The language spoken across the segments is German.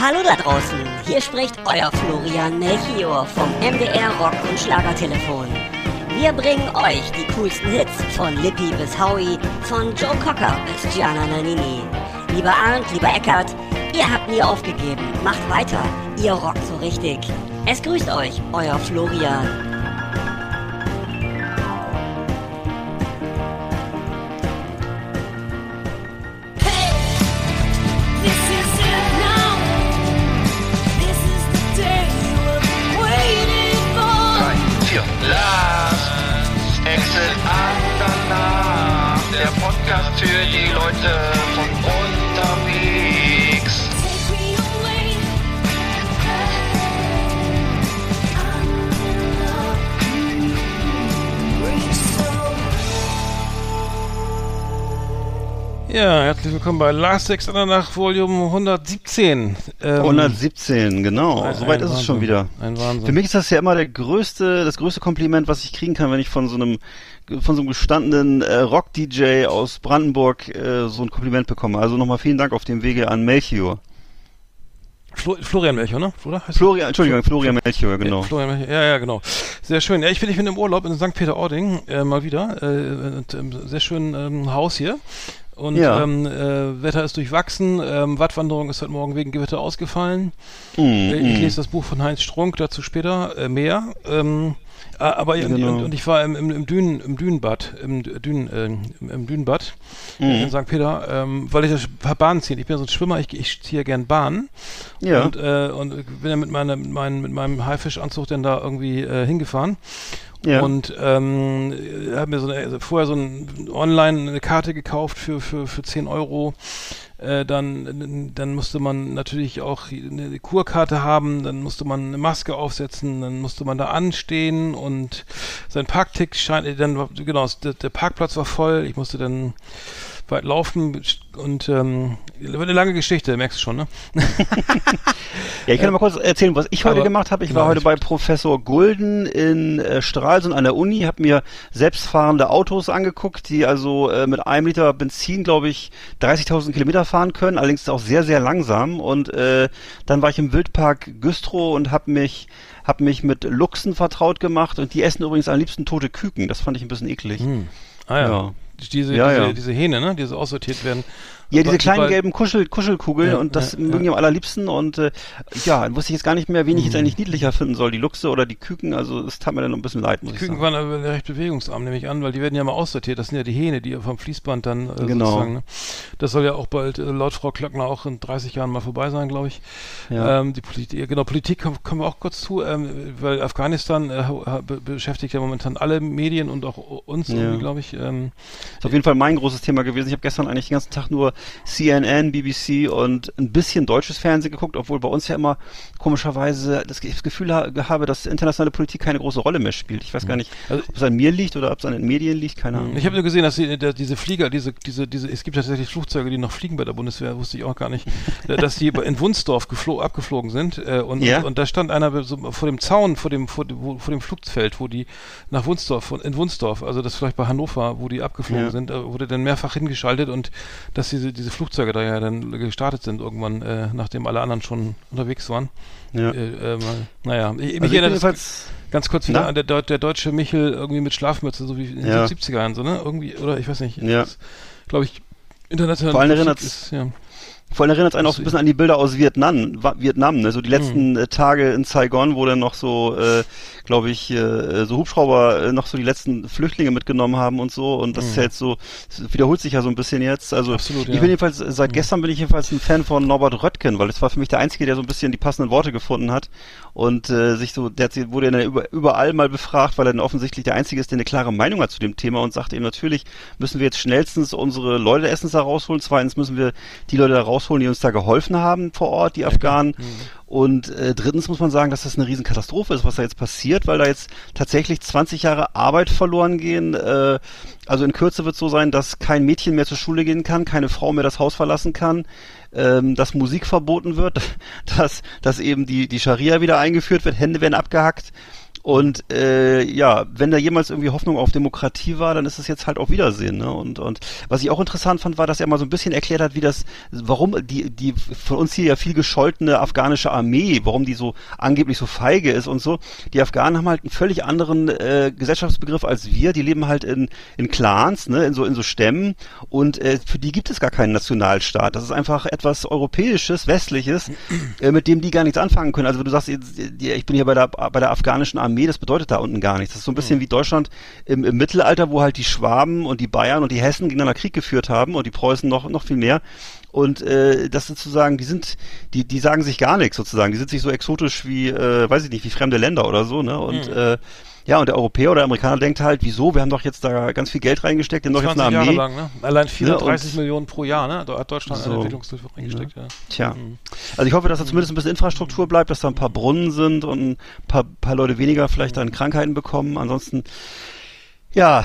Hallo da draußen, hier spricht euer Florian Melchior vom MDR Rock und Schlagertelefon. Wir bringen euch die coolsten Hits von Lippi bis Howie, von Joe Cocker bis Gianna Nannini. Lieber Arndt, lieber Eckart, ihr habt nie aufgegeben. Macht weiter, ihr rockt so richtig. Es grüßt euch, euer Florian. Für die Leute von unterwegs. Ja, herzlich willkommen bei Last Six nach Volume 117. Ähm, 117, genau. ein- Soweit ein ist es schon wieder. Ein Wahnsinn. Für mich ist das ja immer der größte, das größte Kompliment, was ich kriegen kann, wenn ich von so einem von so einem gestandenen äh, Rock-DJ aus Brandenburg äh, so ein Kompliment bekomme. Also nochmal vielen Dank auf dem Wege an Melchior. Flo Florian Melchior, ne? Oder? Heißt Florian, Entschuldigung, Florian Melchior, genau. Ja, Florian Melchior. Ja, ja, genau. Sehr schön. Ja, ich bin, ich bin im Urlaub in St. Peter-Ording, äh, mal wieder. Äh, und, ähm, sehr schön ähm, Haus hier. Und Ja. ähm, äh, Wetter ist durchwachsen. Ähm, Wattwanderung ist heute Morgen wegen Gewitter ausgefallen. Mm, Äh, Ich mm. lese das Buch von Heinz Strunk, dazu später äh, mehr. Ähm, äh, aber ja, Genau. und, und ich war im, im, im, Dünen, im Dünenbad, im, Dünen, äh, im, im Dünenbad äh, in St. Peter, ähm, weil ich das Bahn ziehen. Ich bin ja so ein Schwimmer, ich, ich ziehe gern Bahn. Ja. Und, äh, und bin ja mit, meiner, mit, meinem, mit meinem Haifischanzug dann da irgendwie äh, hingefahren. Ja. Und ähm, habe mir so eine, also vorher so ein online eine Karte gekauft für, für, für 10 Euro. Äh, dann, dann musste man natürlich auch eine Kurkarte haben, dann musste man eine Maske aufsetzen, dann musste man da anstehen und sein Parktick scheint, dann war, genau, der, der Parkplatz war voll, ich musste dann weit laufen und ähm, eine lange Geschichte, merkst du schon, ne? Ja, ich kann mal kurz erzählen, was ich heute gemacht habe. Ich genau, war heute ich- bei Professor Gulden in äh, Stralsund an der Uni, habe mir selbstfahrende Autos angeguckt, die also äh, mit einem Liter Benzin, glaube ich, 30.000 Kilometer fahren können, allerdings auch sehr, sehr langsam. Und äh, dann war ich im Wildpark Güstrow und habe mich hab mich mit Luchsen vertraut gemacht und die essen übrigens am liebsten tote Küken. Das fand ich ein bisschen eklig. Ah ja. Ja. Diese, Ja, diese, ja. diese Hähne, ne? Die so aussortiert werden. Ja, diese kleinen weil- gelben Kuschel, Kuschelkugeln Ja, und das ja, mögen ja. die am allerliebsten und äh, ja, dann wusste ich jetzt gar nicht mehr, wen ich jetzt eigentlich niedlicher finden soll, die Luchse oder die Küken, also es tat mir dann noch ein bisschen leid, muss ich Küken sagen. waren aber recht bewegungsarm, nehme ich an, weil die werden ja mal aussortiert. Das sind ja die Hähne, die vom Fließband dann äh, Genau. sozusagen. Ne? Das soll ja auch bald äh, laut Frau Klöckner auch in 30 Jahren mal vorbei sein, glaube ich. Ja. Ähm, die Politik, genau, Politik kommen, kommen wir auch kurz zu, ähm, weil Afghanistan äh, be beschäftigt ja momentan alle Medien und auch uns Ja. irgendwie, glaube ich. Ähm, Ist auf jeden Fall mein großes Thema gewesen. Ich habe gestern eigentlich den ganzen Tag nur CNN, BBC und ein bisschen deutsches Fernsehen geguckt, obwohl bei uns ja immer komischerweise das Ge- das Gefühl ha habe, dass internationale Politik keine große Rolle mehr spielt. Ich weiß gar nicht, Also- ob es an mir liegt oder ob es an den Medien liegt, keine Ahnung. Ich habe nur gesehen, dass die, der, diese Flieger, diese, diese, diese, es gibt tatsächlich Flugzeuge, die noch fliegen bei der Bundeswehr, wusste ich auch gar nicht, dass die in Wunsdorf geflo abgeflogen sind. Äh, und, Ja. und, und da stand einer so vor dem Zaun, vor dem, vor, dem- wo, vor dem Flugfeld, wo die nach Wunsdorf, in Wunsdorf, also das vielleicht bei Hannover, wo die abgeflogen Ja. sind, äh, wurde dann mehrfach hingeschaltet und dass diese, diese Flugzeuge da ja dann gestartet sind irgendwann, äh, nachdem alle anderen schon unterwegs waren. ja. Äh, äh, naja, ich, mich Also erinnert das ganz kurz wieder Na? an der, der deutsche Michel irgendwie mit Schlafmütze, so wie in den Ja. 70er Jahren, so, ne? Irgendwie, oder ich weiß nicht. Ja. Glaube ich, international. Vor allem erinnert's- ist, ja. Vor allem erinnert es einen auch so ein bisschen an die Bilder aus Vietnam, Vietnam, ne? so die letzten äh, Tage in Saigon, wo dann noch so, äh, glaube ich, äh, so Hubschrauber äh, noch so die letzten Flüchtlinge mitgenommen haben und so. Und das ist ja jetzt so, es wiederholt sich ja so ein bisschen jetzt. Also Absolut, ich ja. bin jedenfalls, äh, seit gestern bin ich jedenfalls ein Fan von Norbert Röttgen, weil das war für mich der Einzige, der so ein bisschen die passenden Worte gefunden hat. Und äh, sich so, der hat, wurde über, überall mal befragt, weil er dann offensichtlich der Einzige ist, der eine klare Meinung hat zu dem Thema und sagt eben, natürlich müssen wir jetzt schnellstens unsere Leute erstens da rausholen, zweitens müssen wir die Leute da rausholen, die uns da geholfen haben vor Ort, die Afghanen. Und äh, drittens muss man sagen, dass das eine Riesenkatastrophe ist, was da jetzt passiert, weil da jetzt tatsächlich 20 Jahre Arbeit verloren gehen. Äh, also in Kürze wird es so sein, dass kein Mädchen mehr zur Schule gehen kann, keine Frau mehr das Haus verlassen kann, ähm, dass Musik verboten wird, dass, dass eben die, die Scharia wieder eingeführt wird, Hände werden abgehackt. Und äh, ja, wenn da jemals irgendwie Hoffnung auf Demokratie war, dann ist es jetzt halt auf Wiedersehen. Ne? Und, und was ich auch interessant fand, war, dass er mal so ein bisschen erklärt hat, wie das, warum die, die von uns hier ja viel gescholtene afghanische Armee, warum die so angeblich so feige ist und so. Die Afghanen haben halt einen völlig anderen äh, Gesellschaftsbegriff als wir. Die leben halt in, in Clans, ne? in so in so Stämmen. Und äh, für die gibt es gar keinen Nationalstaat. Das ist einfach etwas Europäisches, Westliches, äh, mit dem die gar nichts anfangen können. Also wenn du sagst, ich bin hier bei der bei der afghanischen Armee, das bedeutet da unten gar nichts. Das ist so ein bisschen wie Deutschland im, im Mittelalter, wo halt die Schwaben und die Bayern und die Hessen gegeneinander Krieg geführt haben und die Preußen noch noch viel mehr. Und äh, das sozusagen, die sind, die, die sagen sich gar nichts sozusagen. Die sind sich so exotisch wie, äh, weiß ich nicht, wie fremde Länder oder so, ne? Und äh, ja, und der Europäer oder der Amerikaner denkt halt, wieso? Wir haben doch jetzt da ganz viel Geld reingesteckt, wir haben doch jetzt 20 eine Jahre Armee. lang, ne? Allein 34 und- Millionen pro Jahr, ne? Da hat Deutschland So. eine Entwicklungshilfe reingesteckt, ja. Tja. Also ich hoffe, dass da zumindest ein bisschen Infrastruktur bleibt, dass da ein paar Brunnen sind und ein paar, paar Leute weniger vielleicht dann Krankheiten bekommen. Ansonsten, ja,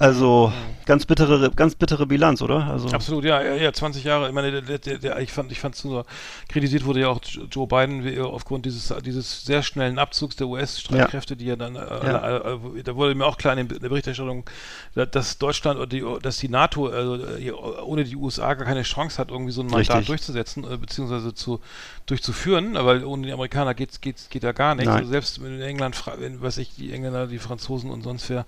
also ganz bittere, ganz bittere Bilanz, oder? Also Absolut, ja, ja, ja, 20 Jahre. Ich meine, der, der, der, ich fand, ich fand es nur kritisiert wurde ja auch Joe Biden aufgrund dieses, dieses sehr schnellen Abzugs der US-Streitkräfte, die ja dann, äh, Ja. Äh, da wurde mir auch klar in der Berichterstattung, da- dass Deutschland oder die, dass die NATO, also äh, ohne die USA gar keine Chance hat, irgendwie so ein Mandat Richtig. durchzusetzen, äh, beziehungsweise zu, durchzuführen, weil ohne die Amerikaner geht's, geht's, geht da gar nichts. Also selbst in England, was ich, die Engländer, die Franzosen und sonst wer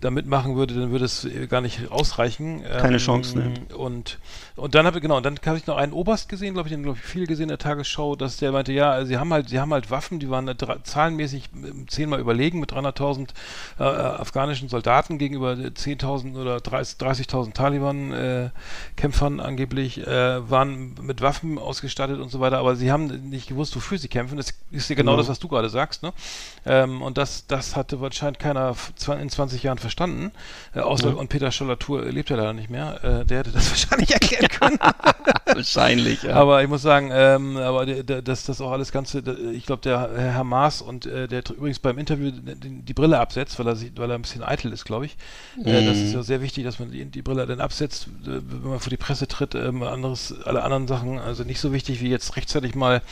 da mitmachen würde, dann würde es äh, gar nicht ausreichen. Keine Chance, ne. Und, und dann habe ich, genau, und dann habe ich noch einen Oberst gesehen, glaube ich, den glaube ich viel gesehen in der Tagesschau, dass der meinte, ja, sie haben halt, sie haben halt Waffen, die waren äh, zahlenmäßig ähm, zehnmal überlegen mit 300.000 äh, äh, afghanischen Soldaten gegenüber äh, 10.000 oder 30 30.000 Taliban-Kämpfern angeblich, äh, waren mit Waffen ausgestattet und so weiter, aber sie haben nicht gewusst, wofür sie kämpfen. Das ist ja genau, Genau. das, was du gerade sagst, ne? Ähm, und das, das hatte wahrscheinlich keiner in 20 Jahren verstanden. Äh, außer, und Peter Schollatur lebt ja leider nicht mehr. Äh, der hätte das wahrscheinlich erklären können. wahrscheinlich, ja. Aber ich muss sagen, ähm, aber der, der, dass das auch alles Ganze, der, ich glaube, der Herr Maas und äh, der übrigens beim Interview die, die Brille absetzt, weil er sich, weil er ein bisschen eitel ist, glaube ich. Äh, das ist ja sehr wichtig, dass man die, die Brille dann absetzt, äh, wenn man vor die Presse tritt. Ähm, anderes, alle anderen Sachen, also nicht so wichtig wie jetzt rechtzeitig mal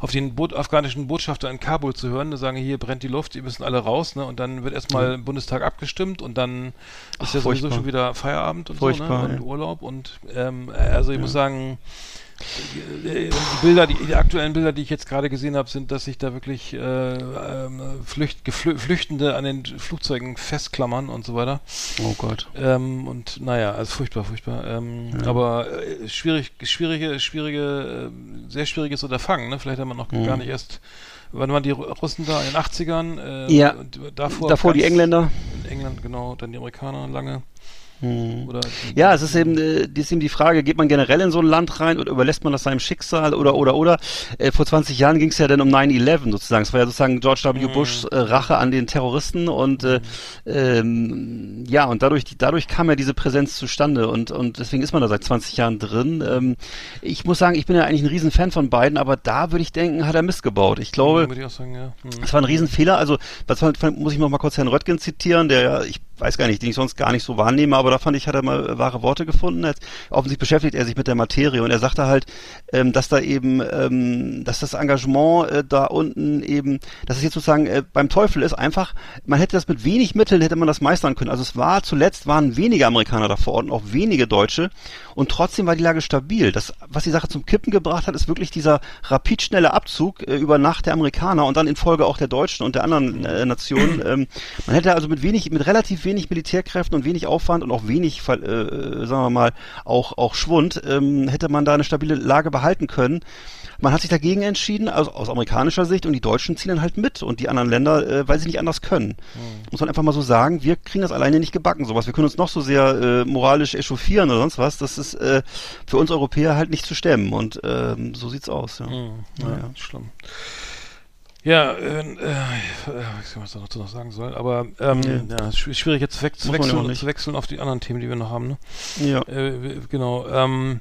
auf den Bo afghanischen Botschafter in Kabul zu hören, da sagen hier brennt die Luft, die müssen alle raus, ne? Und dann wird erstmal im Bundestag abgestimmt und dann ist Ach, ja sowieso furchtbar. schon wieder Feierabend und Furchtbar, so, ne? ja. Und Urlaub und ähm, also ich muss sagen, die Bilder, die, die aktuellen Bilder, die ich jetzt gerade gesehen habe, sind, dass sich da wirklich äh, ähm, Flücht, Geflü Flüchtende an den Flugzeugen festklammern und so weiter. Oh Gott. Ähm, und naja, also furchtbar, furchtbar. Ähm, Aber äh, schwierig, schwierige, schwierige, äh, sehr schwieriges Unterfangen. Ne? Vielleicht hat man noch gar nicht erst. Wann waren die Ru- Russen da? In den 80ern? Äh, Ja. davor, Davor die Engländer. In England, genau. Dann die Amerikaner lange. Hm. Ja, es ist eben, äh, die ist eben die Frage, geht man generell in so ein Land rein oder überlässt man das seinem Schicksal oder, oder, oder? Äh, vor 20 Jahren ging es ja dann um 9-11 sozusagen. Es war ja sozusagen George W. Mhm. Bushs äh, Rache an den Terroristen und äh, ähm, ja, und dadurch, dadurch kam ja diese Präsenz zustande und, und deswegen ist man da seit 20 Jahren drin. Ähm, ich muss sagen, ich bin ja eigentlich ein Riesenfan von beiden, aber da würde ich denken, hat er Mist gebaut. Ich glaube, würde ich sagen, ja. Hm. das war ein Riesenfehler. Also, war, muss ich noch mal kurz Herrn Röttgen zitieren, der ja, ich weiß gar nicht, den ich sonst gar nicht so wahrnehme, aber da fand ich, hat er mal wahre Worte gefunden. Jetzt, offensichtlich beschäftigt er sich mit der Materie und er sagte halt, ähm, dass da eben, ähm, dass das Engagement äh, da unten eben, dass es jetzt sozusagen äh, beim Teufel ist, einfach, man hätte das mit wenig Mitteln, hätte man das meistern können. Also es war zuletzt, waren wenige Amerikaner da vor Ort und auch wenige Deutsche und trotzdem war die Lage stabil. Das, was die Sache zum Kippen gebracht hat, ist wirklich dieser rapid schnelle Abzug äh, über Nacht der Amerikaner und dann in Folge auch der Deutschen und der anderen äh, Nationen. Ähm, man hätte also mit wenig, mit relativ wenig wenig Militärkräften und wenig Aufwand und auch wenig, äh, sagen wir mal, auch, auch Schwund, ähm, hätte man da eine stabile Lage behalten können. Man hat sich dagegen entschieden, also aus amerikanischer Sicht, und die Deutschen ziehen dann halt mit und die anderen Länder, äh, weil sie nicht anders können. Muss man einfach mal so sagen, wir kriegen das alleine nicht gebacken, sowas. Wir können uns noch so sehr äh, moralisch echauffieren oder sonst was. Das ist äh, für uns Europäer halt nicht zu stemmen. Und ähm, so sieht's aus. Ja. Ja, Naja. schlimm. Ja, äh, äh, ich weiß nicht, was ich noch sagen soll, aber ähm, Ja. ja, schw- schwierig jetzt weg, zu, wechseln, zu wechseln auf die anderen Themen, die wir noch haben. Ne? ja. Äh, genau. Ähm,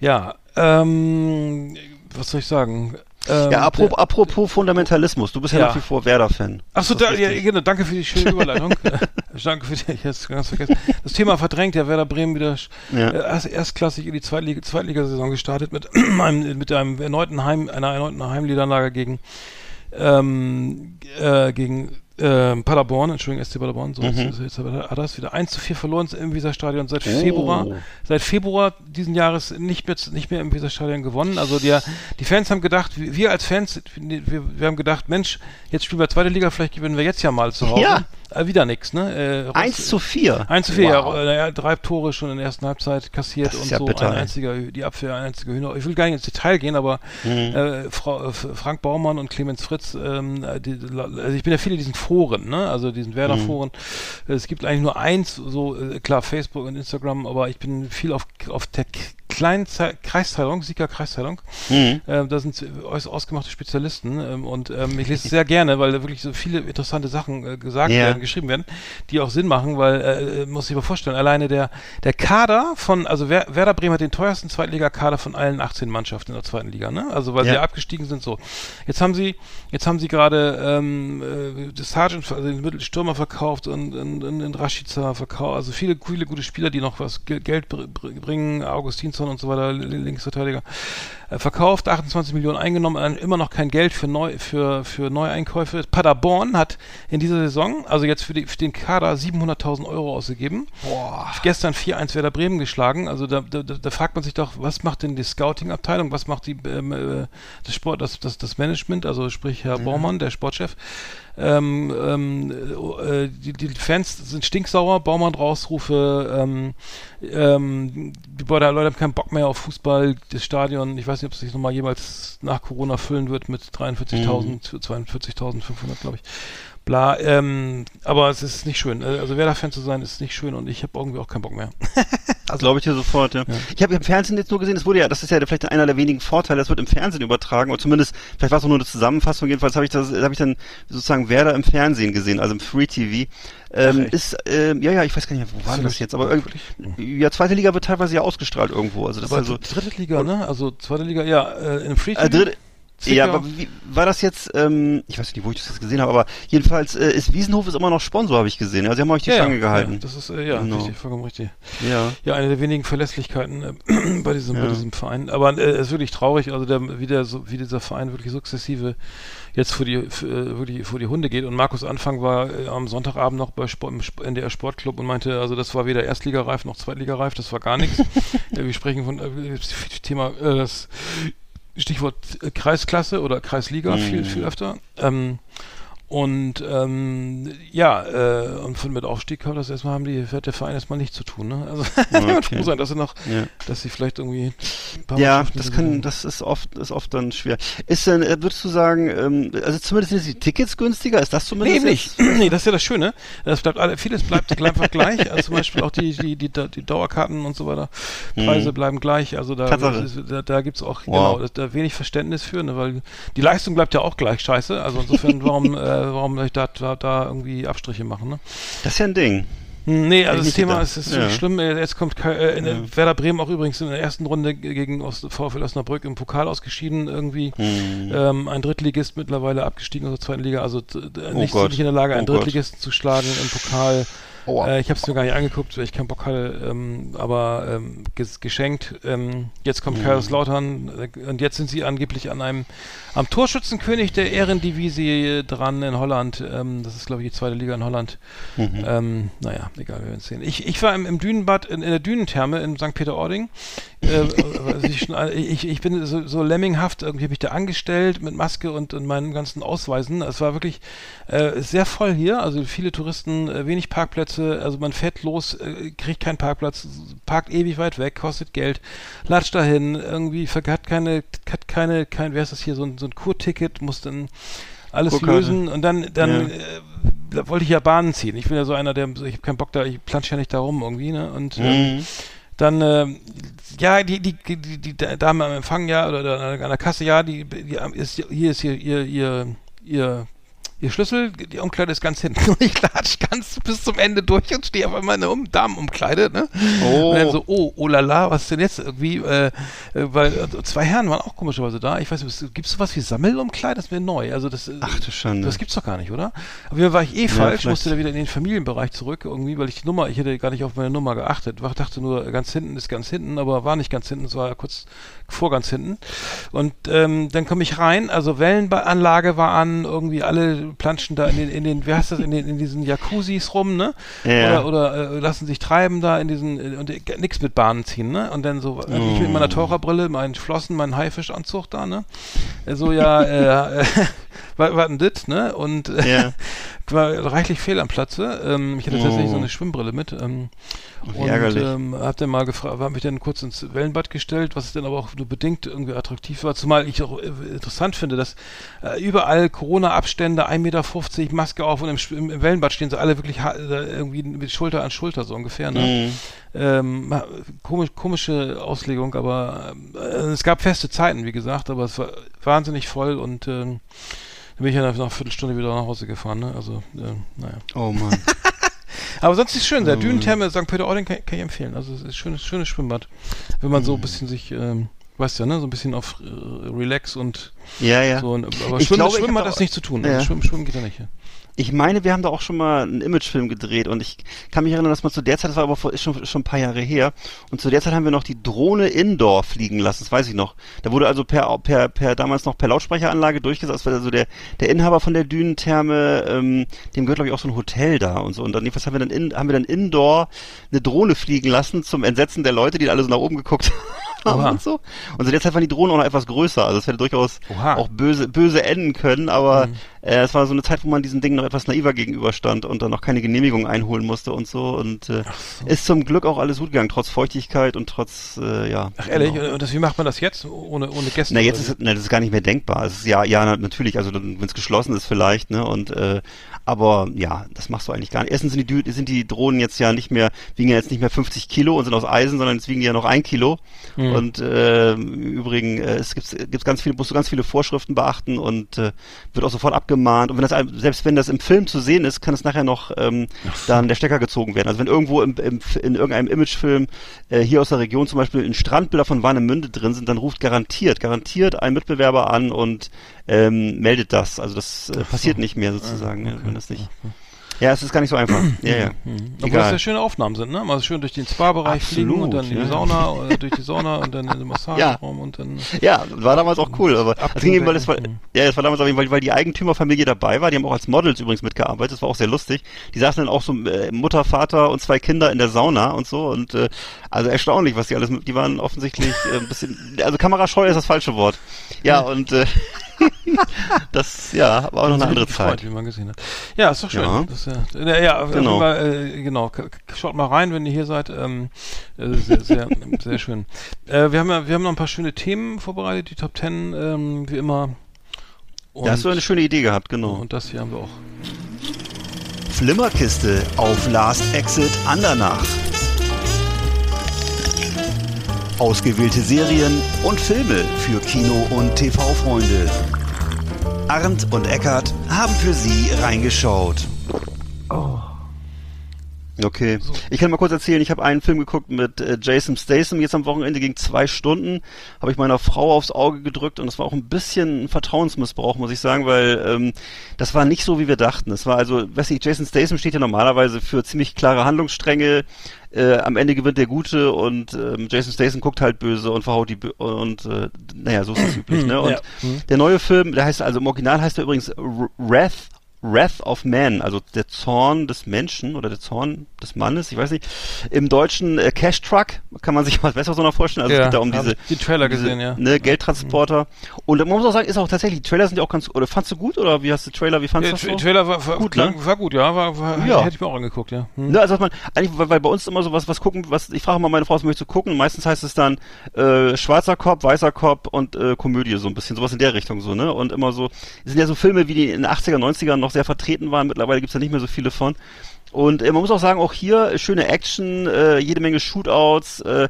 ja, ähm, was soll ich sagen? Ähm, Ja, apropos, apropos Fundamentalismus, du bist ja, Ja. nach wie vor Werder-Fan. Achso, da, ja, genau, danke für die schöne Überleitung. danke für die, ich hab's ganz vergessen. Das Thema verdrängt, ja, Werder Bremen wieder Ja. äh, erst, erstklassig in die Zweitliga, Zweitligasaison gestartet mit einem, mit einem erneuten Heim, einer erneuten Heimniederlage gegen, ähm, äh, gegen äh, Paderborn, Entschuldigung, SC Paderborn, so Mhm. jetzt, jetzt hat das wieder 1 zu 4 verloren im Weserstadion seit Oh. Februar, seit Februar diesen Jahres nicht mehr, nicht mehr im Weserstadion gewonnen. Also die, die Fans haben gedacht, wir wir als Fans, wir, wir haben gedacht, Mensch, jetzt spielen wir zweite Liga, vielleicht gewinnen wir jetzt ja mal zu Hause. Ja. Äh, wieder nix, ne? Äh, Ross- 1 zu 4. 1 zu 4, Wow. ja, äh, ja, drei Tore schon in der ersten Halbzeit kassiert und ja so bitter, ein einziger, die Abwehr ein einziger Hühner. Ich will gar nicht ins Detail gehen, aber Mhm. äh, Frau, äh, Frank Baumann und Clemens Fritz, ähm, äh, die, also ich bin ja viele diesen Foren, ne? Also diesen Werder-Foren. Mhm. Es gibt eigentlich nur eins, so äh, klar Facebook und Instagram, aber ich bin viel auf, auf der kleinen Ze Kreisteilung, Sieger Kreisteilung. Mhm. Ähm, da sind äußerst ausgemachte Spezialisten ähm, und ähm, ich lese es sehr gerne, weil da wirklich so viele interessante Sachen äh, gesagt Ja. werden, geschrieben werden, die auch Sinn machen, weil äh, äh, muss ich mir vorstellen, alleine der der Kader von, also Wer, Werder Bremen hat den teuersten Zweitligakader von allen 18 Mannschaften in der zweiten Liga, ne? Also weil Ja. sie abgestiegen sind so. Jetzt haben sie, jetzt haben sie gerade ähm, äh, das Sargent, also den Mittelstürmer verkauft und, und, und, und Rashica verkauft, also viele viele gute Spieler, die noch was Ge- Geld br br bringen, Augustinsson und so weiter, Linksverteidiger, äh, verkauft, 28 Millionen eingenommen, immer noch kein Geld für neu für für Neueinkäufe. Paderborn hat in dieser Saison, also jetzt für, die, für den Kader 700.000 Euro ausgegeben. Gestern 4-1 Werder Bremen geschlagen. Also da, da, da fragt man sich doch, was macht denn die Scouting-Abteilung, was macht die ähm, äh, das Sport, das, das, das Management, also sprich Herr Baumann, der Sportchef. Ähm, ähm, äh, die, die Fans sind stinksauer, Baumann rausrufe, ähm, ähm, die Leute Leute haben keinen Bock mehr auf Fußball, das Stadion, ich weiß nicht, ob es sich nochmal jemals nach Corona füllen wird mit 43.000, 42.500 glaube ich. Bla, ähm, aber es ist nicht schön. Äh, Also Werder-Fan zu sein, ist nicht schön und ich habe irgendwie auch keinen Bock mehr. Das glaube ich dir sofort, ja. Ich habe im Fernsehen jetzt nur gesehen, das wurde ja, das ist ja vielleicht einer der wenigen Vorteile, das wird im Fernsehen übertragen, oder zumindest, vielleicht war es auch nur eine Zusammenfassung, jedenfalls habe ich das, habe ich dann sozusagen Werder im Fernsehen gesehen, also im Free TV. Ähm, echt? ist, ähm, ja, ja, ich weiß gar nicht mehr, wo war das das jetzt, aber irgendwie, ja, zweite Liga wird teilweise ja ausgestrahlt irgendwo, also das Aber ist also, dritte Liga, ne? Also zweite Liga, ja, äh, in Free äh, dritte, Zwickau. ja, aber wie, war das jetzt, ähm, ich weiß nicht, wo ich das jetzt gesehen habe, aber jedenfalls äh, ist Wiesenhof ist immer noch Sponsor, habe ich gesehen. Also sie haben euch die ja, Stange ja, gehalten. Ja, das ist, äh, ja, Genau. richtig, vollkommen richtig. Ja. Ja, eine der wenigen Verlässlichkeiten äh, bei, diesem, bei diesem Verein. Aber äh, es ist wirklich traurig, also der, wie, der, so, wie dieser Verein wirklich sukzessive jetzt vor die, f- äh, wirklich vor die Hunde geht. Und Markus Anfang war äh, am Sonntagabend noch bei Sport, im NDR Sportclub und meinte, also das war weder Erstligareif noch Zweitligareif, das war gar nichts. wir sprechen von äh, Thema, äh, das Stichwort äh, Kreisklasse oder Kreisliga viel, viel öfter. Ähm, und ähm, ja, äh, und von mit Aufstieg hat das erstmal haben die, hat der Verein erstmal nichts zu tun, ne? Also Okay. froh sein, dass sie noch, Ja. dass sie vielleicht irgendwie ein paar Ja, Mannschaften das kann, das ist oft, ist oft dann schwer. Ist denn, äh, würdest du sagen, ähm, also zumindest sind die Tickets günstiger? Ist das Nee, zumindest? eben nicht. nee, das ist ja das Schöne. Das bleibt alle, vieles bleibt einfach gleich. Also zum Beispiel auch die, die, die, die Dauerkarten und so weiter. Preise bleiben gleich. Also da, Mhm. Da, da gibt's auch, Wow. genau, da, da wenig Verständnis für, ne, weil die Leistung bleibt ja auch gleich scheiße. Also insofern, warum, äh, warum soll ich da, da, da irgendwie Abstriche machen, ne? Das ist ja ein Ding. Hm, Nee, also das Thema gedacht. ist, ist Ja. schlimm. Äh, Jetzt kommt Ke- äh, in der Werder Bremen auch übrigens in der ersten Runde gegen Ost VfL Osnabrück im Pokal ausgeschieden irgendwie. Hm. Ähm, ein Drittligist mittlerweile abgestiegen aus der zweiten Liga, also Oh nicht, Gott. nicht in der Lage, einen Oh Gott. Drittligisten zu schlagen im Pokal. Aua. Äh, ich habe es mir gar nicht angeguckt, weil ich keinen Bock hatte, ähm, aber ähm, ges geschenkt. Ähm, jetzt kommt Mhm. Kaiserslautern äh, und jetzt sind sie angeblich an einem am Torschützenkönig der Ehrendivisie dran in Holland. Ähm, das ist glaube ich die zweite Liga in Holland. Ähm, naja, egal, wir werden sehen. Ich, ich war im, im Dünenbad, in, in der Dünentherme in St. Peter-Ording. Äh, äh, ich, schon- ich, ich bin so, so lemminghaft, irgendwie habe ich da angestellt mit Maske und, und meinen ganzen Ausweisen. Es war wirklich äh, sehr voll hier, also viele Touristen, äh, wenig Parkplätze, also man fährt los, äh, kriegt keinen Parkplatz, parkt ewig weit weg, kostet Geld, latscht dahin, irgendwie hat keine, hat keine, kein, wer ist das hier, so ein, so ein Kurticket, muss dann alles Kurkarte. lösen und dann, dann Ja. äh, da wollte ich ja Bahnen ziehen. Ich bin ja so einer, der, ich habe keinen Bock da, ich plansche ja nicht da rum irgendwie, ne? Und ähm, Mhm. dann, ähm, ja, die, die, die, die Dame am Empfang, ja, oder, oder an der Kasse, ja, die, die ist, hier ist hier ihr, ihr, ihr, ihr Schlüssel, die Umkleide ist ganz hinten. Und ich latsch ganz bis zum Ende durch und stehe auf einmal in der um Damenumkleide, ne? Oh. Und dann so, oh, oh la la, was ist denn jetzt irgendwie? Äh, äh, weil äh, zwei Herren waren auch komischerweise da. Ich weiß nicht, gibt es sowas wie Sammelumkleide? Das wäre neu. Also das, äh, Ach du Schande. das gibt's doch gar nicht, oder? Auf jeden Fall war ich eh falsch, vielleicht. musste da wieder in den Familienbereich zurück, irgendwie, weil ich die Nummer, ich hätte gar nicht auf meine Nummer geachtet. Ich dachte nur, ganz hinten ist ganz hinten, aber war nicht ganz hinten, es war ja kurz vor ganz hinten. Und ähm, dann komme ich rein, also Wellenanlage war an, irgendwie alle planschen da in den, in den, wie heißt das, in, den, in diesen Jacuzzis rum, ne? Ja. Oder, oder äh, lassen sich treiben da in diesen, äh, und äh, nix mit Bahnen ziehen, ne? Und dann so, äh, ich mit meiner Taucherbrille, meinen Flossen, meinen Haifischanzug da, ne? Äh, So, ja, äh, äh, was war denn das, ne? Und äh, Ja. war reichlich fehl am Platze. Ähm, ich hatte tatsächlich so eine Schwimmbrille mit. Ähm, wie und ähm, hab dann mal gefragt, habe mich dann kurz ins Wellenbad gestellt, was dann aber auch nur bedingt irgendwie attraktiv war. Zumal ich auch äh, interessant finde, dass äh, überall Corona-Abstände, 1,50 Meter, Maske auf und im, im, im Wellenbad stehen sie alle wirklich irgendwie mit Schulter an Schulter so ungefähr. Ne? Ähm, ma- komisch, komische Auslegung, aber äh, es gab feste Zeiten, wie gesagt, aber es war wahnsinnig voll und ähm, bin ich ja nach einer Viertelstunde wieder nach Hause gefahren. Ne? Also, äh, naja. Oh Mann. Aber sonst ist es schön. Der Oh. Dünentherme St. Peter-Ording kann, kann ich empfehlen. Also es ist ein schönes, schönes Schwimmbad. Wenn man so Mhm. ein bisschen sich, ähm, weißt ja, ne, so ein bisschen auf äh, Relax und Ja, ja. so. Aber Ich Schwimmen, glaube, hat das da- nichts zu tun. Ja. Also Schwimmen, Schwimmen geht ja nicht. Ja. Ich meine, wir haben da auch schon mal einen Imagefilm gedreht und ich kann mich erinnern, dass man zu der Zeit, das war aber vor, ist schon, schon ein paar Jahre her, und zu der Zeit haben wir noch die Drohne indoor fliegen lassen, das weiß ich noch. Da wurde also per, per, per damals noch per Lautsprecheranlage durchgesetzt, weil also der, der Inhaber von der Dünentherme, ähm, dem gehört glaube ich auch so ein Hotel da und so. Und dann jedenfalls haben wir dann in, haben wir dann indoor eine Drohne fliegen lassen zum Entsetzen der Leute, die alle so nach oben geguckt haben Oha. und so. Und zu der Zeit waren die Drohnen auch noch etwas größer, also es hätte durchaus Oha. auch böse, böse enden können, aber äh, es war so eine Zeit, wo man diesen Dingen noch etwas naiver gegenüberstand und dann noch keine Genehmigung einholen musste und so und äh, ist zum Glück auch alles gut gegangen, trotz Feuchtigkeit und trotz, äh, ja. Ach ehrlich? Genau. Und das, wie macht man das jetzt? Ohne, ohne Gäste? Na, jetzt ist, na, das ist gar nicht mehr denkbar. Es ist ja, ja, na- natürlich, also wenn es geschlossen ist vielleicht, ne, und, äh, aber ja, das machst du eigentlich gar nicht. Erstens sind die, sind die Drohnen jetzt ja nicht mehr, wiegen ja jetzt nicht mehr 50 Kilo und sind aus Eisen, sondern jetzt wiegen die ja noch ein Kilo. Hm. Und äh, im Übrigen, äh, es gibt, gibt ganz viele, musst du ganz viele Vorschriften beachten und äh, wird auch sofort abgemahnt. Und wenn das selbst wenn das im Film zu sehen ist, kann es nachher noch ähm, dann der Stecker gezogen werden. Also wenn irgendwo im, im, in irgendeinem Imagefilm äh, hier aus der Region zum Beispiel in Strandbilder von Warnemünde drin sind, dann ruft garantiert, garantiert ein Mitbewerber an und ähm, meldet das. Also das äh, passiert nicht mehr sozusagen, ne, wenn das nicht. Ja, es ist gar nicht so einfach. ja, ja. Obwohl das Egal. ja schöne Aufnahmen sind, ne? Mal schön durch den Spa-Bereich fliegen und dann in die ja. Sauna, oder durch die Sauna und dann in den Massageraum und dann. Ja, war damals auch cool, aber das ging eben, weil das war, Abzudecken. ja, das war damals auch eben, weil, weil die Eigentümerfamilie dabei war, die haben auch als Models übrigens mitgearbeitet, das war auch sehr lustig. Die saßen dann auch so äh, Mutter, Vater und zwei Kinder in der Sauna und so und äh, also erstaunlich, was die alles, mit- die waren offensichtlich äh, ein bisschen, also kamerascheu ist das falsche Wort. Ja und äh, das, ja, war auch noch eine andere Zeit. wie man gesehen hat. Ja, ist doch schön. Ja. Das, ist ja, Genau. Fall, äh, genau. Schaut mal rein, wenn ihr hier seid. Ähm, äh, sehr, sehr, sehr schön. Äh, wir haben ja, wir haben noch ein paar schöne Themen vorbereitet, die Top Ten, ähm, wie immer. Und, Da hast du eine schöne Idee gehabt, genau. und das hier haben wir auch. Flimmerkiste auf Last Exit Andernach. Ausgewählte Serien und Filme für Kino- und TV-Freunde. Arndt und Eckart haben für Sie reingeschaut. Okay. Ich kann mal kurz erzählen, ich habe einen Film geguckt mit äh, Jason Statham, jetzt am Wochenende ging zwei Stunden, habe ich meiner Frau aufs Auge gedrückt und es war auch ein bisschen ein Vertrauensmissbrauch, muss ich sagen, weil ähm, das war nicht so, wie wir dachten. Es war also, weiß ich, Jason Statham steht ja normalerweise für ziemlich klare Handlungsstränge, äh, am Ende gewinnt der Gute und ähm, Jason Statham guckt halt böse und verhaut die Bö und äh, naja, so ist das üblich, ne? Und Ja. Mhm. der neue Film, der heißt also im Original heißt er übrigens Wrath Wrath of Man, also der Zorn des Menschen oder der Zorn des Mannes, ich weiß nicht. Im Deutschen äh, Cash Truck kann man sich was besser so noch vorstellen. Also Ja, es geht da um diese die Trailer diese, gesehen, ja. Ne, Geldtransporter. Und man muss auch sagen, ist auch tatsächlich, die Trailer sind ja auch ganz, oder fandst du gut oder wie hast du Trailer, wie fandst Der du das so? Tra Trailer war, war Gut, ne? war gut, ja, war, war Ja. hätte ich mir auch angeguckt, ja. Hm. Ne, also was man, eigentlich, weil, weil bei uns immer so was, was gucken, was, ich frage mal meine Frau, was möchtest du gucken? Meistens heißt es dann, äh, schwarzer Kopf, weißer Kopf und, äh, Komödie, so ein bisschen, sowas in der Richtung, so, ne? Und immer so, es sind ja so Filme, wie die in den 80er, 90ern noch sehr vertreten waren, mittlerweile gibt's ja nicht mehr so viele von. Und äh, man muss auch sagen, auch hier äh, schöne Action, äh, jede Menge Shootouts, äh,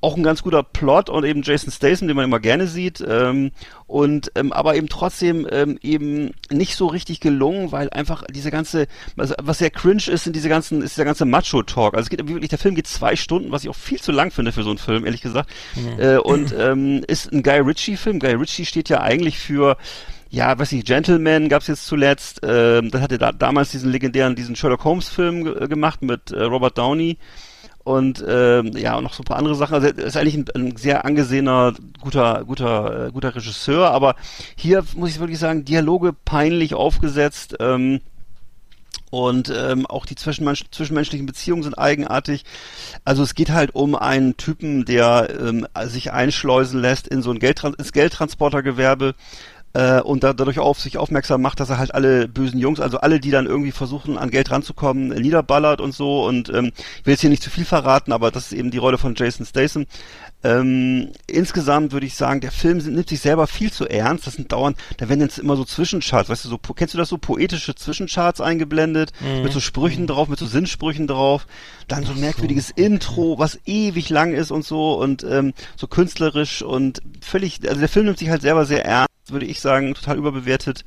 auch ein ganz guter Plot und eben Jason Statham, den man immer gerne sieht, ähm, und ähm, aber eben trotzdem ähm, eben nicht so richtig gelungen, weil einfach diese ganze, was, was sehr cringe ist, sind diese ganzen, ist der ganze Macho-Talk. Also es geht wirklich, der Film geht zwei Stunden, was ich auch viel zu lang finde für so einen Film, ehrlich gesagt. Äh, und ähm, ist ein Guy Ritchie-Film. Guy Ritchie steht ja eigentlich für ja, weiß ich, Gentleman gab's jetzt zuletzt. Ähm, dann hat er da, damals diesen legendären, diesen Sherlock Holmes-Film ge gemacht mit äh, Robert Downey und ähm, ja und noch so ein paar andere Sachen. Also er ist eigentlich ein, ein sehr angesehener, guter, guter, äh, guter Regisseur, aber hier muss ich wirklich sagen, Dialoge peinlich aufgesetzt. Ähm, und ähm, auch die zwischenmensch zwischenmenschlichen Beziehungen sind eigenartig. Also es geht halt um einen Typen, der ähm, sich einschleusen lässt in so ein Geldtran ins Geldtransportergewerbe äh, und da, dadurch auf sich aufmerksam macht, dass er halt alle bösen Jungs, also alle, die dann irgendwie versuchen, an Geld ranzukommen, niederballert und so. Und ähm, ich will jetzt hier nicht zu viel verraten, aber das ist eben die Rolle von Jason Statham. Ähm, insgesamt würde ich sagen, der Film nimmt sich selber viel zu ernst. Das sind dauernd, da werden jetzt immer so Zwischencharts, weißt du, so kennst du das so poetische Zwischencharts eingeblendet mit so Sprüchen drauf, mit so Sinnsprüchen drauf, dann so ein merkwürdiges Intro, was ewig lang ist und so und ähm, so künstlerisch und völlig, also der Film nimmt sich halt selber sehr ernst, würde ich sagen, total überbewertet.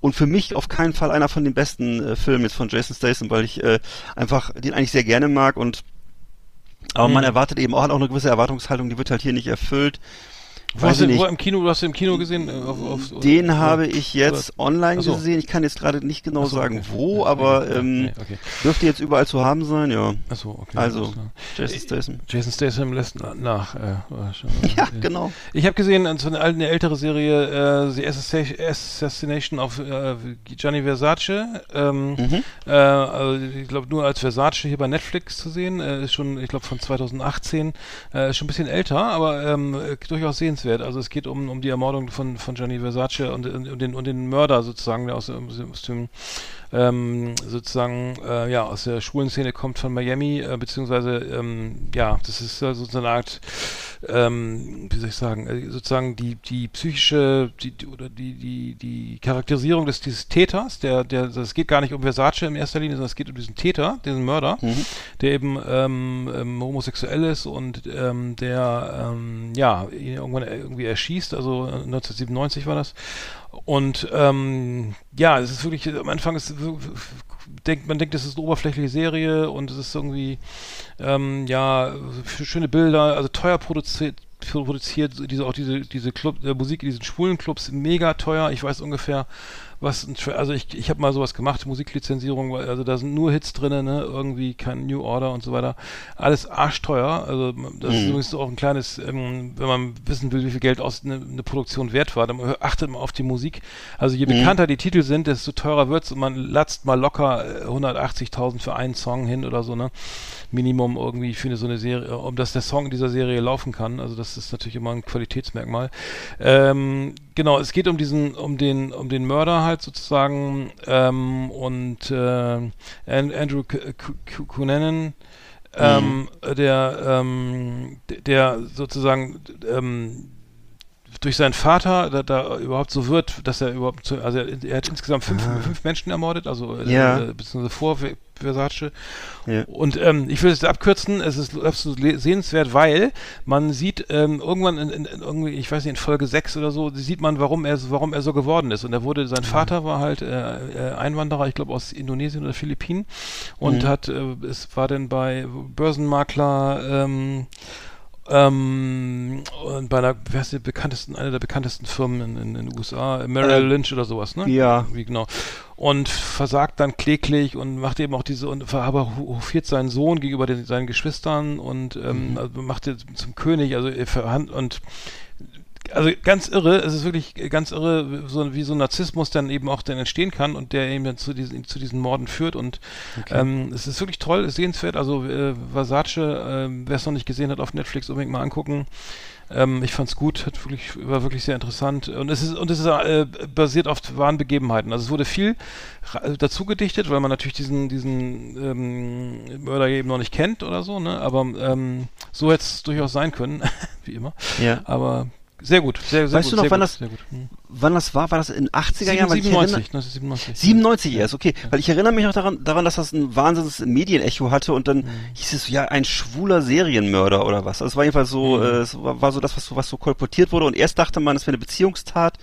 Und für mich auf keinen Fall einer von den besten äh, Filmen jetzt von Jason Statham, weil ich äh, einfach den eigentlich sehr gerne mag und aber man erwartet eben auch, hat auch eine gewisse Erwartungshaltung, die wird halt hier nicht erfüllt. Wo Weiß hast du wo im Kino, du hast du im Kino gesehen? äh, Auf, auf, Den oder- habe ich jetzt oder- online so. gesehen. Ich kann jetzt gerade nicht genau so, sagen, okay. wo, aber okay. ähm, okay. dürfte jetzt überall zu haben sein, ja. Achso, okay. Also. Jason Statham. Jason Statham lässt na- nach. Äh, Ja, äh, genau. Ich habe gesehen, äh, so eine, eine ältere Serie, äh, The Assassi- Assassination of äh, Gianni Versace. Ähm, Mhm. äh, also ich glaube nur als Versace hier bei Netflix zu sehen. Äh, ist schon, ich glaube von 2018. Äh, ist schon ein bisschen älter, aber ähm, äh, sehenswert. Also es geht um, um die Ermordung von, von Gianni Versace und, und, den, und den Mörder sozusagen, der aus, aus dem ähm, sozusagen äh, ja aus der schwulen Szene kommt von Miami, äh, beziehungsweise ähm, ja, das ist äh, so eine Art ähm, wie soll ich sagen, äh, sozusagen die, die psychische, die, die, oder die, die, die Charakterisierung des, dieses Täters, der, der, es geht gar nicht um Versace in erster Linie, sondern es geht um diesen Täter, diesen Mörder, der eben ähm, ähm, homosexuell ist und ähm, der, ähm, ja, ihn irgendwann irgendwie erschießt, also äh, 1997 war das. Und ähm, ja, es ist wirklich, am Anfang ist denkt, man denkt, es ist eine oberflächliche Serie und es ist irgendwie, ähm, ja, schöne Bilder, also teuer produziert, produziert diese auch diese diese Club äh, Musik in diesen schwulen Clubs mega teuer. Ich weiß ungefähr, was also ich ich habe mal sowas gemacht, Musiklizenzierung, also da sind nur Hits drin, ne, irgendwie kein New Order und so weiter. Alles arschteuer. Also das ist übrigens auch ein kleines, ähm, wenn man wissen will, wie viel Geld aus eine, eine Produktion wert war, dann achtet man auf die Musik. Also je bekannter die Titel sind, desto teurer wird's und man latzt mal locker äh, 180.000 für einen Song hin oder so, ne? Minimum irgendwie für eine, so eine Serie, um dass der Song in dieser Serie laufen kann. Also das ist natürlich immer ein Qualitätsmerkmal. Ähm, genau, es geht um diesen, um den, um den Mörder halt sozusagen ähm, und äh, An- Andrew Cunanan, ähm, der, ähm, der sozusagen ähm, durch seinen Vater da, da überhaupt so wird, dass er überhaupt, zu, also er, er hat insgesamt fünf, fünf Menschen ermordet, also äh, Ja. äh, beziehungsweise vor Ver- Versace. Ja. Und ähm, ich will es abkürzen, es ist absolut sehenswert, weil man sieht ähm, irgendwann in, in, in irgendwie, ich weiß nicht, in Folge 6 oder so, sieht man, warum er, warum er so geworden ist. Und er wurde, sein Vater war halt äh, äh, Einwanderer, ich glaube aus Indonesien oder Philippinen und hat, äh, es war dann bei Börsenmakler, ähm, ähm, und bei einer, wer ist die bekanntesten, eine der bekanntesten Firmen in, den USA, Merrill Ähm, Lynch oder sowas, ne? ja. Wie genau. Und versagt dann kläglich und macht eben auch diese, und ver- aber hofiert seinen Sohn gegenüber den, seinen Geschwistern und ähm, Mhm. also macht ihn zum König, also er verhand, und also ganz irre, es ist wirklich ganz irre, so, wie so ein Narzissmus dann eben auch dann entstehen kann und der eben dann zu diesen, zu diesen Morden führt und ähm, es ist wirklich toll, sehenswert, also äh, Versace, äh, wer es noch nicht gesehen hat auf Netflix, unbedingt mal angucken. Ähm, ich fand's gut, hat wirklich, war wirklich sehr interessant. Und es ist, und es ist äh, basiert auf wahren Begebenheiten. Also es wurde viel ra- dazu gedichtet, weil man natürlich diesen, diesen ähm, Mörder eben noch nicht kennt oder so, ne? Aber ähm, so hätte es durchaus sein können, wie immer. Ja. Aber sehr gut, sehr, sehr Weißt gut. du noch, wann gut, das-. Hm. Wann das war? War das in 80er Jahren? Weil ich erinnere- 97, 1997. 97 erst, okay. Weil ich erinnere mich noch daran, daran dass das ein wahnsinniges Medienecho hatte und dann hieß es ja ein schwuler Serienmörder oder was. Also es war jedenfalls so, äh, es war, war so das, was so, was so kolportiert wurde und erst dachte man, es wäre eine Beziehungstat,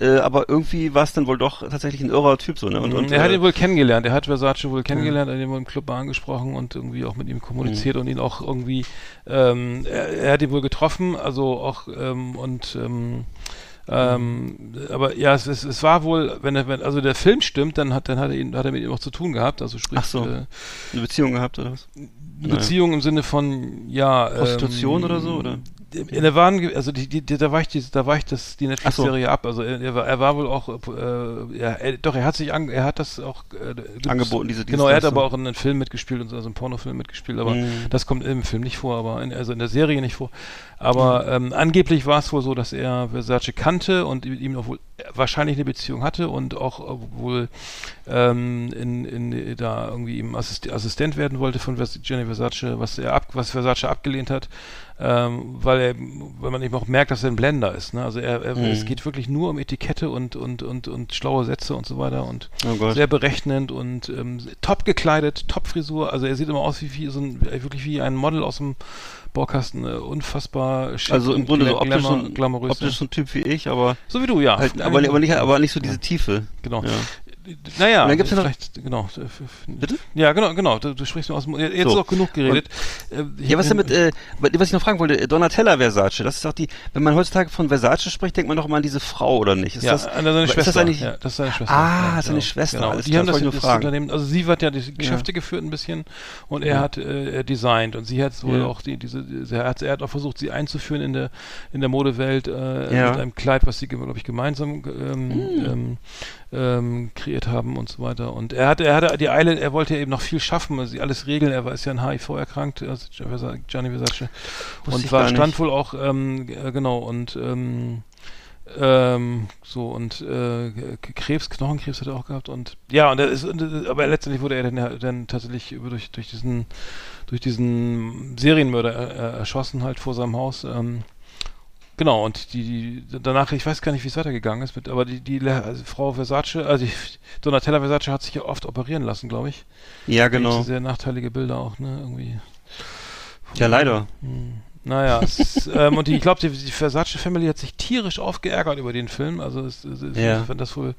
äh, aber irgendwie war es dann wohl doch tatsächlich ein irrer Typ so, ne? Und, und er hat äh, ihn wohl kennengelernt. Er hat Versace wohl kennengelernt, er hat ihn wohl im Club mal angesprochen und irgendwie auch mit ihm kommuniziert und ihn auch irgendwie, ähm, er, er hat ihn wohl getroffen, also auch ähm, und ähm, ähm, aber ja, es, es, es war wohl, wenn er, wenn, also der Film stimmt, dann hat, dann hat er ihn, hat er mit ihm auch zu tun gehabt, also sprich, Ach so. äh, eine Beziehung gehabt oder was? eine Beziehung im Sinne von, ja, Prostitution ähm, oder so, oder? In der waren, also die, die, da weicht die, da weicht das die Netflix-Serie ab. Also er, war, er war wohl auch, äh, ja, er, doch er hat sich, an, er hat das auch äh, Angeboten, diese Genau, er hat aber auch in einem Film mitgespielt und so, also im Pornofilm mitgespielt, aber Mhm. das kommt im Film nicht vor, aber in, also in der Serie nicht vor. Aber ähm, angeblich war es wohl so, dass er Versace kannte und mit ihm auch wohl wahrscheinlich eine Beziehung hatte und auch äh, wohl ähm, in, in da irgendwie ihm Assist Assistent werden wollte von Vers Gianni Versace, was er ab, was Versace abgelehnt hat, ähm, weil er, weil man eben auch merkt, dass er ein Blender ist. Ne? Also er, er Mhm. es geht wirklich nur um Etikette und und und und schlaue Sätze und so weiter und Oh sehr berechnend und ähm, top gekleidet, top Frisur. Also er sieht immer aus wie, wie so ein wirklich wie ein Model aus dem Baukasten, äh, unfassbar schick Also im und Grunde so optisch so, glamour- ein, glamourös. optisch so ein Typ wie ich, aber so wie du, ja. halt, aber, aber nicht, aber nicht so diese Tiefe. Genau. Ja. Naja, Und dann gibt's ja noch- vielleicht, genau. Bitte? Ja, genau, genau. Du, du sprichst mir aus dem Mund. Jetzt So. ist auch genug geredet. Äh, ich Ja, was damit, äh, was ich noch fragen wollte, äh, Donatella Versace, das ist doch die, wenn man heutzutage von Versace spricht, denkt man doch mal an diese Frau, oder nicht? Ist ja, das, äh, seine ist Schwester. das eigentlich, ja, das ist seine Schwester. Ah, ja, seine Schwester, Genau. alles Die klar, haben das das, nur das. Unternehmen, also sie hat ja die Geschäfte geführt ein bisschen und er hat äh, designt und sie hat wohl Ja. auch die, diese, er, hat, er hat auch versucht, sie einzuführen in der in der Modewelt äh, Ja. mit einem Kleid, was sie, glaube ich, gemeinsam ähm, Hm. ähm, ähm, kreiert haben und so weiter. Und er hatte, er hatte die Eile, er wollte eben noch viel schaffen, also alles regeln. Er war ist ja an HIV erkrankt, also Gianni Versace, und war stand wohl auch ähm, äh, genau und ähm, ähm, so und äh, Krebs, Knochenkrebs hat er auch gehabt und ja und er ist, äh, aber letztendlich wurde er dann, ja- dann tatsächlich über durch durch diesen durch diesen Serienmörder äh, erschossen halt vor seinem Haus. Ähm, Genau, und die, die danach, ich weiß gar nicht, wie es weitergegangen ist, mit, aber die, die also Frau Versace, also die, Donatella Versace hat sich ja oft operieren lassen, glaube ich. ja, genau. Sehr nachteilige Bilder auch, ne, irgendwie. Ja, leider. Hm. Naja, es ähm, und die, ich glaube, die, die Versace Family hat sich tierisch aufgeärgert über den Film. Also es, es, es, Ja. fand das wohl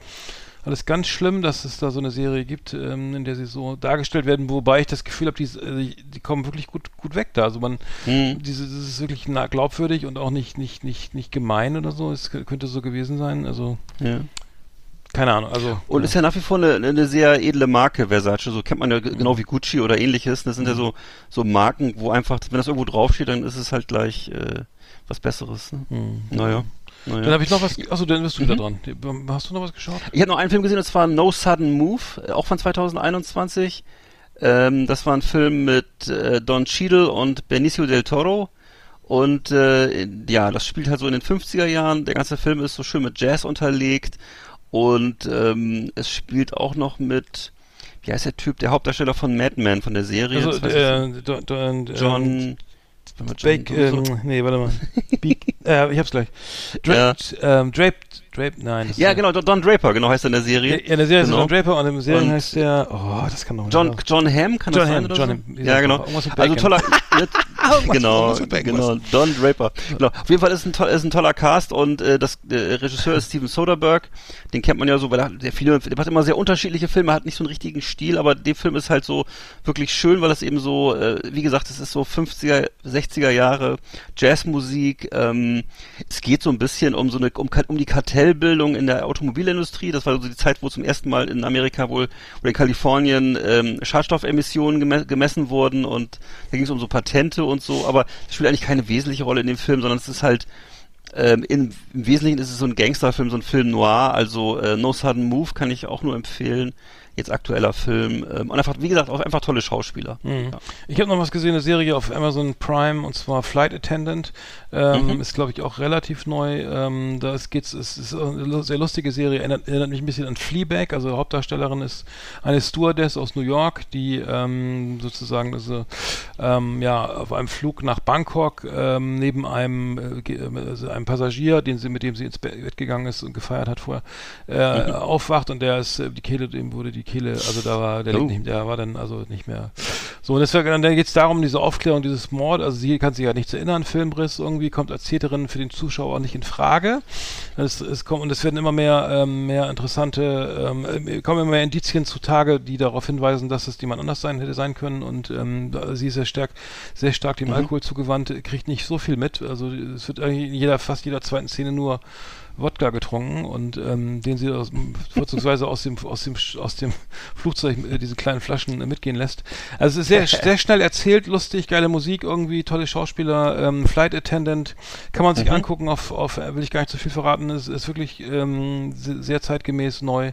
alles ganz schlimm, dass es da so eine Serie gibt, ähm, in der sie so dargestellt werden, wobei ich das Gefühl habe, die, äh, die, die kommen wirklich gut, gut weg da. Also man, Hm. diese, das ist wirklich glaubwürdig und auch nicht, nicht, nicht, nicht gemein oder so. Es könnte so gewesen sein. Also, Ja. keine Ahnung. Also, Und ist ja nach wie vor eine, eine sehr edle Marke, Versace. So kennt man ja Mhm. genau wie Gucci oder ähnliches. Das sind ja so, so Marken, wo einfach, wenn das irgendwo draufsteht, dann ist es halt gleich äh, was Besseres. Ne? hm. Naja. Dann naja. habe ich noch was. Achso, dann bist du Mhm. wieder dran. Hast du noch was geschaut? Ich habe noch einen Film gesehen, das war No Sudden Move, äh, auch von 2021. Ähm, das war ein Film mit äh, Don Cheadle und Benicio del Toro. Und äh, ja, das spielt halt so in den 50er Jahren. Der ganze Film ist so schön mit Jazz unterlegt. Und ähm, es spielt auch noch mit, wie heißt der Typ, der Hauptdarsteller von Mad Men, von der Serie. Also, äh, ähm, John, Bake, ähm, nee, warte mal. Beak, äh, ich hab's gleich. Draped, ähm, Draped, Draped, nein. ja, genau, Don Draper, genau heißt er in der Serie. Ja, in der Serie genau. ist John Draper und im Serien heißt der, oh, das kann doch nicht John, sein. John Hamm, kann John das sein? Hamm, oder John so? Hamm, ja, genau. Also toller, genau, genau, Don Draper. Genau. Auf jeden Fall ist ein, to ist ein toller Cast und äh, das der Regisseur ist Steven Soderbergh. Den kennt man ja so, weil er sehr viele, der macht immer sehr unterschiedliche Filme, hat nicht so einen richtigen Stil, aber der Film ist halt so wirklich schön, weil es eben so, äh, wie gesagt, es ist so 50er, 60er Jahre Jazzmusik. Ähm, es geht so ein bisschen um so eine, um, um die Kartellbildung in der Automobilindustrie. Das war so die Zeit, wo zum ersten Mal in Amerika wohl oder in Kalifornien ähm, Schadstoffemissionen geme gemessen wurden und da ging es um so Patente und so, aber das spielt eigentlich keine wesentliche Rolle in dem Film, sondern es ist halt Ähm, in, Im Wesentlichen ist es so ein Gangsterfilm, so ein Film noir, also äh, No Sudden Move kann ich auch nur empfehlen. Jetzt aktueller Film. Ähm, und einfach, wie gesagt, auch einfach tolle Schauspieler. Mhm. Ja. Ich habe noch was gesehen, eine Serie auf Amazon Prime und zwar Flight Attendant. Ähm, Mhm. Ist, glaube ich, auch relativ neu. Ähm, da ist- geht's, es ist eine sehr lustige Serie, erinnert, erinnert mich ein bisschen an Fleabag. Also Hauptdarstellerin ist eine Stewardess aus New York, die ähm, sozusagen also, ähm, ja, auf einem Flug nach Bangkok ähm, neben einem, äh, also einem Passagier, den sie, mit dem sie ins Be- Bett gegangen ist und gefeiert hat vorher, äh, aufwacht und der ist, äh, die Kehle, dem wurde die Kehle, also da war, der, Oh. nicht, der war dann also nicht mehr. So, und deswegen, dann geht es darum, diese Aufklärung dieses Mord, also sie kann sich ja nichts erinnern, Filmriss irgendwie, kommt als Täterin für den Zuschauer auch nicht in Frage. Es, es kommt, und es werden immer mehr, ähm, mehr interessante, ähm, äh, kommen immer mehr Indizien zutage, die darauf hinweisen, dass es jemand anders sein hätte sein können und ähm, sie ist sehr stark, sehr stark dem Alkohol zugewandt, kriegt nicht so viel mit. Also es wird eigentlich in jeder, fast jeder zweiten Szene nur Wodka getrunken und ähm, den sie aus, vorzugsweise aus dem aus dem aus dem Flugzeug äh, diese kleinen Flaschen äh, mitgehen lässt. Also es ist sehr sehr schnell erzählt, lustig, geile Musik irgendwie, tolle Schauspieler, ähm, Flight Attendant kann man sich angucken. Auf auf äh, will ich gar nicht zu viel verraten. Es ist wirklich ähm, se- sehr zeitgemäß neu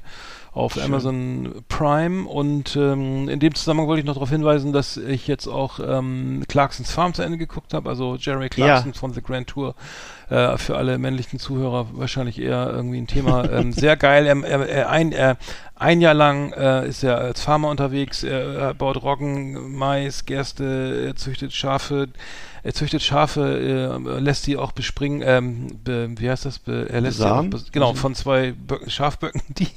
auf Amazon Prime und ähm, in dem Zusammenhang wollte ich noch darauf hinweisen, dass ich jetzt auch ähm, Clarksons Farm zu Ende geguckt habe, also Jerry Clarkson von The Grand Tour äh, für alle männlichen Zuhörer wahrscheinlich eher irgendwie ein Thema. ähm, sehr geil. Er, er, er, ein, er, ein Jahr lang äh, ist er als Farmer unterwegs. Er, baut Roggen, Mais, Gerste, er züchtet Schafe. Er züchtet Schafe, äh, lässt sie auch bespringen. Ähm, be, wie heißt das? Be, er lässt sie auch, genau von zwei Böcken, Schafböcken, die.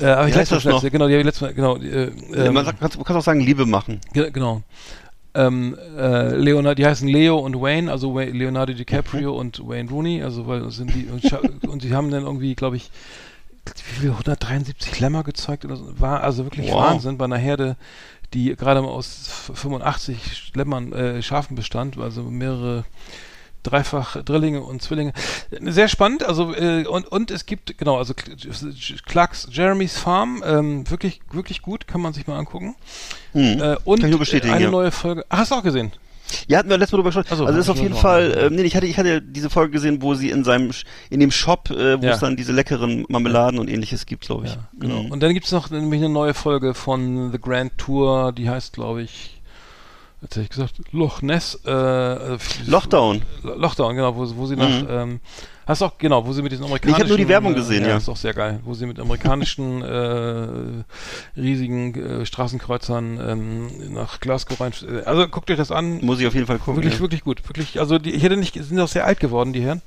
Äh, aber ich letztes Mal, genau, die letztes Mal, genau. Äh, ähm, man sagt, kannst, kannst auch sagen, Liebe machen. Ge genau. Ähm, äh, Leonardo, die heißen Leo und Wayne, also Wa- Leonardo DiCaprio und Wayne Rooney, also weil sind die und, und die haben dann irgendwie, glaube ich, wie viel 173 Lämmer gezeugt oder so. War also wirklich Wow. Wahnsinn bei einer Herde, die gerade mal aus f- 85 Lämmern, äh, Schafen bestand, also mehrere dreifach Drillinge und Zwillinge. Sehr spannend, also äh, und, und es gibt, genau, also Cl- Clarks Jeremy's Farm, ähm, wirklich, wirklich gut, kann man sich mal angucken. Hm. Äh, und Kann ich bestätigen, äh, eine ja. neue Folge. Ach, hast du auch gesehen? Ja, hatten wir letztes Mal drüber gesprochen. Ach so, also ist hab auf jeden Fall, ähm, nee, ich hatte, ich hatte diese Folge gesehen, wo sie in seinem, in dem Shop, äh, wo Ja. es dann diese leckeren Marmeladen und ähnliches gibt, glaube ich. Ja, genau. Mhm. Und dann gibt es noch nämlich eine neue Folge von The Grand Tour, die heißt, glaube ich, jetzt hätte ich gesagt, Loch Ness. Äh, äh, Lochdown. Lo- Lochdown, genau, wo, wo sie nach, Mhm. ähm, hast du auch, genau, wo sie mit diesen amerikanischen... ich hab nur die Werbung gesehen, äh, ja. ist auch sehr geil, wo sie mit amerikanischen äh, riesigen äh, Straßenkreuzern ähm, nach Glasgow rein... äh, Also guckt euch das an, Muss ich auf jeden Fall gucken. Wirklich, ja. wirklich gut. Wirklich, also die, ich hätte nicht, sind auch sehr alt geworden, die Herren.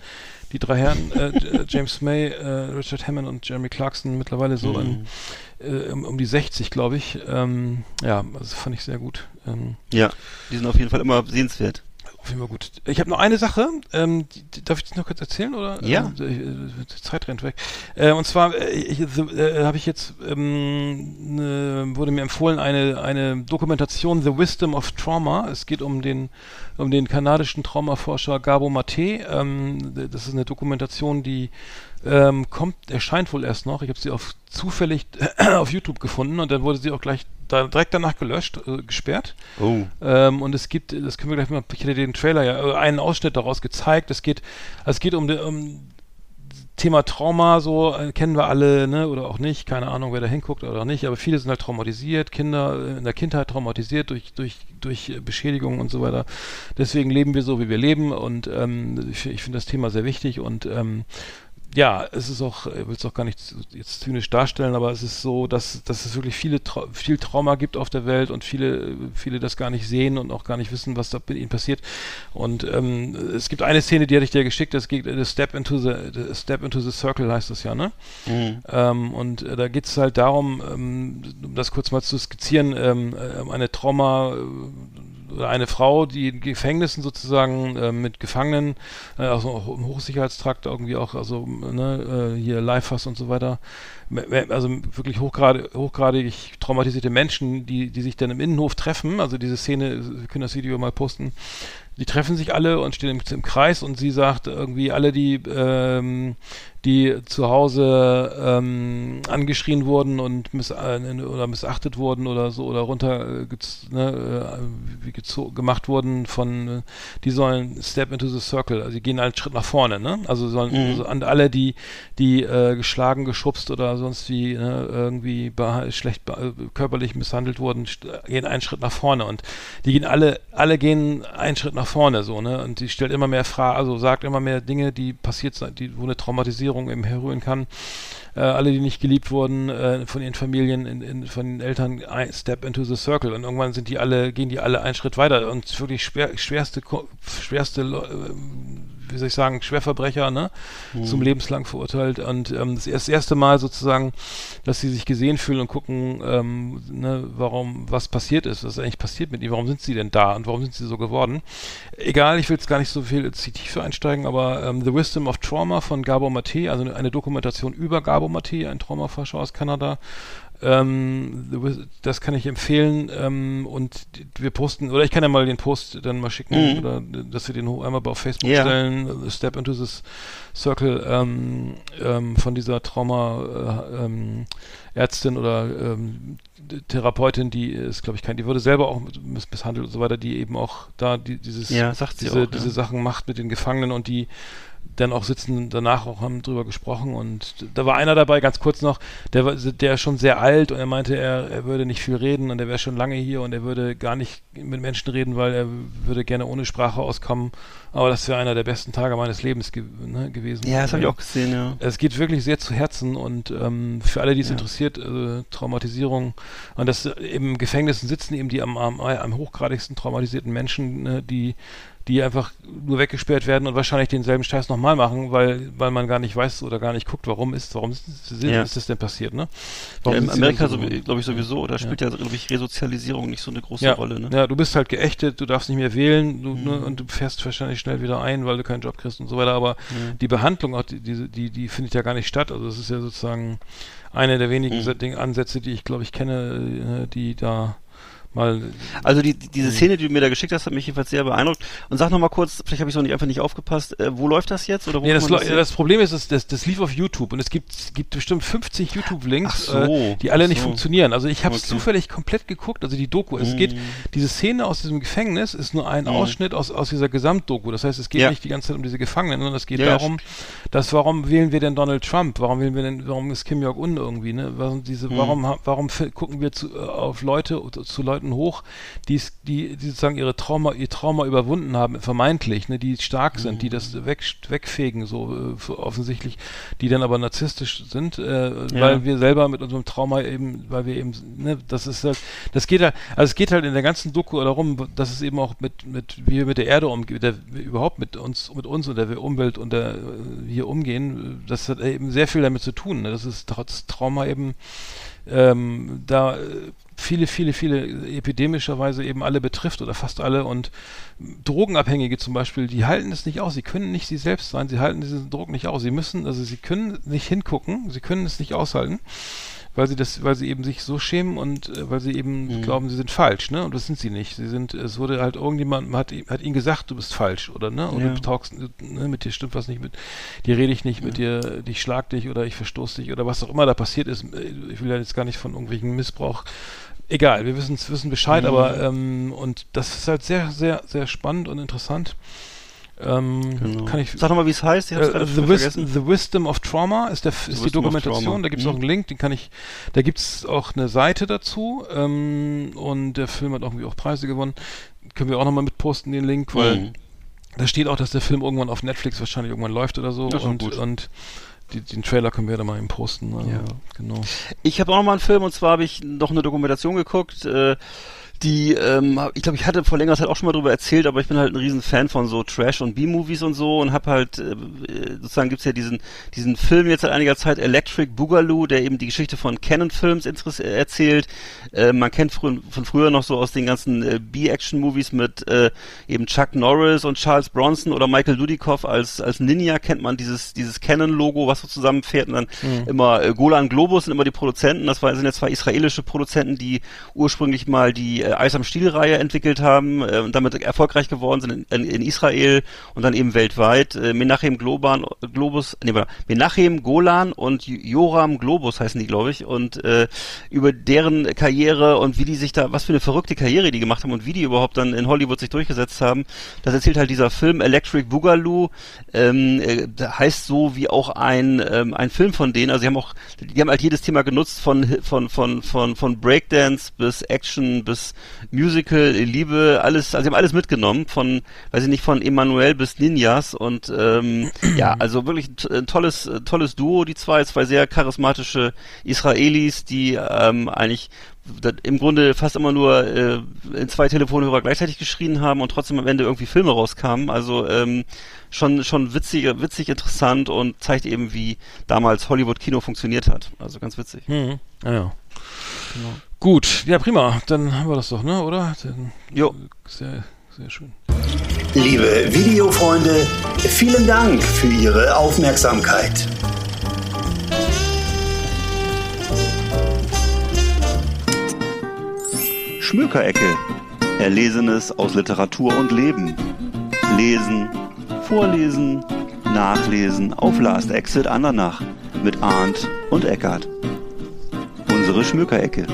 Die drei Herren, äh, J- James May, äh, Richard Hammond und Jeremy Clarkson, mittlerweile so an, äh, um, um die 60, glaube ich. Ähm, ja, das fand ich sehr gut. Ähm, Ja, die sind auf jeden Fall immer sehenswert. auf jeden Fall gut. Ich habe noch eine Sache. Ähm, die, die, darf ich das noch kurz erzählen? Oder? Ja. Ähm, äh, die Zeit rennt weg. Äh, und zwar äh, äh, habe ich jetzt, ähm, ne, wurde mir empfohlen, eine, eine Dokumentation The Wisdom of Trauma. Es geht um den, um den kanadischen Traumaforscher Gabo Mate. Ähm, das ist eine Dokumentation, die ähm, kommt, erscheint wohl erst noch. Ich habe sie auf zufällig auf YouTube gefunden und dann wurde sie auch gleich da, direkt danach gelöscht, äh, gesperrt. Oh. Ähm, und es gibt, das können wir gleich mal, ich hätte den Trailer ja, äh, einen Ausschnitt daraus gezeigt. Es geht, es geht um, um Thema Trauma, so äh, kennen wir alle, ne, oder auch nicht, keine Ahnung, wer da hinguckt oder nicht, aber viele sind halt traumatisiert, Kinder äh, in der Kindheit traumatisiert durch, durch, durch äh, Beschädigungen und so weiter. Deswegen leben wir so, wie wir leben und ähm, ich, ich finde das Thema sehr wichtig und ähm, ja, es ist auch, ich will es auch gar nicht jetzt zynisch darstellen, aber es ist so, dass, dass es wirklich viele viel Trauma gibt auf der Welt und viele, viele das gar nicht sehen und auch gar nicht wissen, was da mit ihnen passiert. Und ähm, es gibt eine Szene, die hatte ich dir geschickt, das geht the Step into the, the Step into the Circle heißt das ja, ne? Mhm. Ähm, und äh, da geht es halt darum, ähm, um das kurz mal zu skizzieren, ähm, äh, eine Trauma eine Frau, die in Gefängnissen sozusagen äh, mit Gefangenen, äh, also auch im Hochsicherheitstrakt irgendwie auch, also ne, äh, hier Lifehouse und so weiter, also wirklich hochgradig, hochgradig traumatisierte Menschen, die, die sich dann im Innenhof treffen, also diese Szene, wir können das Video mal posten, die treffen sich alle und stehen im, im Kreis und sie sagt irgendwie alle, die, ähm, die zu Hause ähm, angeschrien wurden und miss äh, oder missachtet wurden oder so oder runter äh, ne, äh, gemacht wurden von die sollen step into the circle, also die gehen einen Schritt nach vorne, ne? Also sollen also an alle die die äh, geschlagen, geschubst oder sonst wie ne, irgendwie schlecht körperlich misshandelt wurden, gehen einen Schritt nach vorne und die gehen alle alle gehen einen Schritt nach vorne so, ne? Und die stellt immer mehr Fragen, also sagt immer mehr Dinge, die passiert sind, die wo eine Traumatisierung eben herrühren kann. Äh, alle, die nicht geliebt wurden äh, von ihren Familien, in, in, von den Eltern, Step into the Circle. Und irgendwann sind die alle, gehen die alle einen Schritt weiter und wirklich schwer, schwerste, schwerste, äh, wie soll ich sagen, Schwerverbrecher, ne, zum lebenslang verurteilt. Und ähm, das, erst, das erste Mal sozusagen, dass sie sich gesehen fühlen und gucken, ähm, ne, warum, was passiert ist, was ist eigentlich passiert mit ihnen, warum sind sie denn da und warum sind sie so geworden. Egal, ich will jetzt gar nicht so viel in die Tiefe einsteigen, aber ähm, The Wisdom of Trauma von Gabor Mate, also eine, Dokumentation über Gabor Mate, ein Traumaforscher aus Kanada. Ähm, das kann ich empfehlen ähm, und wir posten, oder ich kann ja mal den Post dann mal schicken, oder dass wir den einmal auf Facebook Ja. stellen, Step into this Circle ähm, ähm, von dieser Trauma äh, ähm, oder ähm, Therapeutin, die ist, glaube ich, kein, die wurde selber auch miss misshandelt und so weiter, die eben auch da die, dieses, Ja, diese, auch, ja. diese Sachen macht mit den Gefangenen und die dann auch sitzen danach auch haben drüber gesprochen und da war einer dabei, ganz kurz noch, der war der ist schon sehr alt und er meinte, er, er würde nicht viel reden und er wäre schon lange hier und er würde gar nicht mit Menschen reden, weil er würde gerne ohne Sprache auskommen. Aber das wäre einer der besten Tage meines Lebens ge ne, gewesen. Ja, das habe ich auch gesehen, ja. Es geht wirklich sehr zu Herzen und ähm, für alle, die es interessiert, äh, Traumatisierung und das äh, im Gefängnissen sitzen eben die am, am, am hochgradigsten traumatisierten Menschen, ne, die die einfach nur weggesperrt werden und wahrscheinlich denselben Scheiß nochmal machen, weil, weil man gar nicht weiß oder gar nicht guckt, warum ist, warum ist, ist, Ja. ist das denn passiert, ne? ja Warum in sie denn Amerika, so glaube ich, sowieso, da spielt ja, glaube ich, Resozialisierung nicht so eine große ja, Rolle, ne? ja, du bist halt geächtet, du darfst nicht mehr wählen du, Mhm. ne, und du fährst wahrscheinlich schnell wieder ein, weil du keinen Job kriegst und so weiter, aber die Behandlung, auch die, die, die, die findet ja gar nicht statt. Also es ist ja sozusagen eine der wenigen Mhm. Ansätze, die ich glaube ich kenne, äh, die da mal Also die, die- diese Szene, die du mir da geschickt hast, hat mich jedenfalls sehr beeindruckt. Und sag noch mal kurz, vielleicht habe ich so nicht einfach nicht aufgepasst, äh, wo läuft das jetzt? Oder wo Nee, das, das, das Problem ist, dass das, das lief auf YouTube und es gibt, gibt bestimmt 50 YouTube-Links, so, äh, die alle ach nicht so. funktionieren. Also ich habe es Okay. Mhm. zufällig komplett geguckt, also die Doku. Es geht, diese Szene aus diesem Gefängnis ist nur ein Ausschnitt aus, aus dieser Gesamtdoku. Das heißt, es geht Ja. nicht die ganze Zeit um diese Gefangenen, sondern es geht Ja, darum, dass warum wählen wir denn Donald Trump? Warum wählen wir denn, warum ist Kim Jong-un irgendwie, ne? Warum, diese, Mhm. warum, warum gucken wir zu, äh, auf Leute, zu Leuten hoch, die, die, die sozusagen ihre Trauma, ihr Trauma überwunden haben, vermeintlich, ne, die stark sind, die das weg, wegfegen, so äh, offensichtlich, die dann aber narzisstisch sind, äh, weil wir selber mit unserem Trauma eben, weil wir eben, ne, das ist halt, das geht halt, also es geht halt in der ganzen Doku darum, dass es eben auch mit, mit, wie wir mit der Erde umgehen, überhaupt mit uns, mit uns und der Umwelt und der, äh, hier umgehen, das hat eben sehr viel damit zu tun, ne, das ist trotz Trauma eben, ähm, da äh, viele, viele, viele epidemischerweise eben alle betrifft oder fast alle und Drogenabhängige zum Beispiel, die halten es nicht aus, sie können nicht sie selbst sein, sie halten diesen Druck nicht aus, sie müssen, also sie können nicht hingucken, sie können es nicht aushalten, weil sie das, weil sie eben sich so schämen und äh, weil sie eben glauben, sie sind falsch, ne? Und das sind sie nicht. Sie sind, es wurde halt irgendjemand hat, hat ihnen gesagt, du bist falsch, oder ne? Und Ja. du talkst, ne, mit dir stimmt was nicht, mit dir rede ich nicht, mit dir, ich schlag dich oder ich verstoß dich oder was auch immer da passiert ist. Ich will ja jetzt gar nicht von irgendwelchen Missbrauch. Egal, wir wissen wissen Bescheid, aber ähm, und das ist halt sehr, sehr, sehr spannend und interessant. Ähm, Genau. Kann ich Sag noch mal, wie es heißt, ich hab's äh, The, Wis. The Wisdom of Trauma ist, der, ist die Wisdom Dokumentation. Da gibt es Mhm. auch einen Link, den kann ich. Da gibt es auch eine Seite dazu. Ähm, und der Film hat irgendwie auch Preise gewonnen. Können wir auch nochmal mitposten, den Link, weil Mhm. da steht auch, dass der Film irgendwann auf Netflix wahrscheinlich irgendwann läuft oder so. Das und gut. und die, den Trailer können wir da mal eben posten. Also, Ja. Genau. Ich habe auch noch mal einen Film und zwar habe ich noch eine Dokumentation geguckt, äh, die, ähm, hab- ich glaube, ich hatte vor längerer Zeit auch schon mal drüber erzählt, aber ich bin halt ein riesen Fan von so Trash- und B-Movies und so und habe halt, äh, sozusagen gibt's ja diesen, diesen Film jetzt seit einiger Zeit, Electric Boogaloo, der eben die Geschichte von Canon Films interess- äh, erzählt. Äh, man kennt frü von früher noch so aus den ganzen äh, B-Action-Movies mit äh, eben Chuck Norris und Charles Bronson oder Michael Dudikoff als, als Ninja kennt man dieses, dieses Canon-Logo, was so zusammenfährt und dann immer äh, Golan Globus sind immer die Produzenten, das sind ja zwei israelische Produzenten, die ursprünglich mal die äh, Eis am Stiel-Reihe entwickelt haben äh, und damit erfolgreich geworden sind in, in, in Israel und dann eben weltweit. Äh, Menachem Globan, Globus, nee, Menachem Golan und Joram Globus heißen die, glaube ich. Und äh, über deren Karriere und wie die sich da, was für eine verrückte Karriere die gemacht haben und wie die überhaupt dann in Hollywood sich durchgesetzt haben, das erzählt halt dieser Film Electric Boogaloo. Ähm, äh, heißt so wie auch ein, ähm, ein Film von denen. Also sie haben auch, die haben halt jedes Thema genutzt von, von, von, von, von Breakdance bis Action bis Musical, Liebe, alles, also sie haben alles mitgenommen, von, weiß ich nicht, von Emanuel bis Ninjas und ähm, ja, also wirklich ein, ein tolles, äh, tolles Duo, die zwei, zwei sehr charismatische Israelis, die ähm, eigentlich im Grunde fast immer nur äh, in zwei Telefonhörer gleichzeitig geschrien haben und trotzdem am Ende irgendwie Filme rauskamen. Also ähm, schon schon witzig, witzig interessant und zeigt eben, wie damals Hollywood-Kino funktioniert hat. Also ganz witzig. Mhm. Ja, ja. Gut, ja prima. Dann haben wir das doch, ne? Oder? Dann, Jo. Sehr, sehr schön. Liebe Videofreunde, vielen Dank für Ihre Aufmerksamkeit. Schmökerecke. Erlesenes aus Literatur und Leben. Lesen, vorlesen, nachlesen auf Last Exit Andernach mit Arndt und Eckart. Unsere Schmökerecke.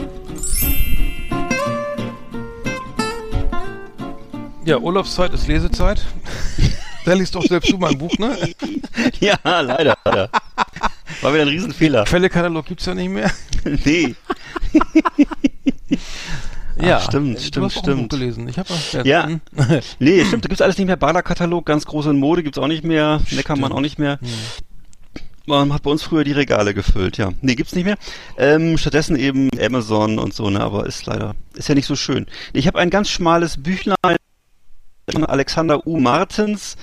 Ja, Urlaubszeit ist Lesezeit. da liest doch selbst du mein Buch, ne? Ja, leider. leider. War wieder ein Riesenfehler. Quellekatalog gibt's ja nicht mehr. Nee. ja, stimmt, du stimmt, hast auch ein stimmt. Buch gelesen. Ich habe Ja. Nee, stimmt, da gibt's alles nicht mehr. Bader-Katalog, ganz groß in Mode, gibt's auch nicht mehr. Neckermann auch nicht mehr. Man hat bei uns früher die Regale gefüllt, ja. Nee, gibt's nicht mehr. Ähm, stattdessen eben Amazon und so, ne, aber ist leider, ist ja nicht so schön. Ich habe ein ganz schmales Büchlein von Alexander U. Martens.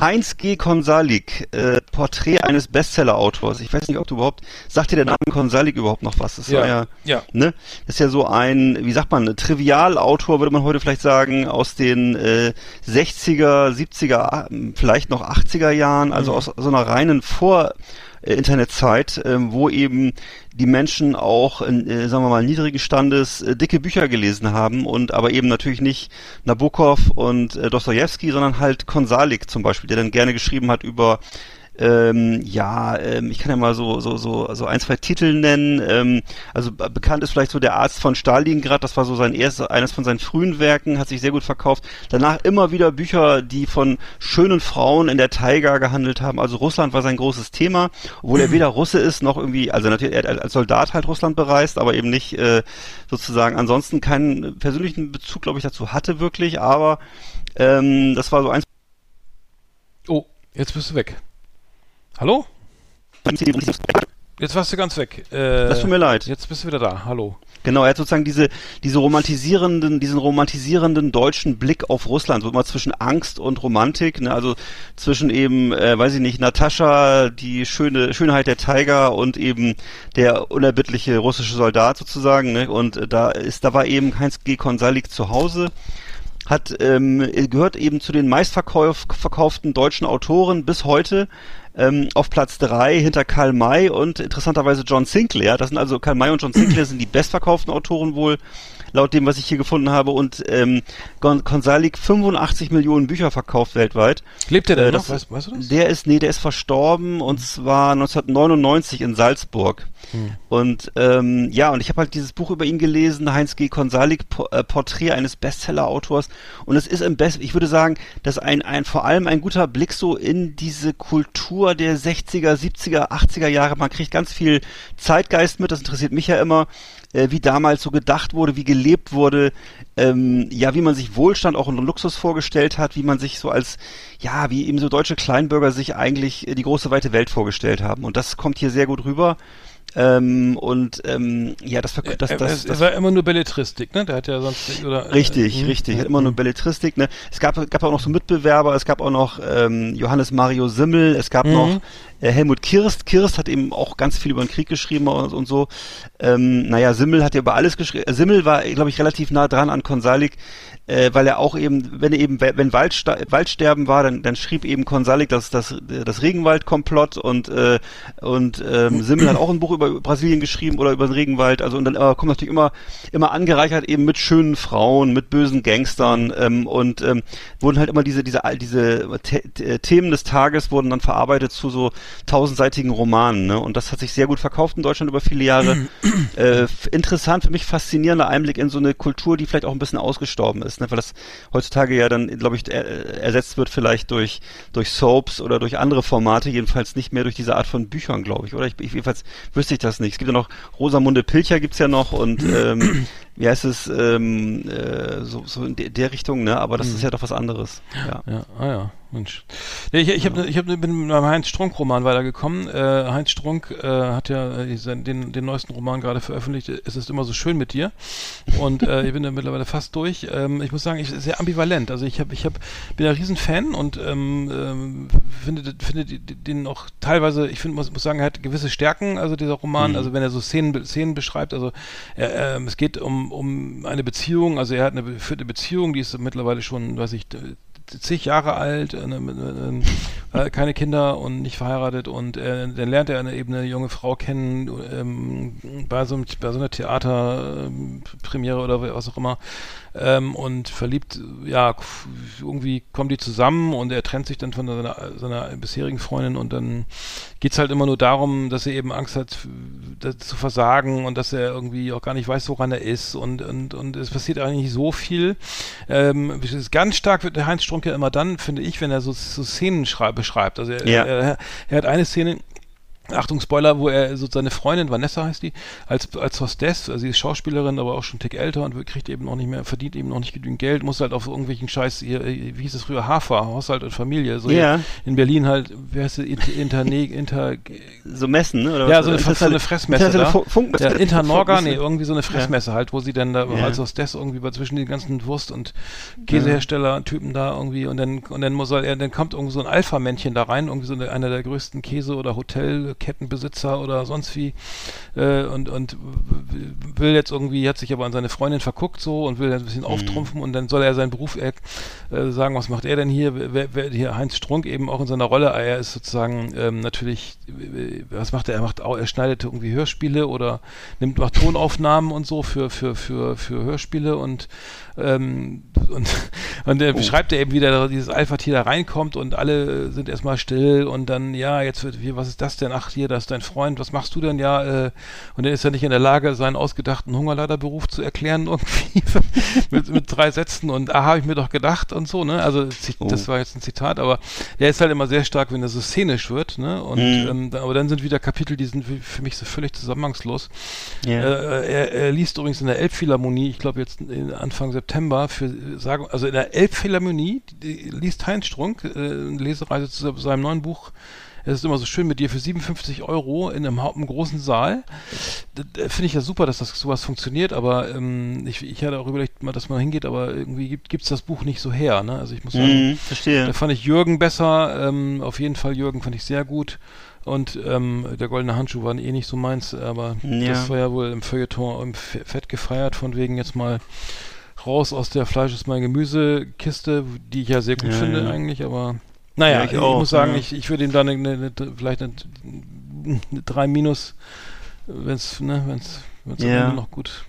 Heinz G. Konsalik, äh, Porträt eines Bestseller-Autors. Ich weiß nicht, ob du überhaupt, sagt dir der Name Konsalik überhaupt noch was? Das war ja, ja. ne? Das ist ja so ein, wie sagt man, Trivialautor, würde man heute vielleicht sagen, aus den äh, 60er, 70er, ah, vielleicht noch 80er Jahren, also aus so einer reinen Vor- äh, Internetzeit, ähm, wo eben die Menschen auch, in, äh, sagen wir mal, niedrigen Standes äh, dicke Bücher gelesen haben und aber eben natürlich nicht Nabokov und äh, Dostoevsky, sondern halt Konsalik zum Beispiel, der dann gerne geschrieben hat über ähm, ja, ähm, ich kann ja mal so so so so ein zwei Titel nennen. Ähm, also bekannt ist vielleicht so der Arzt von Stalingrad. Das war so sein erstes, eines von seinen frühen Werken, hat sich sehr gut verkauft. Danach immer wieder Bücher, die von schönen Frauen in der Taiga gehandelt haben. Also Russland war sein großes Thema, obwohl er weder Russe ist noch irgendwie, also natürlich er hat als Soldat halt Russland bereist, aber eben nicht äh, sozusagen ansonsten keinen persönlichen Bezug, glaube ich, dazu hatte wirklich. Aber ähm, das war so eins Oh, jetzt bist du weg. Hallo? Jetzt warst du ganz weg. Äh, Das tut mir leid. Jetzt bist du wieder da. Hallo. Genau, er hat sozusagen diese, diese romantisierenden, diesen romantisierenden deutschen Blick auf Russland, so immer zwischen Angst und Romantik, ne, also zwischen eben, äh, weiß ich nicht, Natascha, die schöne Schönheit der Tiger und eben der unerbittliche russische Soldat sozusagen, ne, und äh, da ist, da war eben Heinz G. Konsalik zu Hause, hat ähm, gehört eben zu den meistverkauften deutschen Autoren bis heute ähm, auf Platz drei hinter Karl May und interessanterweise John Sinclair. Das sind also Karl May und John Sinclair sind die bestverkauften Autoren wohl laut dem, was ich hier gefunden habe und ähm, Gon- Konsalik 85 Millionen Bücher verkauft weltweit. Lebt der denn Äh, noch? das- Weißt, weißt du das? Der ist, nee, der ist verstorben und zwar 1999 in Salzburg. Und ähm, ja, und ich habe halt dieses Buch über ihn gelesen, Heinz G. Konsalik, Po- äh, Porträt eines Bestseller-Autors. Und es ist im Best, ich würde sagen, dass ein, ein vor allem ein guter Blick so in diese Kultur der 60er, 70er, 80er Jahre. Man kriegt ganz viel Zeitgeist mit, das interessiert mich ja immer äh, wie damals so gedacht wurde, wie gelebt wurde, ähm, ja, wie man sich Wohlstand auch und Luxus vorgestellt hat, wie man sich so als, ja, wie eben so deutsche Kleinbürger sich eigentlich äh, die große weite Welt vorgestellt haben. Und das kommt hier sehr gut rüber. Ähm, und ähm, ja, das, das, das, das, er war immer nur Belletristik, ne? Der hat ja sonst nicht, oder? Richtig, äh, richtig. hm, Hat immer nur Belletristik. Ne? Es gab, gab auch noch so Mitbewerber. Es gab auch noch ähm, Johannes Mario Simmel. Es gab Mhm. noch äh, Helmut Kirst. Kirst hat eben auch ganz viel über den Krieg geschrieben und, und so. Ähm, naja, Simmel hat ja über alles geschrieben. Simmel war, glaube ich, relativ nah dran an Konsalik. Äh, weil er auch eben, wenn er eben, wenn Waldsta Waldsterben war, dann, dann schrieb eben Konsalik das, das, das Regenwaldkomplott und, äh, und ähm, Simmel hat auch ein Buch über Brasilien geschrieben oder über den Regenwald, also und dann äh, kommt natürlich immer, immer angereichert eben mit schönen Frauen, mit bösen Gangstern ähm, und ähm, wurden halt immer diese, diese, diese The Themen des Tages wurden dann verarbeitet zu so tausendseitigen Romanen, ne? Und das hat sich sehr gut verkauft in Deutschland über viele Jahre. äh, interessant, für mich faszinierender Einblick in so eine Kultur, die vielleicht auch ein bisschen ausgestorben ist, ne? weil das heutzutage ja dann, glaube ich, er, ersetzt wird vielleicht durch, durch Soaps oder durch andere Formate, jedenfalls nicht mehr durch diese Art von Büchern, glaube ich, oder? Ich, ich, jedenfalls wüsste ich das nicht. Es gibt ja noch Rosamunde Pilcher gibt's ja noch und ähm, wie heißt es, ähm, äh, so, so in de der Richtung, ne? Aber das ist ja doch was anderes. Ja. Ja, ah ja, Mensch. Ich ich, hab, ich hab, bin mit meinem Heinz Strunk-Roman weitergekommen. Äh, Heinz Strunk äh, hat ja äh, den, den neuesten Roman gerade veröffentlicht. Es ist immer so schön mit dir. Und äh, ich bin da mittlerweile fast durch. Ähm, ich muss sagen, ich sehr ambivalent. Also ich habe, ich hab, bin ein Riesenfan und ähm, ähm, finde, finde den auch teilweise, ich finde, muss, muss sagen, er hat gewisse Stärken, also dieser Roman, also wenn er so Szenen, Szenen beschreibt, also er, ähm, es geht um, um eine Beziehung, also er hat eine geführte Beziehung, die ist mittlerweile schon, weiß ich, zig Jahre alt, eine, eine, eine, keine Kinder und nicht verheiratet und äh, dann lernt er eine, eben eine junge Frau kennen ähm, bei, so, bei so einer Theaterpremiere oder was auch immer ähm, und verliebt, ja, irgendwie kommen die zusammen und er trennt sich dann von seiner, seiner bisherigen Freundin und dann geht's halt immer nur darum, dass er eben Angst hat zu versagen und dass er irgendwie auch gar nicht weiß, woran er ist und, und, und es passiert eigentlich so viel. Ähm, ganz stark wird der Heinz Strunk ja immer dann, finde ich, wenn er so, so Szenen schrei- beschreibt. Also er, Ja. er, er hat eine Szene, Achtung, Spoiler, wo er so seine Freundin, Vanessa heißt die, als, als Hostess, also sie ist Schauspielerin, aber auch schon einen Tick älter und kriegt eben auch nicht mehr, verdient eben noch nicht genügend Geld, muss halt auf irgendwelchen Scheiß, hier, äh, wie hieß es früher, Hafer, Haushalt und Familie, so Ja. in Berlin halt, wie heißt es, Inter, Inter, So Messen, ne? Oder ja, was? so eine, so eine Fressmesse da. Funk, ja, Internorga, nee, irgendwie so eine Fressmesse halt, wo sie dann da Ja. als Hostess irgendwie bei zwischen den ganzen Wurst- und Käsehersteller-Typen da irgendwie und dann und dann muss er, dann kommt irgendwie so ein Alpha-Männchen da rein, irgendwie so eine, einer der größten Käse- oder Hotelkettenbesitzer oder sonst wie äh, und und will jetzt irgendwie, hat sich aber an seine Freundin verguckt so und will ein bisschen auftrumpfen und dann soll er seinen Beruf äh, sagen, was macht er denn hier? Wer, wer, hier Heinz Strunk eben auch in seiner Rolle, er ist sozusagen ähm, natürlich, äh, was macht er? Er macht auch, er schneidet irgendwie Hörspiele oder nimmt macht Tonaufnahmen und so für für für für Hörspiele und ähm, und und er beschreibt er eben, wie der, dieses Alpha-Tier da reinkommt und alle sind erstmal still und dann, ja, jetzt wird, was ist das denn? Ach, hier, das ist dein Freund, was machst du denn? Ja, äh, und er ist ja nicht in der Lage, seinen ausgedachten Hungerleiderberuf zu erklären irgendwie mit, mit drei Sätzen und ah, habe ich mir doch gedacht und so, ne? Also zi- das war jetzt ein Zitat, aber der ist halt immer sehr stark, wenn er so szenisch wird, ne? Und ähm, da, aber dann sind wieder Kapitel, die sind für- mich so völlig zusammenhangslos. Ja. Äh, er, er liest übrigens in der Elbphilharmonie, ich glaube jetzt in Anfang September, für sagen, also in der Elbphilharmonie die, liest Heinz Strunk, äh, eine Lesereise zu seinem neuen Buch. Es ist immer so schön mit dir für 57 Euro in einem, einem großen Saal. Finde ich ja super, dass das sowas funktioniert, aber ähm, ich, ich hatte auch überlegt, mal, dass man hingeht, aber irgendwie gibt es das Buch nicht so her. Ne? Also ich muss sagen, Mhm, verstehe. da fand ich Jürgen besser. Ähm, auf jeden Fall Jürgen fand ich sehr gut. Und ähm, der goldene Handschuh war eh nicht so meins, aber Ja. das war ja wohl im Feuilleton im Fe- Fett gefeiert, von wegen jetzt mal raus aus der Fleisch ist mein Gemüsekiste, die ich ja sehr gut Ja, finde ja. eigentlich, aber naja, Ja, ich, ich auch, muss sagen, ich, ich würde ihm da eine, eine, vielleicht eine, eine 3 minus, wenn es ne, wenn's, wenn's am Ja. Ende noch gut.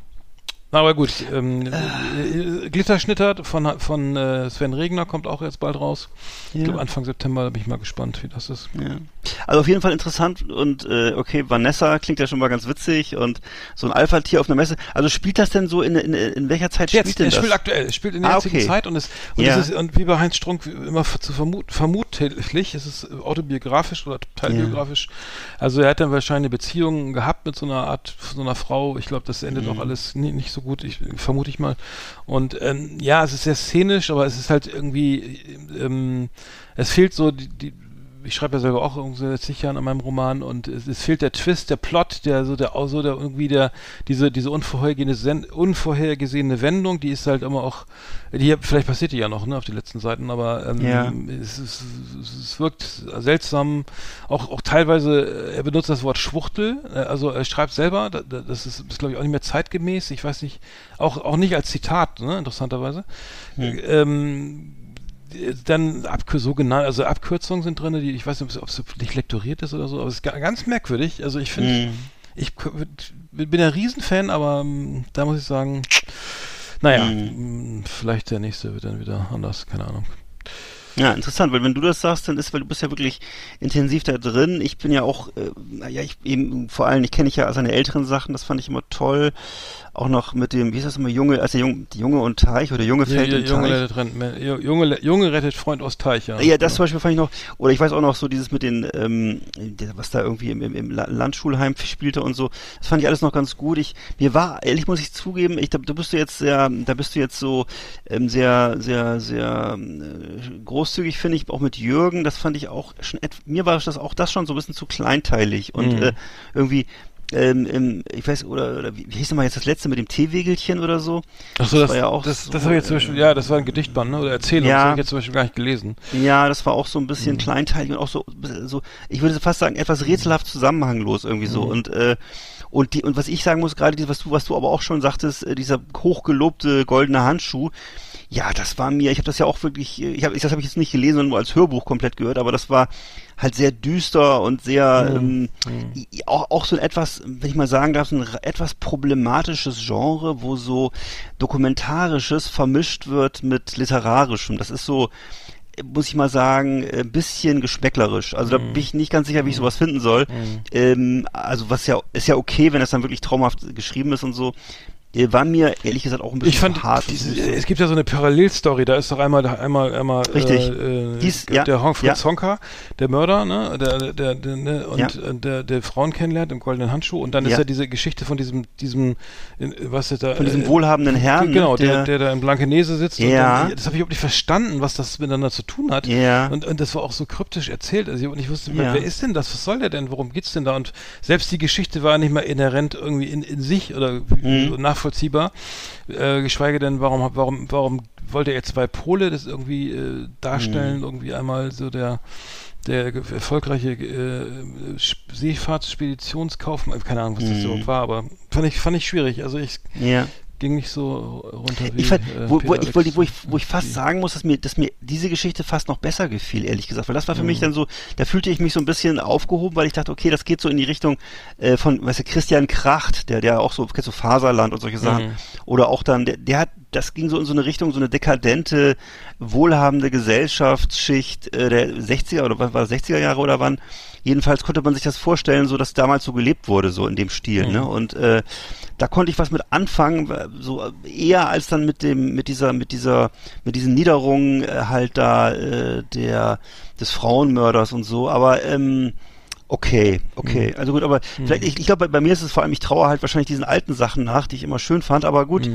Na, aber gut, ähm, äh, Glitterschnitter von, von äh, Sven Regner kommt auch jetzt bald raus. Ich Ja. glaube Anfang September, da bin ich mal gespannt, wie das ist. Ja. Also auf jeden Fall interessant und äh, okay, Vanessa klingt ja schon mal ganz witzig und so ein Alpha-Tier auf einer Messe. Also spielt das denn so in, in, in welcher Zeit spielt Jetzt, denn es das? spielt aktuell, es spielt in der Ah, jetzigen okay. Zeit und es und, Ja. ist, und wie bei Heinz Strunk immer zu vermut, vermutlich, es ist autobiografisch oder teilbiografisch. Also er hat dann wahrscheinlich eine Beziehung gehabt mit so einer Art, so einer Frau. Ich glaube, das endet Mhm. auch alles nie, nicht so gut, ich vermute ich mal. Und ähm, ja, es ist sehr szenisch, aber es ist halt irgendwie, ähm, es fehlt so die, die ich schreibe ja selber auch irgendwie seit zig Jahren an meinem Roman und es, es fehlt der Twist, der Plot, der so der auch so der irgendwie der diese diese unvorhergesehene unvorhergesehene Wendung, die ist halt immer auch die vielleicht passiert die ja noch ne auf den letzten Seiten, aber ähm, Ja. es, es, es, wirkt seltsam, auch auch teilweise äh, er benutzt das Wort Schwuchtel, äh, also er schreibt selber, da, da, das ist, ist glaube ich auch nicht mehr zeitgemäß, ich weiß nicht, auch auch nicht als Zitat, ne interessanterweise. Ähm, dann Abkür so genannt, also Abkürzungen sind drin, die ich weiß nicht, ob es nicht lektoriert ist oder so, aber es ist ga- ganz merkwürdig. Also ich finde, Mhm. ich bin ja Riesenfan, aber ähm, da muss ich sagen, naja, mh, vielleicht der nächste wird dann wieder anders, keine Ahnung. Ja, interessant, weil wenn du das sagst, dann ist, weil du bist ja wirklich intensiv da drin. Ich bin ja auch, äh, naja, ich eben vor allem, ich kenne ich ja seine älteren Sachen, das fand ich immer toll. Auch noch mit dem, wie ist das immer, Junge, als der Junge, die Junge und Teich oder Junge fällt Ja, im Junge, Teich. rettet, Junge, Junge rettet Freund aus Teich, ja. Ja, das zum Beispiel fand ich noch, oder ich weiß auch noch so dieses mit den, ähm, was da irgendwie im, im, im La- Landschulheim spielte und so, das fand ich alles noch ganz gut. Ich, mir war, ehrlich muss ich zugeben, ich, da, da bist du jetzt sehr, da bist du jetzt so ähm, sehr, sehr, sehr äh, großzügig, finde ich, auch mit Jürgen, das fand ich auch schon, mir war das auch das schon so ein bisschen zu kleinteilig und Mhm. äh, irgendwie, ähm, ähm, ich weiß, oder, oder wie, wie hieß nochmal jetzt das letzte mit dem Teewegelchen oder so? Achso, das, war ja auch das, so, das habe ich jetzt zum Beispiel, ja, das war ein Gedichtband, ne? Oder Erzählung, Ja. das habe ich jetzt zum Beispiel gar nicht gelesen. Ja, das war auch so ein Mhm. bisschen kleinteilig und auch so, so, ich würde fast sagen, etwas rätselhaft zusammenhanglos irgendwie so. Mhm. Und, äh, und die, und was ich sagen muss, gerade was du, was du aber auch schon sagtest, äh, dieser hochgelobte goldene Handschuh, ja, das war mir, ich habe das ja auch wirklich, äh, ich hab, das habe ich jetzt nicht gelesen, sondern nur als Hörbuch komplett gehört, aber das war halt sehr düster und sehr, Mhm. ähm, i- auch, auch so ein etwas, wenn ich mal sagen darf, so ein etwas problematisches Genre, wo so dokumentarisches vermischt wird mit literarischem. Das ist so, muss ich mal sagen, ein bisschen geschmäcklerisch. Also da bin ich nicht ganz sicher, wie ich sowas finden soll. Ähm, also was ja, ist ja okay, wenn das dann wirklich traumhaft geschrieben ist und so. War mir ehrlich gesagt auch ein bisschen Ich fand, hart. diese, es gibt ja so eine Parallelstory, da ist doch einmal, einmal, einmal, Richtig. äh, äh, Dies- ja, der Hong ja. Fritz Honka, der Mörder, ne, der, der, der, ne, und Ja. äh, der, der Frauen kennenlernt im goldenen Handschuh und dann ist Ja. ja diese Geschichte von diesem, diesem, was ist da, Von diesem äh, wohlhabenden Herrn, genau, der, der- da in Blankenese sitzt. Ja. Und dann, das habe ich überhaupt nicht verstanden, was das miteinander zu tun hat. Ja. Und, und das war auch so kryptisch erzählt. Also ich, und ich wusste, Ja. wer ist denn das? Was soll der denn? Worum geht's denn da? Und selbst die Geschichte war nicht mal inhärent irgendwie in, in sich oder Mhm. so nachvollziehbar. Äh, geschweige denn, warum, warum, warum wollte er zwei Pole das irgendwie äh, darstellen? Mhm. Irgendwie einmal so der der erfolgreiche äh, Seefahrtsspeditionskaufmann, keine Ahnung, was das Mhm. überhaupt war, aber fand ich, fand ich schwierig. Also ich Ja. Ging nicht so runter wie Ich fand, äh, wo, wo, ich, wo, ich, wo ich fast sagen muss, dass mir, dass mir diese Geschichte fast noch besser gefiel, ehrlich gesagt. Weil das war für Mhm. mich dann so, da fühlte ich mich so ein bisschen aufgehoben, weil ich dachte, okay, das geht so in die Richtung äh, von, weißt du, Christian Kracht, der, der auch so, kennst du Faserland und solche Sachen. Mhm. Oder auch dann, der, der hat, das ging so in so eine Richtung, so eine dekadente, wohlhabende Gesellschaftsschicht äh, der 60er oder was war das, 60er Jahre oder wann. Jedenfalls konnte man sich das vorstellen, so dass damals so gelebt wurde, so in dem Stil. Mhm. Ne? Und äh, da konnte ich was mit anfangen, so eher als dann mit dem, mit dieser, mit dieser, mit diesen Niederungen äh, halt da äh, der des Frauenmörders und so. Aber ähm, okay, okay, also gut, aber vielleicht, ich, ich glaube, bei, bei mir ist es vor allem, ich traue halt wahrscheinlich diesen alten Sachen nach, die ich immer schön fand. Aber gut,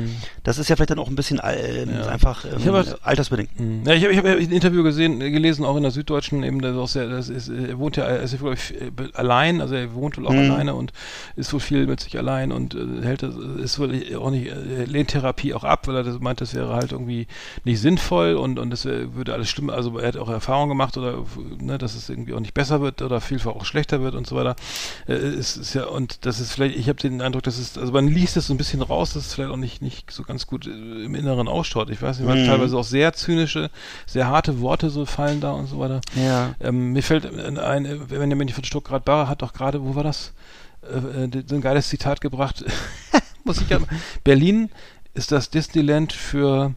das ist ja vielleicht dann auch ein bisschen äh, Ja. einfach ähm, Ich was- altersbedingt. Hm. Ja, ich habe ich hab ein Interview gesehen, äh, gelesen, auch in der Süddeutschen, eben, das ist das ist, äh, er wohnt ja, er ist, glaube ich, äh, allein, also er wohnt wohl auch Mhm. alleine und ist wohl viel mit sich allein und äh, hält das, ist wohl auch nicht, äh, lehnt Therapie auch ab, weil er das meint, das wäre halt irgendwie nicht sinnvoll und, und das würde alles stimmen, also er hat auch Erfahrungen gemacht oder, ne, dass es irgendwie auch nicht besser wird oder vielfach auch schlechter wird und so weiter. Äh, es ist ja, und das ist vielleicht, ich habe den Eindruck, dass es, also man liest es so ein bisschen raus, dass es vielleicht auch nicht, nicht so ganz gut äh, im Inneren ausschaut. Ich weiß nicht, weil Mhm. teilweise auch sehr zynische, sehr harte Worte so fallen da und so weiter. Ja. Ähm, mir fällt ein, wenn der Mensch von Stuttgart Barre hat doch gerade, wo war das? Äh, äh, so ein geiles Zitat gebracht. Muss ich ja. Berlin ist das Disneyland für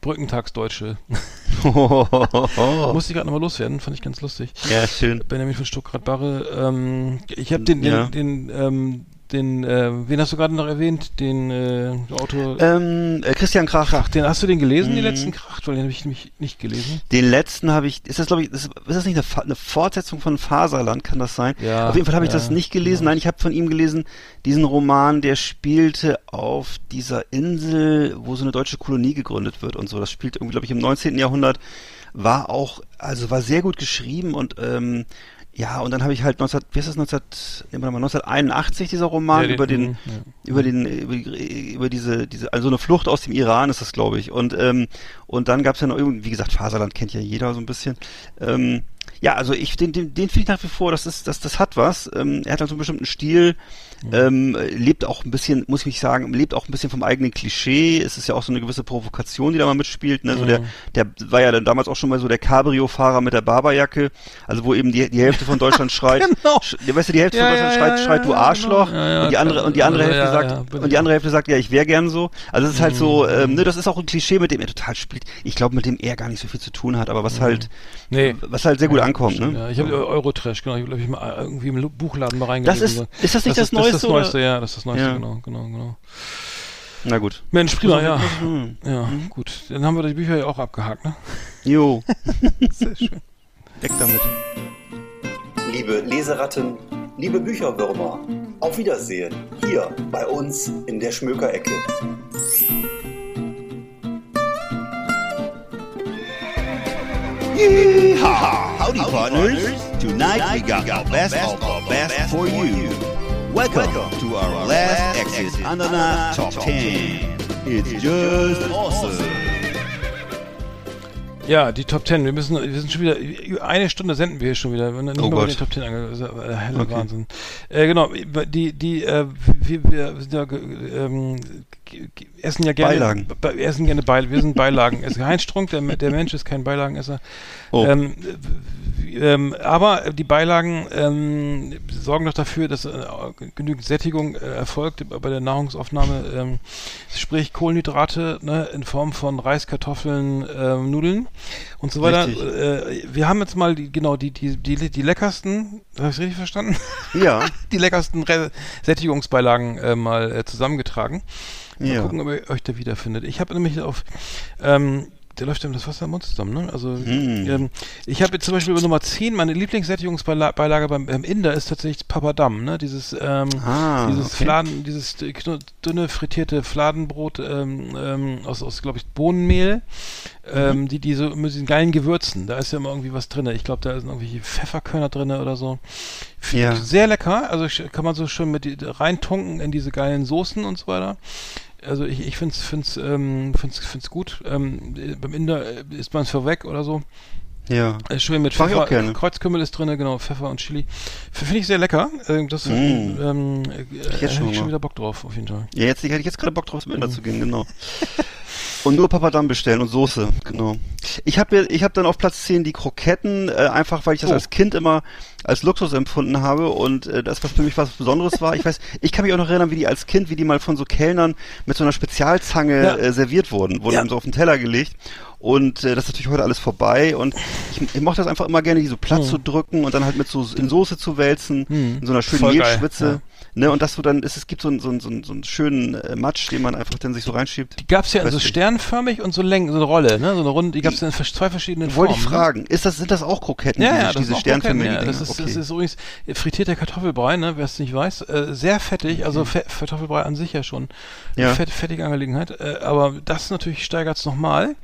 Brückentagsdeutsche. Musste ich gerade nochmal loswerden, fand ich ganz lustig. ja, schön. Benjamin von Stuttgart Barre. Ähm, ich habe den, den, Ja. den ähm, den, äh, wen hast du gerade noch erwähnt? Den äh, Autor Ähm, äh, Christian Krach. Krach. Den hast du den gelesen, den Mhm. letzten Krach? Weil den habe ich nämlich nicht gelesen. Den letzten habe ich, ist das glaube ich, ist, ist das nicht eine, eine Fortsetzung von Faserland, kann das sein? Ja, Auf jeden Fall habe ich ja, das nicht gelesen. genau. Nein, ich habe von ihm gelesen, diesen Roman, der spielte auf dieser Insel, wo so eine deutsche Kolonie gegründet wird und so. Das spielt irgendwie, glaube ich, im 19. Jahrhundert. War auch, also war sehr gut geschrieben und ähm, ja, und dann habe ich halt 19, wie ist das 19, nehmen wir mal, 1981 dieser Roman Ja, den- über den, mhm, ja. über den, über, die, über diese, diese, also eine Flucht aus dem Iran ist das, glaube ich. Und ähm, und dann gab es ja noch irgendwie, wie gesagt, Faserland kennt ja jeder so ein bisschen. Ähm, ja, also ich, den, den, den finde ich nach wie vor, das ist, das, das hat was. Ähm, er hat halt so einen bestimmten Stil, ähm, lebt auch ein bisschen, muss ich sagen, lebt auch ein bisschen vom eigenen Klischee. Es ist ja auch so eine gewisse Provokation, die da mal mitspielt. Ne? So der, der war ja dann damals auch schon mal so der Cabrio-Fahrer mit der Barberjacke, also wo eben die, die Hälfte von Deutschland schreit, Genau. sch, weißt du, die Hälfte Ja, von Deutschland ja, schreit, ja, schreit du Arschloch genau. Ja, und die andere und die andere also, Hälfte sagt und die ich. andere Hälfte sagt, ja, ich wäre gern so. Also es ist halt so, ähm, ne, das ist auch ein Klischee, mit dem er total spielt. Ich glaube, mit dem er gar nicht so viel zu tun hat, aber was halt, Nee. was halt sehr gut ankommt, ne? Ich habe Eurotrash, genau. Ich glaube, ich mal irgendwie im Buchladen mal Das reingelesen. ist- so. ist das nicht das ist, Das ist das Neueste, oder? Neueste, ja, das ist das Neueste, Ja. genau, genau, genau. Na gut. Mensch, prima, ja. Hm. Ja, gut. Dann haben wir die Bücher ja auch abgehakt, ne? Jo, Sehr schön. weg damit. Liebe Leseratten, liebe Bücherwürmer, auf Wiedersehen hier bei uns in der Schmökerecke. Yeehaw! Howdy, partners. Tonight we got the best of the best for you. Welcome to our last Exit Ananas Top 10. It's just awesome. Ja, die Top Ten. Wir müssen, wir sind schon wieder, eine Stunde senden wir hier schon wieder. Nicht Oh Gott. den Top Ten ange, das ist äh, heller Okay. Wahnsinn. Äh, genau, die, die, äh, wir, wir sind ja, ähm, essen ja gerne, Beilagen. Be, wir essen gerne Beilagen, wir sind Beilagen. Es Heinz Strunk, der, der Mensch ist kein Beilagenesser. Oh. Ähm, ähm, aber die Beilagen ähm, sorgen doch dafür, dass äh, genügend Sättigung äh, erfolgt bei der Nahrungsaufnahme. Ähm, sprich Kohlenhydrate ne, in Form von Reis, Kartoffeln, ähm, Nudeln und so weiter. Äh, wir haben jetzt mal die, genau die, die, die, die leckersten, habe ich richtig verstanden? Ja, die leckersten Re Sättigungsbeilagen äh, mal äh, zusammengetragen. Mal Ja. gucken, ob ihr euch da wiederfindet. Ich habe nämlich auf, ähm, der läuft einem das Wasser im Mund zusammen, ne? Also, Hm. ähm, ich habe jetzt zum Beispiel bei Nummer 10, meine Lieblingssättigungsbeilage beim, beim Inder ist tatsächlich Papadam, ne? Dieses, ähm, Ah, dieses okay. Fladen, dieses dünne frittierte Fladenbrot ähm, ähm, aus, aus glaube ich, Bohnenmehl, ähm, Mhm. die, die so mit diesen geilen Gewürzen, da ist ja immer irgendwie was drin. Ich glaube, da sind irgendwelche Pfefferkörner drin oder so. Ja. Sehr lecker, also kann man so schön mit reintunken in diese geilen Soßen und so weiter. Also ich, ich finde es find's, ähm, find's, find's gut. Ähm, äh, beim Inder äh, isst man es vorweg oder so. Ja. Äh, schön mit Pfeffer. auch gerne. Kreuzkümmel ist drin, genau, Pfeffer und Chili. Finde ich sehr lecker. Ähm, das Mm. ähm, äh, Ich äh, jetzt hätte schon ich schon wieder Bock drauf, auf jeden Fall. Ja, jetzt hätte ich jetzt gerade Bock drauf, zum Inder zu gehen, genau. Und nur Papadam bestellen und Soße, genau. Ich habe ich hab dann auf Platz 10 die Kroketten, äh, einfach weil ich das Oh. als Kind immer als Luxus empfunden habe und äh, das was für mich was Besonderes war. Ich weiß, ich kann mich auch noch erinnern, wie die als Kind, wie die mal von so Kellnern mit so einer Spezialzange Ja. äh, serviert wurden, wurden Ja. so auf den Teller gelegt. Und äh, das ist natürlich heute alles vorbei und ich, ich mochte das einfach immer gerne, die so platt Hm. zu drücken und dann halt mit so in Soße zu wälzen, Hm. in so einer schönen Mehlschwitze. ja. Ne, und dass du dann, es, es gibt so einen, so einen, so einen, so einen schönen äh, Matsch, den man einfach dann sich so reinschiebt. Die gab es ja in so sternförmig und so Längen, so eine Rolle, ne? So eine Runde, die gab es in zwei verschiedenen Wollte Formen. ich fragen, ist das, sind das auch Kroketten, Ne? Ja, diese, ja, das diese sternförmigen ja, das ist, okay. das ist übrigens frittierter Kartoffelbrei, ne, wer es nicht weiß. Äh, sehr fettig, also Fe Kartoffelbrei an sich ja schon. Ja. Eine Fett, fettige Angelegenheit. Äh, aber das natürlich steigert es nochmal.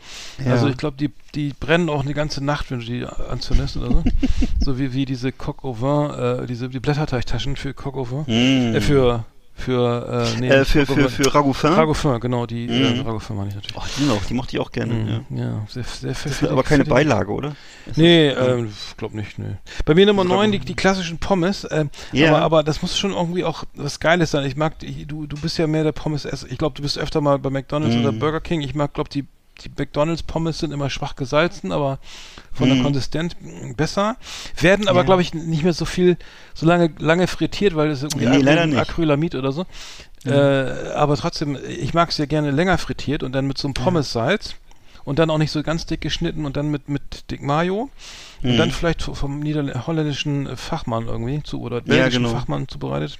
Ja. Also ich glaube, die, die brennen auch eine ganze Nacht, wenn du die anzündest oder so. so wie, wie diese Coq au vin, äh, diese die Blätterteigtaschen für Coq au vin. Mm. Äh, für für äh, nee, äh, für, für, für Ragoufin? Ragoufin, genau, die äh, Mhm. Ragoufin meine ich natürlich. Oh, die noch, die mochte ich auch gerne. Ja. Mhm, ja, sehr, sehr Das ist aber keine. Beilage, oder? Ist Nee, das- ähm, glaub nicht, nee. Bei mir Nummer Ragout. 9 die, die klassischen Pommes. Ähm, Ja. aber, aber das muss schon irgendwie auch was Geiles sein. Ich mag, die- du, du bist ja mehr der Pommes-Esser. Ich glaube, du bist öfter mal bei McDonalds Mhm. oder Burger King. Ich mag, glaube die, die McDonalds-Pommes sind immer schwach gesalzen, aber von der Mhm. Konsistenz besser. Werden aber, Ja. glaube ich, nicht mehr so viel, so lange, lange frittiert, weil das irgendwie Nee, leider Acry- nicht. Acrylamid oder so. Mhm. Äh, aber trotzdem, ich mag es ja gerne länger frittiert und dann mit so einem Pommes-Salz und dann auch nicht so ganz dick geschnitten und dann mit, mit dick Mayo und Mhm. dann vielleicht vom niederländischen Fachmann irgendwie zu oder belgischen genau. Fachmann zubereitet.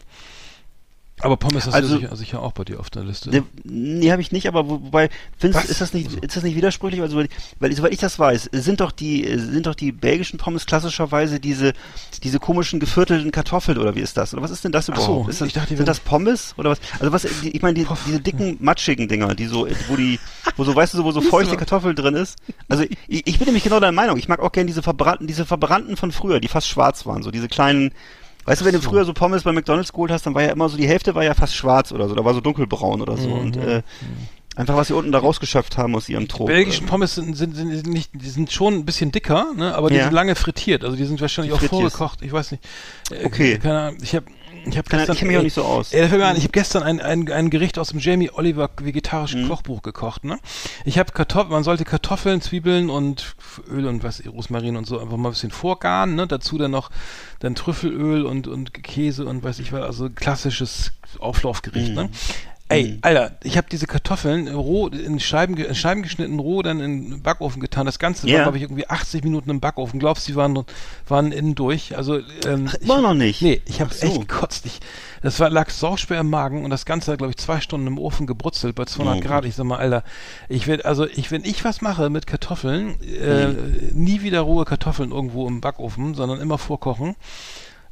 Aber Pommes hast Also- du sicher, sicher auch bei dir auf der Liste. Ne, nee, habe ich nicht, aber wo- wobei, findest, ist das nicht, ist das nicht widersprüchlich? Also, weil, weil, soweit ich das weiß, sind doch die, sind doch die belgischen Pommes klassischerweise diese, diese komischen geviertelten Kartoffeln oder wie ist das? Oder was ist denn das Ach so, überhaupt? ist das, ich dachte, sind das Pommes oder was? Also was, die, ich meine, die, diese dicken, matschigen Dinger, die so, wo die, wo so, weißt du, so, wo so feuchte Kartoffel drin ist. Also, ich, ich bin nämlich genau deiner Meinung. Ich mag auch gerne diese verbrannten, diese verbrannten von früher, die fast schwarz waren, so diese kleinen, Weißt du, wenn du früher so Pommes bei McDonalds geholt hast, dann war ja immer so, die Hälfte war ja fast schwarz oder so, da war so dunkelbraun oder Mhm, so. Und äh, einfach, was sie unten da rausgeschöpft haben aus ihrem Trog. Belgischen Pommes sind, sind, sind, nicht, die sind schon ein bisschen dicker, ne? aber die Ja. sind lange frittiert. Also die sind wahrscheinlich auch Frittiert. vorgekocht. Ich weiß nicht. Äh, Okay. Keine Ahnung. Ich habe ich hab Keine- gestern, ich kenn mich auch ey, nicht so aus. Ey, da fällt mir ein, ich habe gestern ein, ein, ein Gericht aus dem Jamie Oliver vegetarischen Mhm. Kochbuch gekocht. Ne? Ich habe Kartoffeln, man sollte Kartoffeln, Zwiebeln und Öl und was, Rosmarin und so einfach mal ein bisschen vorgaren. Ne? Dazu dann noch dann Trüffelöl und, und Käse und weiß ich was, also klassisches Auflaufgericht. Mhm. Ne? Ey, Alter, ich habe diese Kartoffeln roh in Scheiben, in Scheiben geschnitten, roh dann in den Backofen getan. Das Ganze war, Ja. glaube ich, irgendwie 80 Minuten im Backofen. Glaubst du, die waren, waren innen durch? Also, ähm, immer ich, noch nicht? Nee, ich habe so. echt gekotzt. Ich, das war, lag sauschwer im Magen und das Ganze hat, glaube ich, zwei Stunden im Ofen gebrutzelt bei 200 Oh Grad. Ich sag mal, Alter, ich will, also, ich, wenn ich was mache mit Kartoffeln, äh, Mhm. nie wieder rohe Kartoffeln irgendwo im Backofen, sondern immer vorkochen.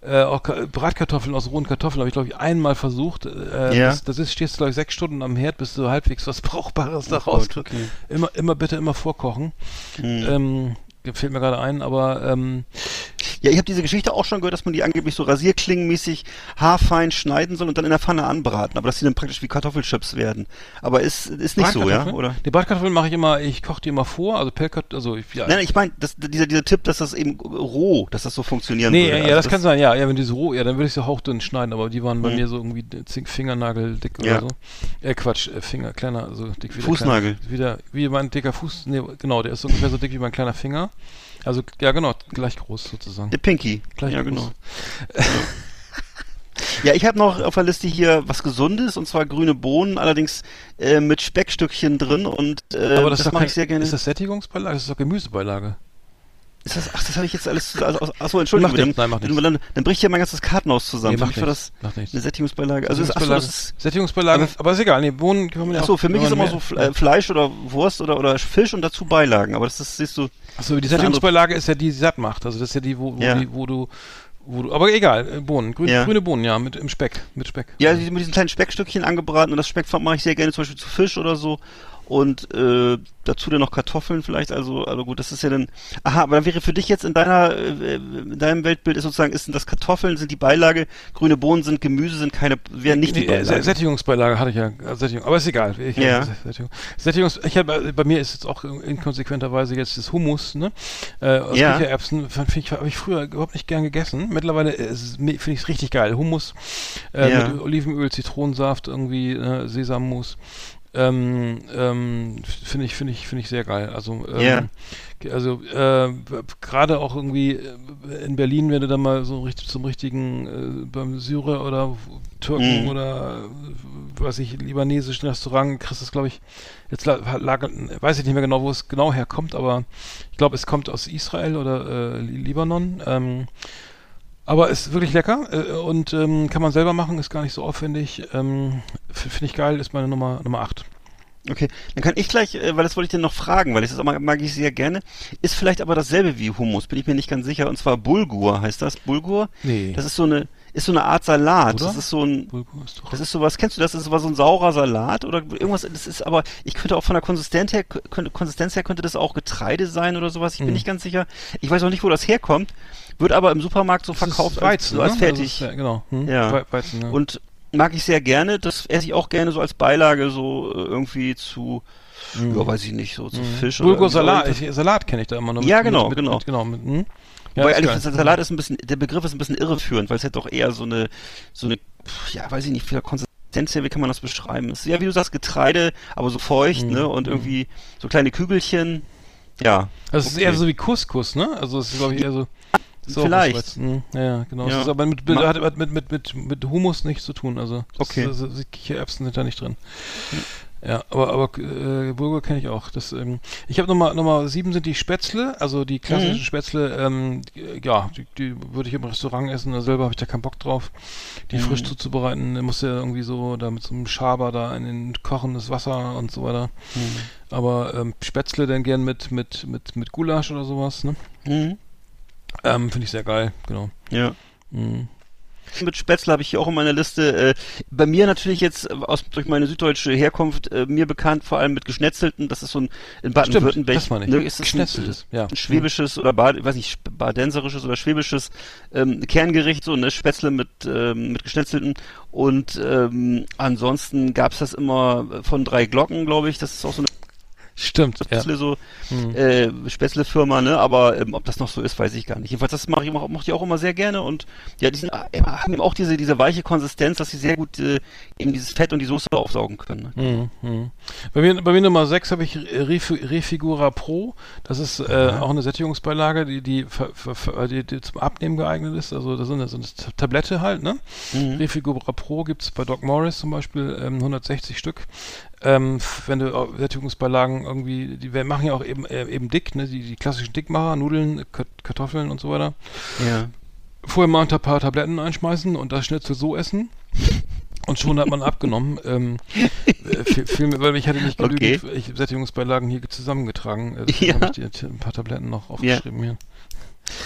Äh, auch Ka- Bratkartoffeln aus rohen Kartoffeln habe ich, glaube ich, einmal versucht. Äh, Ja. das, das ist, stehst du, glaube ich, sechs Stunden am Herd, bis du halbwegs was Brauchbares da Oh Gott, raus. okay. Immer, immer bitte immer vorkochen. Mhm. Ähm, fällt mir gerade ein, aber ähm, Ja, ich habe diese Geschichte auch schon gehört, dass man die angeblich so rasierklingenmäßig haarfein schneiden soll und dann in der Pfanne anbraten, aber dass die dann praktisch wie Kartoffelchips werden. Aber ist, ist nicht so, ja? Oder? Die Bratkartoffeln mache ich immer, ich koche die immer vor, also Pellkartoffeln, also ich, ja. Nein, nein, ich meine, das- dieser, dieser Tipp, dass das eben roh, dass das so funktionieren Nee, würde. ja, Also das, kann sein, ja, ja, wenn die so roh, ja, dann würde ich sie hauchdünn schneiden, aber die waren bei Mhm. mir so irgendwie Fingernagel dick Ja. oder so. Äh, Quatsch, äh, Finger, kleiner, so dick wie Fußnagel. Kleine, wieder, wie mein dicker Fuß, nee, genau, der ist ungefähr so dick wie mein kleiner Finger. Also, ja, genau, gleich groß sozusagen. Der Pinky. Gleich ja, groß. genau. Ja, ich habe noch auf der Liste hier was Gesundes und zwar grüne Bohnen, allerdings äh, mit Speckstückchen drin und äh, aber das, das, mache ich sehr gerne. Ist das Sättigungsbeilage? Das ist doch Gemüsebeilage. Ist das, ach, das habe ich jetzt alles. zu- Also, achso, Entschuldigung, Macht dann, nein, macht nichts. dann, dann bricht ja mein ganzes Kartenhaus zusammen. Nee, für mich war nichts, das nichts. eine Sättigungsbeilage. Also, ist, achso, ist, Sättigungsbeilage, aber- aber, ist egal, nee, Bohnen kann man ja achso, für mich ist immer mehr- so äh, Fleisch oder Wurst oder, oder Fisch und dazu Beilagen. Aber das ist, siehst du, Achso, die Sättigungsbeilage ist ja die, die satt macht. Also das ist ja die, wo, wo, Ja. die, wo du, wo du, aber egal, äh, Bohnen, grün, Ja. grüne Bohnen, ja, mit im Speck, mit Speck. ja, mit diesen kleinen Speckstückchen angebraten und das Speck mache ich sehr gerne zum Beispiel zu Fisch oder so. Und äh, dazu dann noch Kartoffeln vielleicht, also, also gut, das ist ja dann. Aha, aber dann wäre für dich jetzt in deiner, äh, in deinem Weltbild ist sozusagen, ist das Kartoffeln, sind die Beilage, grüne Bohnen sind Gemüse, sind keine, wären nicht die Nee, äh, Beilage. Sättigungsbeilage hatte ich ja, äh, Sättigung, aber ist egal. Ich, Ja. Sättigung, Sättigungs, ich hab, bei mir ist jetzt auch inkonsequenterweise jetzt das Hummus, ne? Äh, aus Ja. Kichererbsen, habe ich früher überhaupt nicht gern gegessen. Mittlerweile finde ich es richtig geil. Hummus äh, Ja. mit Olivenöl, Zitronensaft, irgendwie äh, Sesammus. Ähm, ähm, finde ich, finde ich, finde ich sehr geil. Also, ähm, Ja. also äh, gerade auch irgendwie äh, in Berlin, wenn du dann mal so richtig zum richtigen äh, beim Syrer oder Türken Mhm. oder weiß ich libanesischen Restaurant kriegst du es, glaube ich, jetzt lag, lag, weiß ich nicht mehr genau, wo es genau herkommt, aber ich glaube, es kommt aus Israel oder äh, Li- Libanon. Ähm, aber ist wirklich lecker äh, und ähm, kann man selber machen, ist gar nicht so aufwendig. Ähm, Finde ich geil, ist meine Nummer Nummer 8. Okay, dann kann ich gleich, äh, weil das wollte ich dir noch fragen, weil ich das auch mag, mag ich sehr gerne. Ist vielleicht aber dasselbe wie Hummus, bin ich mir nicht ganz sicher. Und zwar Bulgur heißt das. Bulgur? Nee. Das ist so eine, ist so eine Art Salat. Oder? Das ist so ein, Bulgur das ist sowas, kennst du das? Das ist so ein saurer Salat oder irgendwas, das ist aber, ich könnte auch von der Konsistenz her, könnte, Konsistenz her könnte das auch Getreide sein oder sowas. Ich bin Hm. nicht ganz sicher. Ich weiß auch nicht, wo das herkommt. Wird aber im Supermarkt so Das verkauft Weizen, als, so als ne? fertig. Also ist, genau. Hm? Ja. We- Weizen, ja. Und mag ich sehr gerne. Das esse ich auch gerne so als Beilage, so äh, irgendwie zu, ja, weiß ich nicht, so zu Fisch oder Mhm. Bulgur irgendwie so Salat, ich, Salat kenne ich da immer noch. Ja, genau, mit, genau. Mit, genau mit, hm? Ja, Wobei ist geil. das Salat ist ein bisschen, der Begriff ist ein bisschen irreführend, weil es halt doch eher so eine, so eine, ja, weiß ich nicht, viel Konsistenz wie kann man das beschreiben? Es ist ja, wie du sagst, Getreide, aber so feucht, Mhm. ne, und irgendwie so kleine Kügelchen, ja. Also es ist eher so wie Couscous, ne? Also es ist glaube ich eher so. ist auch Vielleicht. was Weizen. Hm, Ja, ja, genau. Ja. Es ist aber mit, mit, hat mit, mit, mit, mit, Hummus nichts zu tun. Also Okay. das, das, Kichererbsen sind da nicht drin. Ja, aber, aber äh, Bulgur kenne ich auch. Das, ähm, ich habe Nummer, Nummer sieben sind die Spätzle, also die klassischen Mhm. Spätzle, ähm, ja, die, die würde ich im Restaurant essen, selber habe ich da keinen Bock drauf, die Mhm. frisch zuzubereiten. Da musst du ja irgendwie so da mit so einem Schaber da in den kochendes Wasser und so weiter. Mhm. Aber ähm, Spätzle dann gern mit, mit, mit, mit Gulasch oder sowas, ne? Mhm. Ähm, Finde ich sehr geil, genau. Ja. Mhm. Mit Spätzle habe ich hier auch in meiner Liste. Äh, bei mir natürlich jetzt äh, aus durch meine süddeutsche Herkunft äh, mir bekannt, vor allem mit Geschnetzelten. Das ist so ein in Baden-Württemberg. ne, ist Geschnetzeltes, ein, ja. ein schwäbisches oder Bad, weiß nicht, badenserisches oder schwäbisches ähm, Kerngericht, so eine Spätzle mit ähm, mit Geschnetzelten. Und ähm, ansonsten gab's das immer von drei Glocken, glaube ich. Das ist auch so eine Stimmt, ja. Spätzle so Mhm. äh, Spätzle-Firma, ne? Aber ähm, ob das noch so ist, weiß ich gar nicht. Jedenfalls, das mache ich, mach, ich auch immer sehr gerne und ja, die sind, äh, haben eben auch diese, diese weiche Konsistenz, dass sie sehr gut äh, eben dieses Fett und die Soße aufsaugen können. Ne? Mhm, mhm. Bei mir, bei mir Nummer 6 habe ich Ref Refigura Pro. Das ist äh, auch eine Sättigungsbeilage, die, die, die, die zum Abnehmen geeignet ist. Also das eine, so eine Tablette halt, ne? Mhm. Refigura Pro gibt's bei Doc Morris zum Beispiel ähm, 160 Stück. Ähm, wenn du Sättigungsbeilagen irgendwie, die wir machen ja auch eben, äh, eben dick, ne? Die, die klassischen Dickmacher, Nudeln, Kartoffeln und so weiter. Ja. Vorher mal ein paar Tabletten einschmeißen und das Schnitzel so essen. Und schon hat man abgenommen. Ähm, äh, viel, viel weil ich hatte nicht genügend Okay. Sättigungsbeilagen hier zusammengetragen. Äh, deswegen Ja. habe ich die, ein paar Tabletten noch aufgeschrieben hier.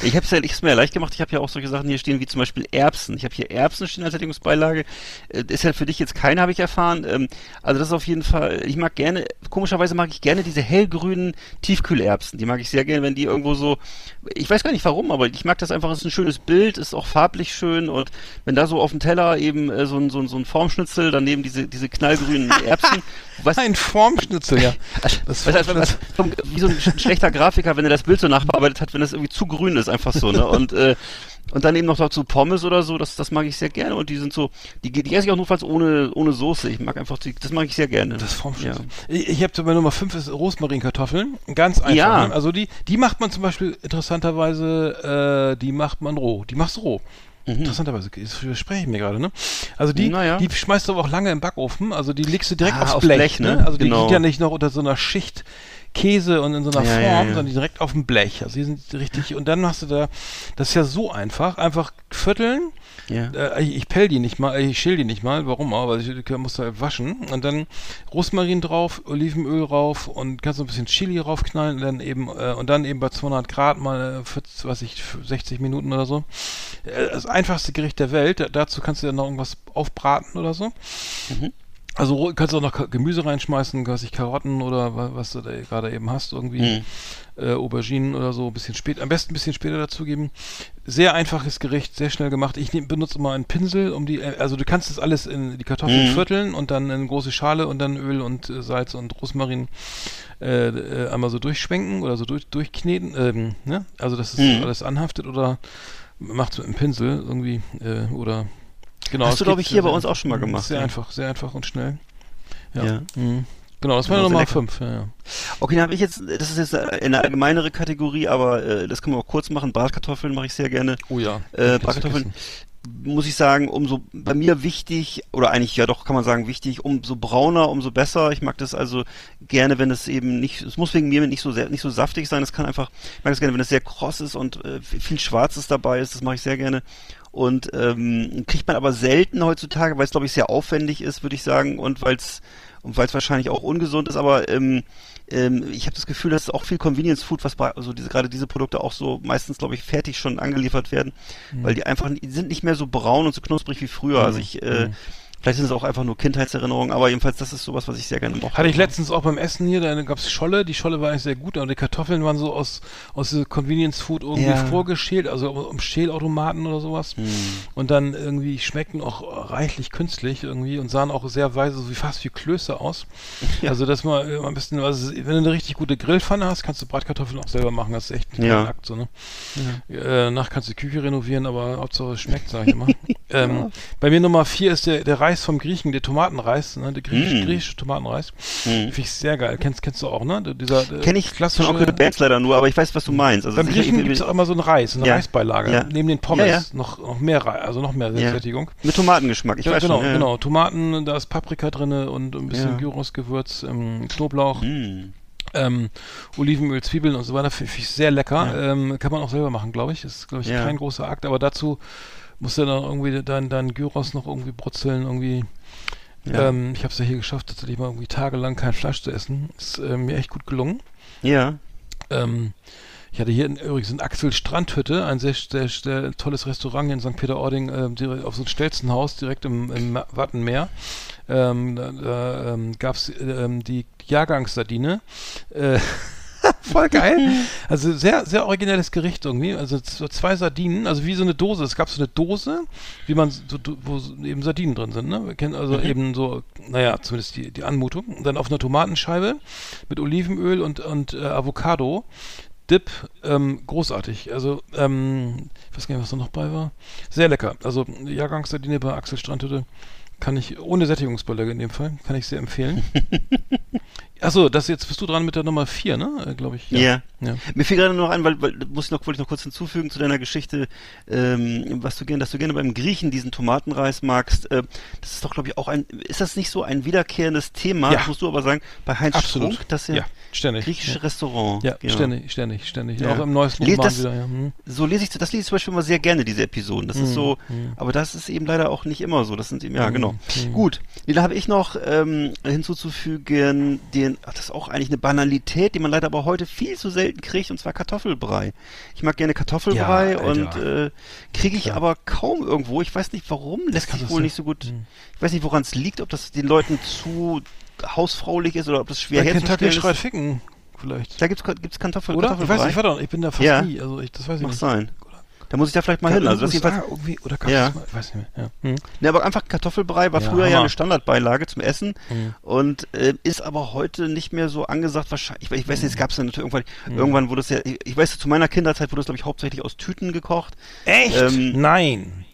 Ich habe es ja, ich hab's mir ja leicht gemacht. Ich habe ja auch solche Sachen hier stehen wie zum Beispiel Erbsen. Ich habe hier Erbsen stehen als Sättigungsbeilage. Äh, ist ja für dich jetzt keine, habe ich erfahren. Ähm, also das ist auf jeden Fall. Ich mag gerne. Komischerweise mag ich gerne diese hellgrünen Tiefkühlerbsen. Die mag ich sehr gerne, wenn die irgendwo so. Ich weiß gar nicht warum, aber ich mag das einfach. Es ist ein schönes Bild, ist auch farblich schön und wenn da so auf dem Teller eben äh, so ein so ein so ein Formschnitzel, daneben diese diese knallgrünen Erbsen. Was, Ein Formschnitzel, ja. das weißt, du, als, als, wie so ein sch- schlechter Grafiker, wenn er das Bild so nachbearbeitet hat, wenn das irgendwie zu grün ist, einfach so, ne? Und, äh, und dann eben noch dazu Pommes oder so, das, das mag ich sehr gerne. Und die sind so, die, die esse ich auch notfalls ohne, ohne Soße. Ich mag einfach, die, das mag ich sehr gerne. Das Formschnitzel. Ja. Ich, ich habe bei Nummer 5 ist Rosmarinkartoffeln. Ganz einfach. Ja. Ne? Also die, die macht man zum Beispiel interessanterweise, äh, die macht man roh. Die machst du roh. Interessanterweise, das spreche ich mir gerade, ne? Also die, Mhm. Naja. die schmeißt du aber auch lange im Backofen, also die legst du direkt Ah, aufs, Blech, Blech, ne? ne? Also die Genau. liegt ja nicht noch unter so einer Schicht Käse und in so einer Ja, Form, ja, sondern direkt auf dem Blech. Also die sind richtig, und dann hast du da, das ist ja so einfach, einfach vierteln, Ja. äh, ich, ich pell die nicht mal, ich schäl die nicht mal, warum auch, weil ich, ich muss da waschen und dann Rosmarin drauf, Olivenöl rauf und kannst so ein bisschen Chili raufknallen und dann eben äh, und dann eben bei 200 Grad mal äh, für, was ich, für 60 Minuten oder so. Äh, das einfachste Gericht der Welt. Da, dazu kannst du dann noch irgendwas aufbraten oder so. Also kannst du auch noch Gemüse reinschmeißen, weiß ich, Karotten oder wa- was du da gerade eben hast, irgendwie äh, Auberginen oder so, ein bisschen spät, am besten ein bisschen später dazugeben. Sehr einfaches Gericht, sehr schnell gemacht. Ich nehm, benutze immer einen Pinsel, um die, äh, also du kannst das alles in die Kartoffeln Mhm. vierteln und dann in eine große Schale und dann Öl und äh, Salz und Rosmarin äh, äh, einmal so durchschwenken oder so durch, durchkneten, ähm, ne? Also dass es Mhm. alles anhaftet oder macht es mit einem Pinsel irgendwie äh, oder genau. Hast du, glaub geht ich, hier sehr- bei uns auch schon mal sehr- gemacht, Sehr ja. einfach, sehr einfach und schnell. Ja. Ja. Mhm. Genau, das war Genau, Nummer sehr lecker. 5. Ja, ja. Okay, dann habe ich jetzt, das ist jetzt eine allgemeinere Kategorie, aber äh, das können wir auch kurz machen. Bratkartoffeln mache ich sehr gerne. Oh ja. Äh, Bratkartoffeln, muss ich sagen, umso bei mir wichtig, oder eigentlich ja doch kann man sagen wichtig, umso brauner, umso besser. Ich mag das also gerne, wenn es eben nicht, es muss wegen mir nicht so sehr, nicht so saftig sein. Es kann einfach, ich mag es gerne, wenn es sehr kross ist und äh, viel Schwarzes dabei ist. Das mache ich sehr gerne. Und ähm, kriegt man aber selten heutzutage, weil es glaube ich sehr aufwendig ist, würde ich sagen, und weil es und weil es wahrscheinlich auch ungesund ist, aber ähm, ähm, ich habe das Gefühl, dass auch viel Convenience Food, was bei, also diese, gerade diese Produkte auch so meistens, glaube ich, fertig schon angeliefert werden, weil die einfach die sind nicht mehr so braun und so knusprig wie früher. Also ich, äh, vielleicht sind es auch einfach nur Kindheitserinnerungen, aber jedenfalls das ist sowas, was ich sehr gerne mochte. Hatte ich letztens auch beim Essen hier, da gab's Scholle, die Scholle war eigentlich sehr gut, aber die Kartoffeln waren so aus, aus Convenience Food irgendwie Ja. vorgeschält, also um Schälautomaten oder sowas. Hm. Und dann irgendwie schmeckten auch reichlich künstlich irgendwie und sahen auch sehr weise, so wie fast wie Klöße aus. Ja. Also das mal äh, am besten, also wenn du eine richtig gute Grillpfanne hast, kannst du Bratkartoffeln auch selber machen, das ist echt ein Ja. Akt, so, ne? Äh, nach kannst du die Küche renovieren, aber Hauptsache es schmeckt, sag ich immer. ähm, bei mir Nummer vier ist der, der Reis vom Griechen, der Tomatenreis, ne, der griechisch, Mm. griechische Tomatenreis. Finde ich sehr geil. Kennst, kennst du auch, ne? Dieser äh, Kenne ich klassische. von Onkel Bands leider nur, aber ich weiß, was du meinst. Also beim Griechen gibt es auch immer so einen Reis, eine Ja. Reisbeilage. Ja. Neben den Pommes Ja, ja. noch, noch mehr Reis, also noch mehr Ja. Sättigung. mit Tomatengeschmack. Ich ja, weiß genau, schon. genau. Tomaten, da ist Paprika drinne und ein bisschen Ja. Gyrosgewürz, ähm, Knoblauch, Mm. ähm, Olivenöl, Zwiebeln und so weiter. Finde ich sehr lecker. Ähm, kann man auch selber machen, glaube ich. Ist, glaube ich, Ja. kein großer Akt, aber dazu musst du dann irgendwie dein, dein Gyros noch irgendwie brutzeln, irgendwie. Ja. Ähm, ich habe es ja hier geschafft, tatsächlich mal irgendwie tagelang kein Fleisch zu essen. Ist äh, mir echt gut gelungen. Ja. Ähm, ich hatte hier in, übrigens in Axel Strandhütte, ein sehr, sehr, sehr tolles Restaurant in St. Peter-Ording, direkt auf so einem Stelzenhaus, direkt im, im Wattenmeer. Ähm, da da ähm, gab es ähm, die Jahrgangssardine. Äh, voll geil. Also sehr, sehr originelles Gericht irgendwie. Also so zwei Sardinen, also wie so eine Dose. Es gab so eine Dose, wie man so, wo eben Sardinen drin sind, ne? Wir kennen also eben so, naja, zumindest die, die Anmutung. Und dann auf einer Tomatenscheibe mit Olivenöl und, und äh, Avocado. Dip, ähm, großartig. Also, ähm, ich weiß gar nicht, was da noch bei war. Sehr lecker. Also, Jahrgangssardine bei Axel Strandhütte kann ich, ohne Sättigungsbeilage in dem Fall, kann ich sehr empfehlen. Achso, das jetzt bist du dran mit der Nummer 4, ne? Glaube ich. Ja. ja. Mir fiel gerade noch ein, weil, weil muss ich noch, wollte ich noch kurz hinzufügen zu deiner Geschichte, ähm, was du gerne, dass du gerne beim Griechen diesen Tomatenreis magst. Äh, das ist doch, glaube ich, auch ein, ist das nicht so ein wiederkehrendes Thema? Ja. Das musst du aber sagen, bei Heinz Absolut. Strunk, das ist ja, Ja, ständig. griechische Ja. Restaurant. Ja, genau. ständig, ständig, ständig. Ja. Auch im neuesten Roman das- wieder, ja. Hm. So lese ich, das lese ich zum Beispiel immer sehr gerne, diese Episoden. Das ist so, aber das ist eben leider auch nicht immer so. Das sind eben, ja, genau. Gut. Nee, da habe ich noch ähm, hinzuzufügen, den, ach, das ist auch eigentlich eine Banalität, die man leider aber heute viel zu selten kriegt, und zwar Kartoffelbrei. Ich mag gerne Kartoffelbrei Ja, und äh, kriege ich aber kaum irgendwo. Ich weiß nicht warum, lässt sich wohl nicht so gut. Ich weiß nicht, woran es liegt, ob das den Leuten zu hausfraulich ist oder ob das schwer Bei Kentucky herzustellen schreit ist. ficken, vielleicht. Da gibt's, gibt's Kartoffel, Oder? Ich Kartoffelbrei. weiß nicht, ich war da, ich bin da fast Ja. nie. Also ich, das weiß ich Mag nicht. sein. Da muss ich da vielleicht mal hin. Also das jedenfalls, irgendwie, oder Ja. ja. ich weiß nicht mehr. Ja. Hm. Ne, aber einfach Kartoffelbrei war Ja, früher ja Hammer. eine Standardbeilage zum Essen Mhm. und äh, ist aber heute nicht mehr so angesagt. Wahrscheinlich, ich, ich weiß nicht, es gab es ja natürlich irgendwann. Mhm. Irgendwann wurde es ja, ich, ich weiß, zu meiner Kinderzeit wurde es glaube ich hauptsächlich aus Tüten gekocht. Echt? Ähm, Nein.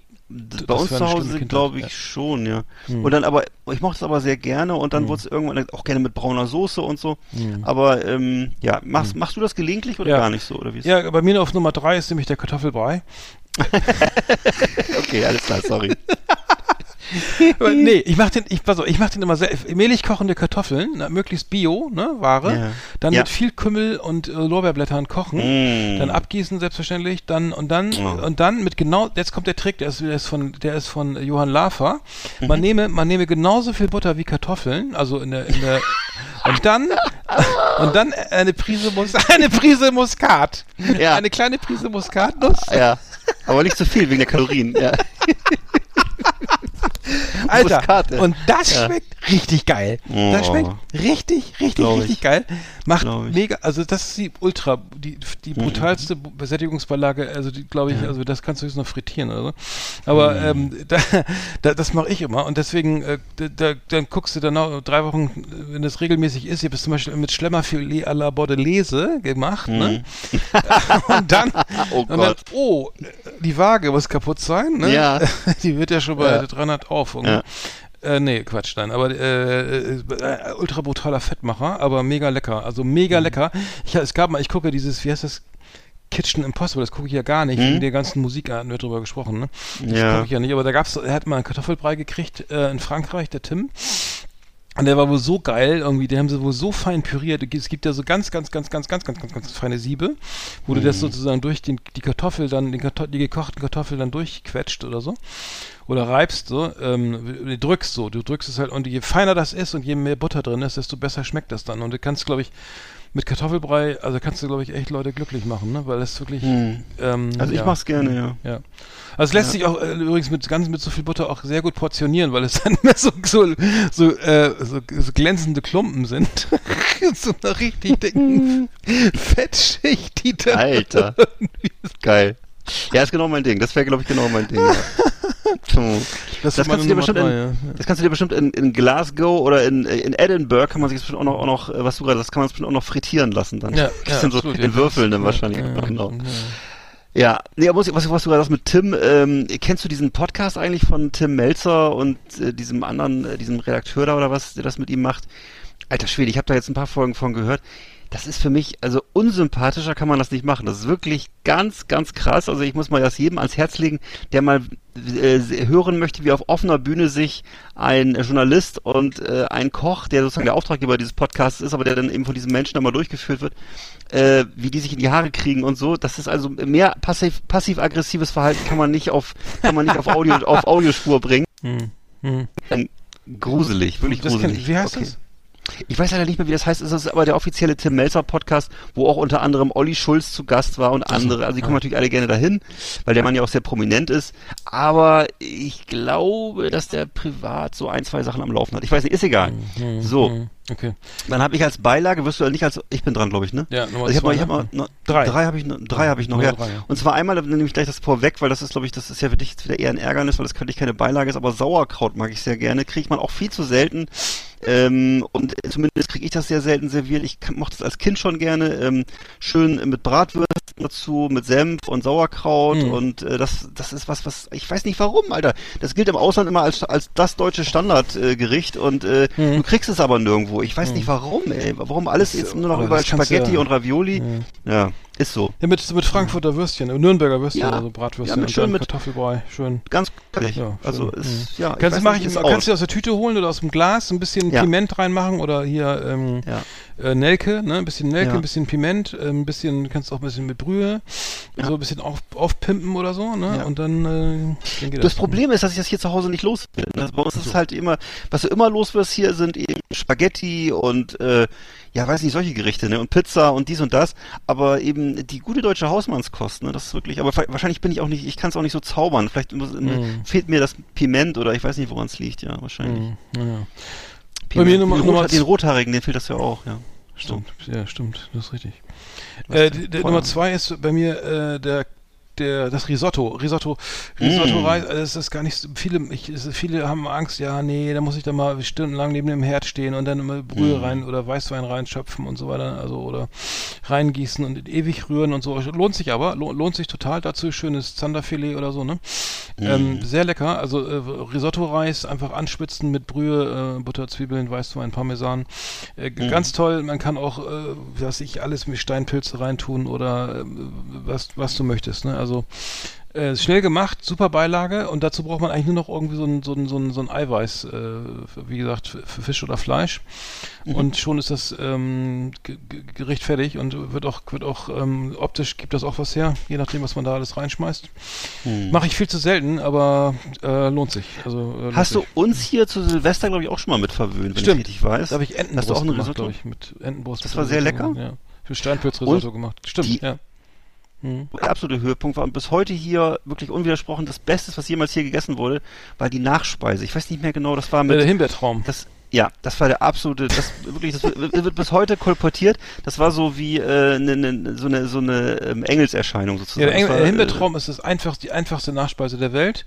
Bei uns zu Hause glaube ich ja. schon, ja. Mhm. Und dann aber, ich mochte es aber sehr gerne und dann Mhm. wurde es irgendwann auch gerne mit brauner Soße und so. Mhm. Aber ähm, ja, machst, machst du das gelegentlich oder Ja. gar nicht so? Oder wie ist Ja, bei mir auf Nummer 3 ist nämlich der Kartoffelbrei. Okay, alles klar, sorry. Nee, ich mach den, ich, auf, ich mach den immer sehr, mehlig kochende Kartoffeln, na, möglichst Bio, ne, Ware. Ja. Dann Ja. mit viel Kümmel und äh, Lorbeerblättern kochen. Mm. Dann abgießen selbstverständlich, dann und dann Oh. und dann mit genau, jetzt kommt der Trick, der ist, der ist von der ist von Johann Lafer. Mhm. Man nehme man nehme genauso viel Butter wie Kartoffeln, also in der in der und dann und dann eine Prise Mus eine Prise Muskat. Ja. Eine kleine Prise Muskatnuss. Ja, aber nicht zu viel wegen der Kalorien. Ja. Alter, Muskate. und das Ja. schmeckt richtig geil. Oh. Das schmeckt richtig, richtig, Glaub richtig ich. geil. Macht mega, also das ist die ultra, die, die brutalste Besättigungsbeilage, also die glaube ich, also das kannst du jetzt noch frittieren oder so. Aber ähm, da, da, das mache ich immer und deswegen, äh, da, da, dann guckst du dann auch drei Wochen, wenn das regelmäßig ist, ich habe es zum Beispiel mit Schlemmerfilet à la Bordelaise gemacht, ne? und dann, Oh und dann, oh, die Waage muss kaputt sein, ne? Ja. Die wird ja schon bei Ja. 300 auf. Irgendwie. Ja. Äh, nee, Quatsch, nein. Aber äh, äh, ultra brutaler Fettmacher, aber mega lecker. Also mega Mhm. lecker. Ich, es gab mal, ich gucke wie heißt das? Kitchen Impossible, das gucke ich ja gar nicht. Mhm. Wegen der ganzen Musikarten wird drüber gesprochen, ne? Das Ja. gucke ich ja nicht. Aber da gab's, er hat mal einen Kartoffelbrei gekriegt äh, in Frankreich, der Tim. Und der war wohl so geil, irgendwie, die haben sie wohl so fein püriert. Es gibt ja so ganz, ganz, ganz, ganz, ganz, ganz, ganz, ganz feine Siebe, wo du das sozusagen durch den, die Kartoffel dann, den Karto die gekochten Kartoffeln dann durchquetscht oder so. Oder reibst so, ähm, du drückst so, du drückst es halt, und je feiner das ist und je mehr Butter drin ist, desto besser schmeckt das dann. Und du kannst, glaube ich, mit Kartoffelbrei, also kannst du, glaube ich, echt Leute glücklich machen, ne? Weil das wirklich. Hm. Ähm, Also ich ja. mach's gerne, ja. Ja. Also es lässt sich auch äh, übrigens mit ganz mit so viel Butter auch sehr gut portionieren, weil es dann mehr so so so, äh, so, so glänzende Klumpen sind. so eine richtig dicken Fettschicht, die dann Alter. Geil. Ja, ist genau mein Ding. Das wäre, glaube ich, genau mein Ding. Ja. Das, meine kannst du dir Nummer bestimmt drei, in, ja. Das kannst du dir bestimmt in, in Glasgow oder in, in Edinburgh kann man sich das bestimmt auch noch, auch noch äh, was du gerade, das kann man bestimmt auch noch frittieren lassen dann. Ja, ja, so absolut, in Würfeln dann wahrscheinlich. ja, genau. ja. Nee, aber muss ich- was, was du gerade sagst mit Tim, ähm, kennst du diesen Podcast eigentlich von Tim Melzer und äh, diesem anderen, äh, diesem Redakteur da oder was, der das mit ihm macht? Alter Schwede, ich habe da jetzt ein paar Folgen von gehört. Das ist für mich, also unsympathischer kann man das nicht machen. Das ist wirklich ganz, ganz krass. Also ich muss mal das jedem ans Herz legen, der mal äh, hören möchte, wie auf offener Bühne sich ein Journalist und äh, ein Koch, der sozusagen der Auftraggeber dieses Podcasts ist, aber der dann eben von diesem Menschen einmal durchgeführt wird, äh, wie die sich in die Haare kriegen und so. Das ist also mehr passiv, passiv-aggressives Verhalten kann man nicht auf, kann man nicht auf Audio, auf Audiospur bringen. Hm. Hm. Gruselig, wirklich Das gruselig. kenn, wie heißt Okay. das? Ich weiß leider nicht mehr, wie das heißt. Es ist aber der offizielle Tim Melzer Podcast, wo auch unter anderem Olli Schulz zu Gast war und andere. Also die kommen natürlich alle gerne dahin, weil der Mann ja auch sehr prominent ist. Aber ich glaube, dass der privat so ein, zwei Sachen am Laufen hat. Ich weiß nicht, ist egal. So, Hm. Okay. dann habe ich als Beilage, wirst du ja nicht als, ich bin dran, glaube ich, ne? Ja, Nummer Also ich habe noch, ich hab ne? noch, noch Drei. drei habe ich noch, drei habe ich noch, ja. drei, ja. Und zwar einmal, dann nehme ich gleich das vorweg, weil das ist, glaube ich, das ist ja für dich jetzt wieder eher ein Ärgernis, weil das könnte ich keine Beilage ist, aber Sauerkraut mag ich sehr gerne, kriegt man auch viel zu selten. Ähm, und zumindest kriege ich das sehr selten serviert. Ich mochte es als Kind schon gerne. Ähm, schön mit Bratwürsten dazu, mit Senf und Sauerkraut. Mhm. Und äh, das, das ist was, was, ich weiß nicht warum, Alter. Das gilt im Ausland immer als, als das deutsche Standardgericht. Äh, und äh, Mhm. du kriegst es aber nirgendwo. Ich weiß nicht warum, ey. Warum alles jetzt nur noch über Spaghetti ja- und Ravioli. Ja, ist so. Ja, mit, mit Frankfurter Würstchen, Nürnberger Würstchen, Ja. also Bratwürstchen Ja, mit schön mit- Kartoffelbrei, schön. Ganz ehrlich. Ja, also ist, ja. Kannst, weiß mach ich, ist kannst du aus der Tüte holen oder aus dem Glas ein bisschen. Piment reinmachen oder hier ähm, äh, Nelke, ne? Ein bisschen Nelke, ein bisschen Piment, äh, ein bisschen, kannst du auch ein bisschen mit Brühe, so ein bisschen auf, aufpimpen oder so, ne? Und dann, äh, dann geht Das Problem ist, dass ich das hier zu Hause nicht los bin. Also bei uns ist es halt immer, was du immer los wirst hier, sind eben Spaghetti und äh, ja, weiß nicht, solche Gerichte, ne? Und Pizza und dies und das. Aber eben die gute deutsche Hausmannskost, ne? Das ist wirklich, aber wahrscheinlich bin ich auch nicht, ich kann es auch nicht so zaubern. Vielleicht muss, Mhm. fehlt mir das Piment oder ich weiß nicht, woran es liegt, ja, wahrscheinlich. Mhm, ja. Piment. mir Nummer- den, Nummer den Rothaarigen, den fehlt das ja auch, ja. Stimmt, ja, stimmt, das ist richtig. Äh. Nummer zwei ist bei mir äh, der der das Risotto, Risotto, Risotto Mm. Reis, also es ist gar nicht so, viele, ich, viele haben Angst, ja, nee, da muss ich da mal stundenlang neben dem Herd stehen und dann immer Brühe Mm. rein oder Weißwein reinschöpfen und so weiter, also oder reingießen und ewig rühren und so. Lohnt sich aber, lo- lohnt sich total dazu, schönes Zanderfilet oder so, ne? Ähm, sehr lecker, also äh, Risotto-Reis einfach anspitzen mit Brühe, äh, Butter, Zwiebeln, Weißwein, Parmesan. Äh, g- Ganz toll, man kann auch, äh, was ich alles mit Steinpilze reintun oder äh, was, was du möchtest, ne? Also äh, schnell gemacht, super Beilage und dazu braucht man eigentlich nur noch irgendwie so ein, so ein, so ein, so ein Eiweiß, äh, wie gesagt, für Fisch oder Fleisch. Und schon ist das ähm, Ge- Ge- Gericht fertig und wird auch, wird auch ähm, optisch gibt das auch was her, je nachdem, was man da alles reinschmeißt. Mache ich viel zu selten, aber äh, lohnt sich. Also, äh, lohnt Hast du sich. uns hier zu Silvester, glaube ich, auch schon mal mit verwöhnt, wenn Stimmt. ich richtig weiß? Da habe ich Entenbrust Hast du auch ein gemacht, Risotto? glaub ich, mit Entenbrust. Das war sehr lecker? Ja. Für Steinpilzrisotto gemacht. Stimmt, ja. Mhm. der absolute Höhepunkt war und bis heute hier wirklich unwidersprochen das Beste, was jemals hier gegessen wurde, war die Nachspeise. Ich weiß nicht mehr genau, das war mit Der Himbeertraum. das ja, das war der absolute, das wirklich, das wird, wird bis heute kolportiert. Das war so wie äh, ne, ne, so eine so eine ähm, Engelserscheinung Ja, sozusagen. der, Engel, war, äh, Himbeertraum ist das einfachste, die einfachste Nachspeise der Welt.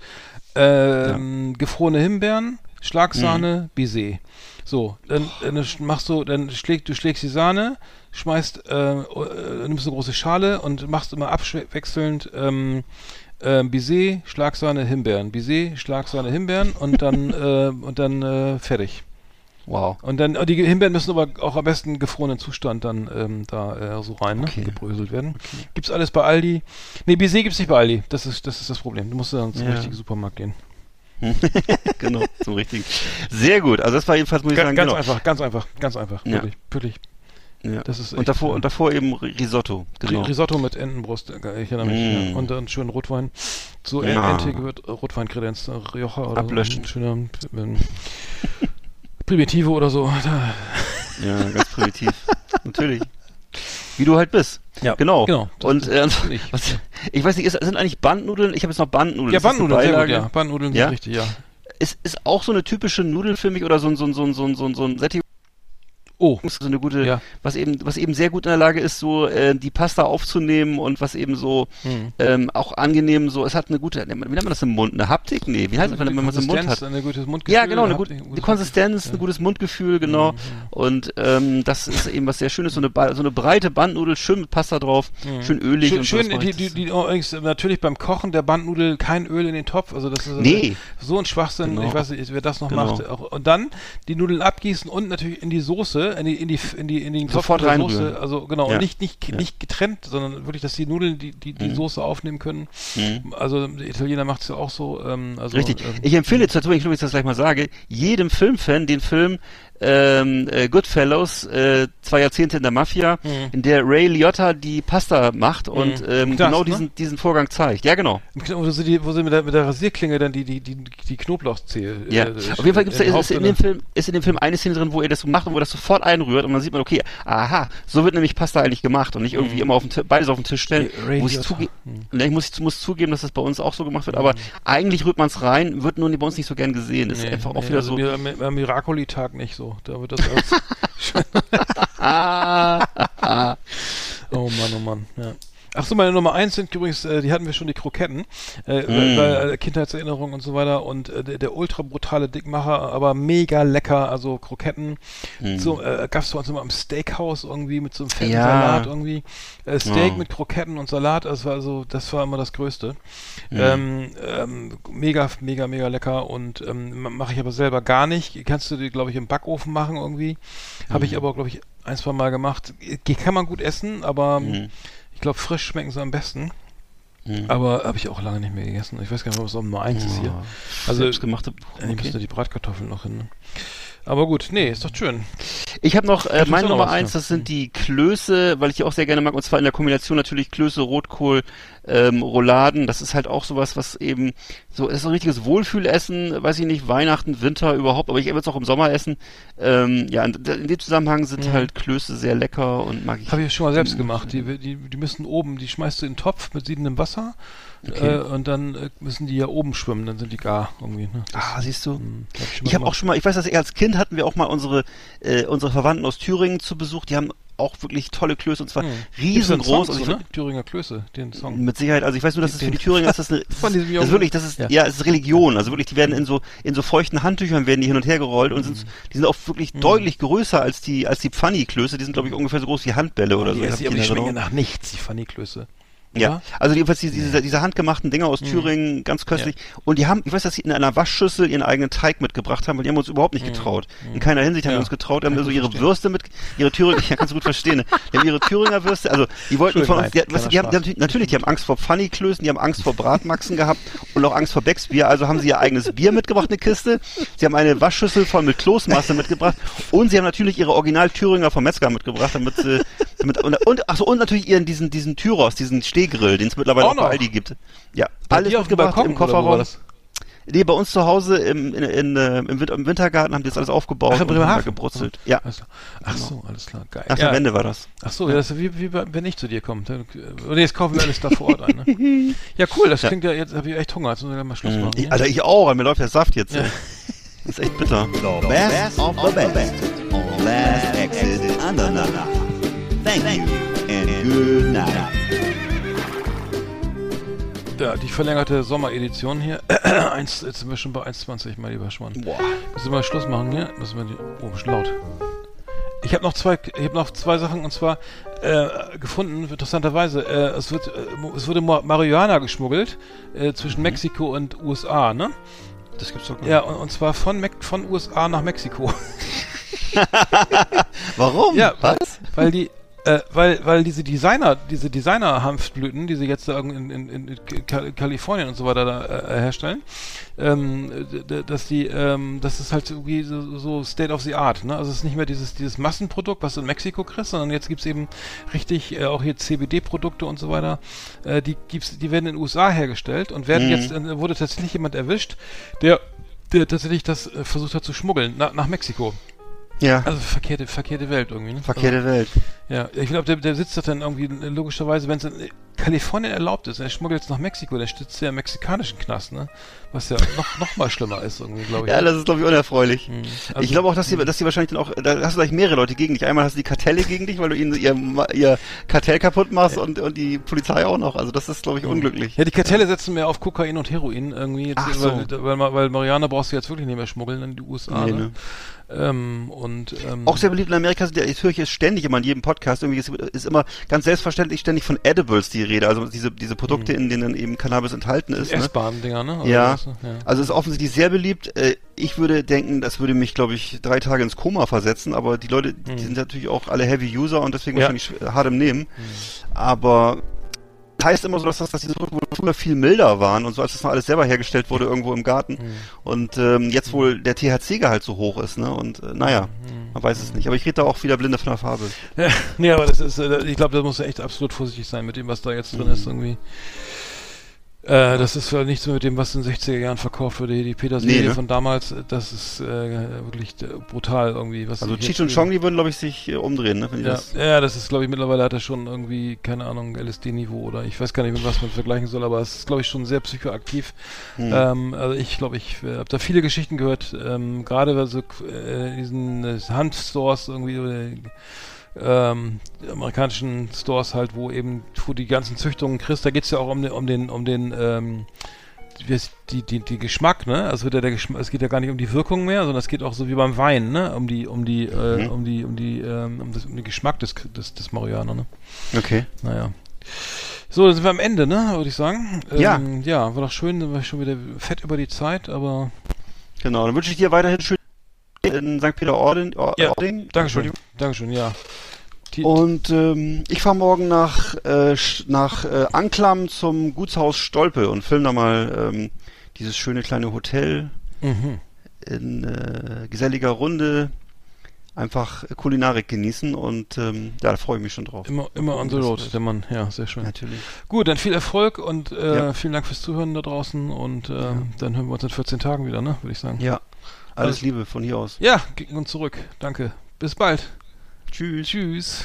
Ähm, Gefrorene Himbeeren, Schlagsahne, Mhm. Baiser. So, dann, dann machst du, dann schlägst du schlägst die Sahne, schmeißt, äh, äh, nimmst eine große Schale und machst immer abwechselnd ähm, äh, Baiser, Schlagsahne, Himbeeren, Baiser, Schlagsahne, Himbeeren und dann äh, und dann äh, fertig. Wow. Und dann, die Himbeeren müssen aber auch am besten gefrorenen Zustand dann ähm, da äh, so rein, ne? Okay. gebröselt werden. Gibt's alles bei Aldi? Nee, Baiser gibt's nicht bei Aldi. Das ist, das ist das Problem. Du musst dann zum Ja. richtigen Supermarkt gehen. genau, zum richtigen. Sehr gut. Also das war jedenfalls muss ich Ga- sagen, ganz genau. einfach, ganz einfach, ganz einfach. Ja. Wirklich, wirklich. Ja. Und davor und davor eben Risotto. Genau. Ri- Risotto mit Entenbrust, äh, ich erinnere mich. Mm. Ja. Und dann schön Rotwein. So Ja. Ente wird Rotweinkredenz, äh, Rioja oder Ablöschen. so. Schöner ähm, Primitive oder so. Ja, ganz primitiv. Natürlich. Wie du halt bist. Ja, Genau. genau. Und äh, was, ich weiß nicht, ist, sind eigentlich Bandnudeln? Ich habe jetzt noch Bandnudeln. ja, Bandnudeln, sehr gut, ja. Bandnudeln Ja? sind richtig, ja. Ist, ist auch so eine typische Nudel für mich oder so ein, so ein, so ein, so ein, so ein, so Oh. so eine gute, Ja. was eben, was eben sehr gut in der Lage ist, so äh, die Pasta aufzunehmen und was eben so Hm. ähm, auch angenehm so, es hat eine gute, wie nennt man das im Mund? Eine Haptik? Nee, wie heißt das, wenn man es im Mund hat? Ein gutes Mundgefühl. Ja, genau, eine gute gutes Konsistenz, Mundgefühl, ein gutes Mundgefühl, genau. Und ähm, das ist eben was sehr Schönes, so eine, ba- so eine breite Bandnudel, schön mit Pasta drauf, schön ölig Schön, und so, schön das die, die, das- die, übrigens natürlich beim Kochen der Bandnudel kein Öl in den Topf, also das ist Nee. so ein Schwachsinn, Genau. ich weiß nicht, wer das noch Genau. macht. Auch, und dann die Nudeln abgießen und natürlich in die Soße, in die, in die, in die, in den Topf Sofort der. Soße, also genau, Ja. und nicht, nicht, Ja. Mhm. nicht getrennt, sondern wirklich, dass die Nudeln die, die, die Soße aufnehmen können. Also der Italiener macht es ja auch so. Ähm, also, Richtig. Ähm, Ich empfehle dazu, ich glaube, ich das gleich mal sage, jedem Filmfan den Film ähm, äh, Goodfellows, äh, zwei Jahrzehnte in der Mafia, in der Ray Liotta die Pasta macht und Mhm. ähm, Das, genau ne? diesen, diesen Vorgang zeigt. Ja, genau. wo sie, die, wo sie mit, der, mit der Rasierklinge dann die, die, die, die Knoblauchzehe. Ja. äh, Auf jeden Fall gibt's da, in ist, ist, in dem Film, ist in dem Film eine Szene drin, wo er das so macht und wo er das sofort einrührt und dann sieht man, okay, aha, so wird nämlich Pasta eigentlich gemacht und nicht irgendwie immer auf den beides auf den Tisch stellen. Mhm. Ray Muss ich, Liotta. zuge Mhm. ja, ich muss, ich muss zugeben, dass das bei uns auch so gemacht wird, aber eigentlich rührt man es rein, wird nur bei uns nicht so gern gesehen. Ist Nee, einfach auch nee, wieder also so. Am Miracoli-Tag nicht so. Da wird das alles. Oh Mann, oh Mann. Ja. Ach so, meine Nummer eins sind übrigens, äh, die hatten wir schon, die Kroketten. Äh, Mm. weil, äh, Kindheitserinnerung und so weiter. Und äh, der, der ultra brutale Dickmacher, aber mega lecker. Also Kroketten. So, äh, gab's bei uns immer im Steakhouse irgendwie mit so einem fetten Mm. Ja. Salat irgendwie. Äh, Steak Oh. mit Kroketten und Salat, das war also, das war immer das Größte. Mm. Ähm, ähm, mega, mega, mega lecker und ähm, mache ich aber selber gar nicht. Kannst du die, glaube ich, im Backofen machen irgendwie. Habe Mm. ich aber, glaube ich, ein, zwei Mal gemacht. Ge- Kann man gut essen, aber. Ich glaube, frisch schmecken sie am besten. Mhm. Aber habe ich auch lange nicht mehr gegessen. Ich weiß gar nicht, was Nummer eins ist hier. Also, selbstgemachte. Okay. müssen da die Bratkartoffeln noch hin. Ne? Aber gut, nee, ist doch schön. Ich habe noch äh, meine Nummer eins, das sind die Klöße, weil ich die auch sehr gerne mag, und zwar in der Kombination natürlich Klöße, Rotkohl, ähm, Rouladen. Das ist halt auch sowas, was eben so ist so ein richtiges Wohlfühlessen, weiß ich nicht, Weihnachten, Winter überhaupt, aber ich würde es auch im Sommer essen. Ähm, ja, in, in dem Zusammenhang sind Mhm. halt Klöße sehr lecker und mag ich. Habe ich schon mal selbst gemacht. Die, die, die müssen oben, die schmeißt du in den Topf mit siedendem Wasser Okay. äh, und dann äh, müssen die ja oben schwimmen, dann sind die gar irgendwie. Ne? Das, Ah, siehst du? hm, hab mal Ich habe auch schon mal, ich weiß, dass als Kind hatten wir auch mal unsere äh, unsere Verwandten aus Thüringen zu Besuch. Die haben auch wirklich tolle Klöße und zwar Hm. Riesengroß. Song Also ich, ne? Thüringer Klöße, den Song. Mit Sicherheit, also ich weiß nur, dass es für die Thüringer ist das eine, Von diesem das ist wirklich, das ist, Ja. ja. es ist Religion, also wirklich, die werden in so, in so feuchten Handtüchern werden die hin und her gerollt und sind, die sind auch wirklich deutlich größer als die, als die Pfanny-Klöße, die sind glaube ich ungefähr so groß wie Handbälle oder so. die, die, ich die schmecken nach nichts, die Fanny-Klöße. Ja, also jedenfalls die, diese, diese handgemachten Dinger aus Thüringen, ganz köstlich. Und die haben, ich weiß, dass sie in einer Waschschüssel ihren eigenen Teig mitgebracht haben, weil die haben uns überhaupt nicht getraut. In keiner Hinsicht haben Ja, wir uns getraut. Die haben also ich ihre verstehen. Würste mit, ihre Thüringer, ja, kannst du gut verstehen. Ne? Die haben ihre Thüringer Würste, also die wollten von uns, die, du, die, haben, haben natürlich, die haben Angst vor Pfanniklößen, die haben Angst vor Bratmaxen gehabt und auch Angst vor Becksbier. Also haben sie ihr eigenes Bier mitgebracht, eine Kiste. Sie haben eine Waschschüssel voll mit Kloßmasse mitgebracht und sie haben natürlich ihre Original Thüringer vom Metzger mitgebracht, damit sie, damit, und, und, ach so, und natürlich ihren, diesen, diesen Tyros, diesen Stehgrill, den es mittlerweile Auch auch, bei noch? Aldi gibt. Ja, Bei alles mitgebracht Balkon, im Kofferraum. Nee, bei uns zu Hause im, in, in, äh, im, im Wintergarten haben die das alles aufgebaut Ach, in und haben da Bremerhaven? gebrutzelt. Ja, Alles klar. Ach so, alles klar, geil. nach der Wende war das. Ach so, ja. das ist wie, wie bei- wenn ich zu dir komme. Oder jetzt kaufen wir alles da vor Ort ein. Ne? Ja, cool, das klingt ja, jetzt habe ich echt Hunger. Jetzt müssen wir mal Schluss machen. Ich, ne? Alter, ich auch, mir läuft der Saft jetzt. Ja. ist echt bitter. The best of the best on Last Exit. Thank you and good night. Ja, die verlängerte Sommeredition hier. Eins, jetzt sind wir schon bei 1,20, mein lieber Schwan. Boah. Müssen wir Schluss machen hier? Müssen wir die, oh, bisschen laut. Ich habe noch zwei, ich habe noch zwei Sachen und zwar äh, gefunden, interessanterweise. Äh, es wird, äh, es wurde Ma- Marihuana geschmuggelt äh, zwischen Mexiko und USA, ne? Das gibt's doch gar Ja, und, und zwar von, Mex von USA nach Mexiko. Warum? Ja, Was? weil die, äh, weil, weil diese Designer, diese Designer-Hanfblüten, die sie jetzt da in, in, in Ka- Kalifornien und so weiter da, äh, herstellen, ähm, dass die, ähm, das ist halt irgendwie so, so State of the Art, ne? Also es ist nicht mehr dieses, dieses Massenprodukt, was du in Mexiko kriegst, sondern jetzt gibt's eben richtig, äh, auch hier CBD-Produkte und so weiter, äh, die gibt's, die werden in den USA hergestellt und werden Mhm. jetzt, äh, wurde tatsächlich jemand erwischt, der, der tatsächlich das äh, versucht hat zu schmuggeln, na, nach Mexiko. Ja, Also verkehrte, verkehrte Welt irgendwie, ne? verkehrte Welt. Ja, ich glaube, der, der sitzt da dann irgendwie, logischerweise, wenn es in, Kalifornien erlaubt ist. Er schmuggelt jetzt nach Mexiko, der sitzt ja im mexikanischen Knast, ne? Was ja noch, noch mal schlimmer ist irgendwie, glaube ich. Ja, das ist, glaube ich, unerfreulich. Also- ich glaube auch, dass die, dass die wahrscheinlich dann auch, da hast du gleich mehrere Leute gegen dich. Einmal hast du die Kartelle gegen dich, weil du ihnen ihr, ihr Kartell kaputt machst und, und die Polizei auch noch. Also das ist, glaube ich, unglücklich. Ja, die Kartelle setzen mehr auf Kokain und Heroin irgendwie. Jetzt, Ach so. weil, weil, weil Marianne brauchst du jetzt wirklich nicht mehr schmuggeln in die USA. Nee, ne? ne. Ähm, und ähm, Auch sehr beliebt in Amerika sind ja, jetzt höre ich es ständig immer in jedem Podcast, irgendwie ist, ist immer ganz selbstverständlich ständig von Edibles die Rede, also diese, diese Produkte, in denen eben Cannabis enthalten ist. Ne? S-Bahn-Dinger, ne? Oder Ja, ja. also ist offensichtlich sehr beliebt. Äh, Ich würde denken, das würde mich, glaube ich, drei Tage ins Koma versetzen, aber die Leute, die sind natürlich auch alle Heavy User und deswegen Mhm. Ja. wahrscheinlich sch- hart im Nehmen. Aber heißt immer so, dass, das, dass diese Produkte wohl früher viel milder waren und so, als das noch alles selber hergestellt wurde irgendwo im Garten. Mhm. Und ähm, jetzt wohl der THC-Gehalt so hoch ist, ne? Und äh, naja, Mhm. man weiß es nicht. Aber ich rede da auch wieder blinde von der Farbe. Ja, nee, aber das ist, äh, ich glaube, da muss echt absolut vorsichtig sein mit dem, was da jetzt drin ist irgendwie. Äh, das ist vielleicht nicht so mit dem, was in den 60er Jahren verkauft wurde, die Petersilie Nee, ne? von damals, das ist äh, wirklich brutal irgendwie. Was Also Cheech und Chong, die würden, glaube ich, sich äh, umdrehen, ne? Ja, das, ja, das ist, glaube ich, mittlerweile hat er schon irgendwie, keine Ahnung, LSD-Niveau oder ich weiß gar nicht, mit was man vergleichen soll, aber es ist, glaube ich, schon sehr psychoaktiv. Hm. Ähm, also ich glaube, ich äh, habe da viele Geschichten gehört, ähm, gerade bei so äh, diesen äh, Handstores irgendwie, oder, ähm, amerikanischen Stores halt, wo eben wo die ganzen Züchtungen kriegst, da geht's ja auch um den, um den, um den, ähm, die, die, die Geschmack, ne? Also ja der Geschmack, es geht ja gar nicht um die Wirkung mehr, sondern es geht auch so wie beim Wein, ne? Um die, um die, äh, Mhm. um die, um die, ähm, um, das, um den Geschmack des, des, des Marihuana, ne? okay. Naja. So, dann sind wir am Ende, ne? Würde ich sagen. Ja. Ähm, ja, war doch schön, sind wir schon wieder fett über die Zeit, aber. Genau, dann wünsche ich dir weiterhin schön in St. Peter-Ording. Or Ja. Dankeschön. Dankeschön, ja. Und ähm, ich fahre morgen nach, äh, nach äh, Anklam zum Gutshaus Stolpe und film da mal ähm, dieses schöne kleine Hotel mhm. in äh, geselliger Runde. Einfach äh, Kulinarik genießen und ähm, ja, da freue ich mich schon drauf. Immer, immer on the road, der Mann. Ja, sehr schön. Natürlich. Gut, dann viel Erfolg und äh, Ja. vielen Dank fürs Zuhören da draußen und ähm, dann hören wir uns in 14 Tagen wieder, ne? Würde ich sagen. Ja, alles Liebe von hier aus. Ja, gegen uns zurück. Danke. Bis bald. Tschüss. Tschüss.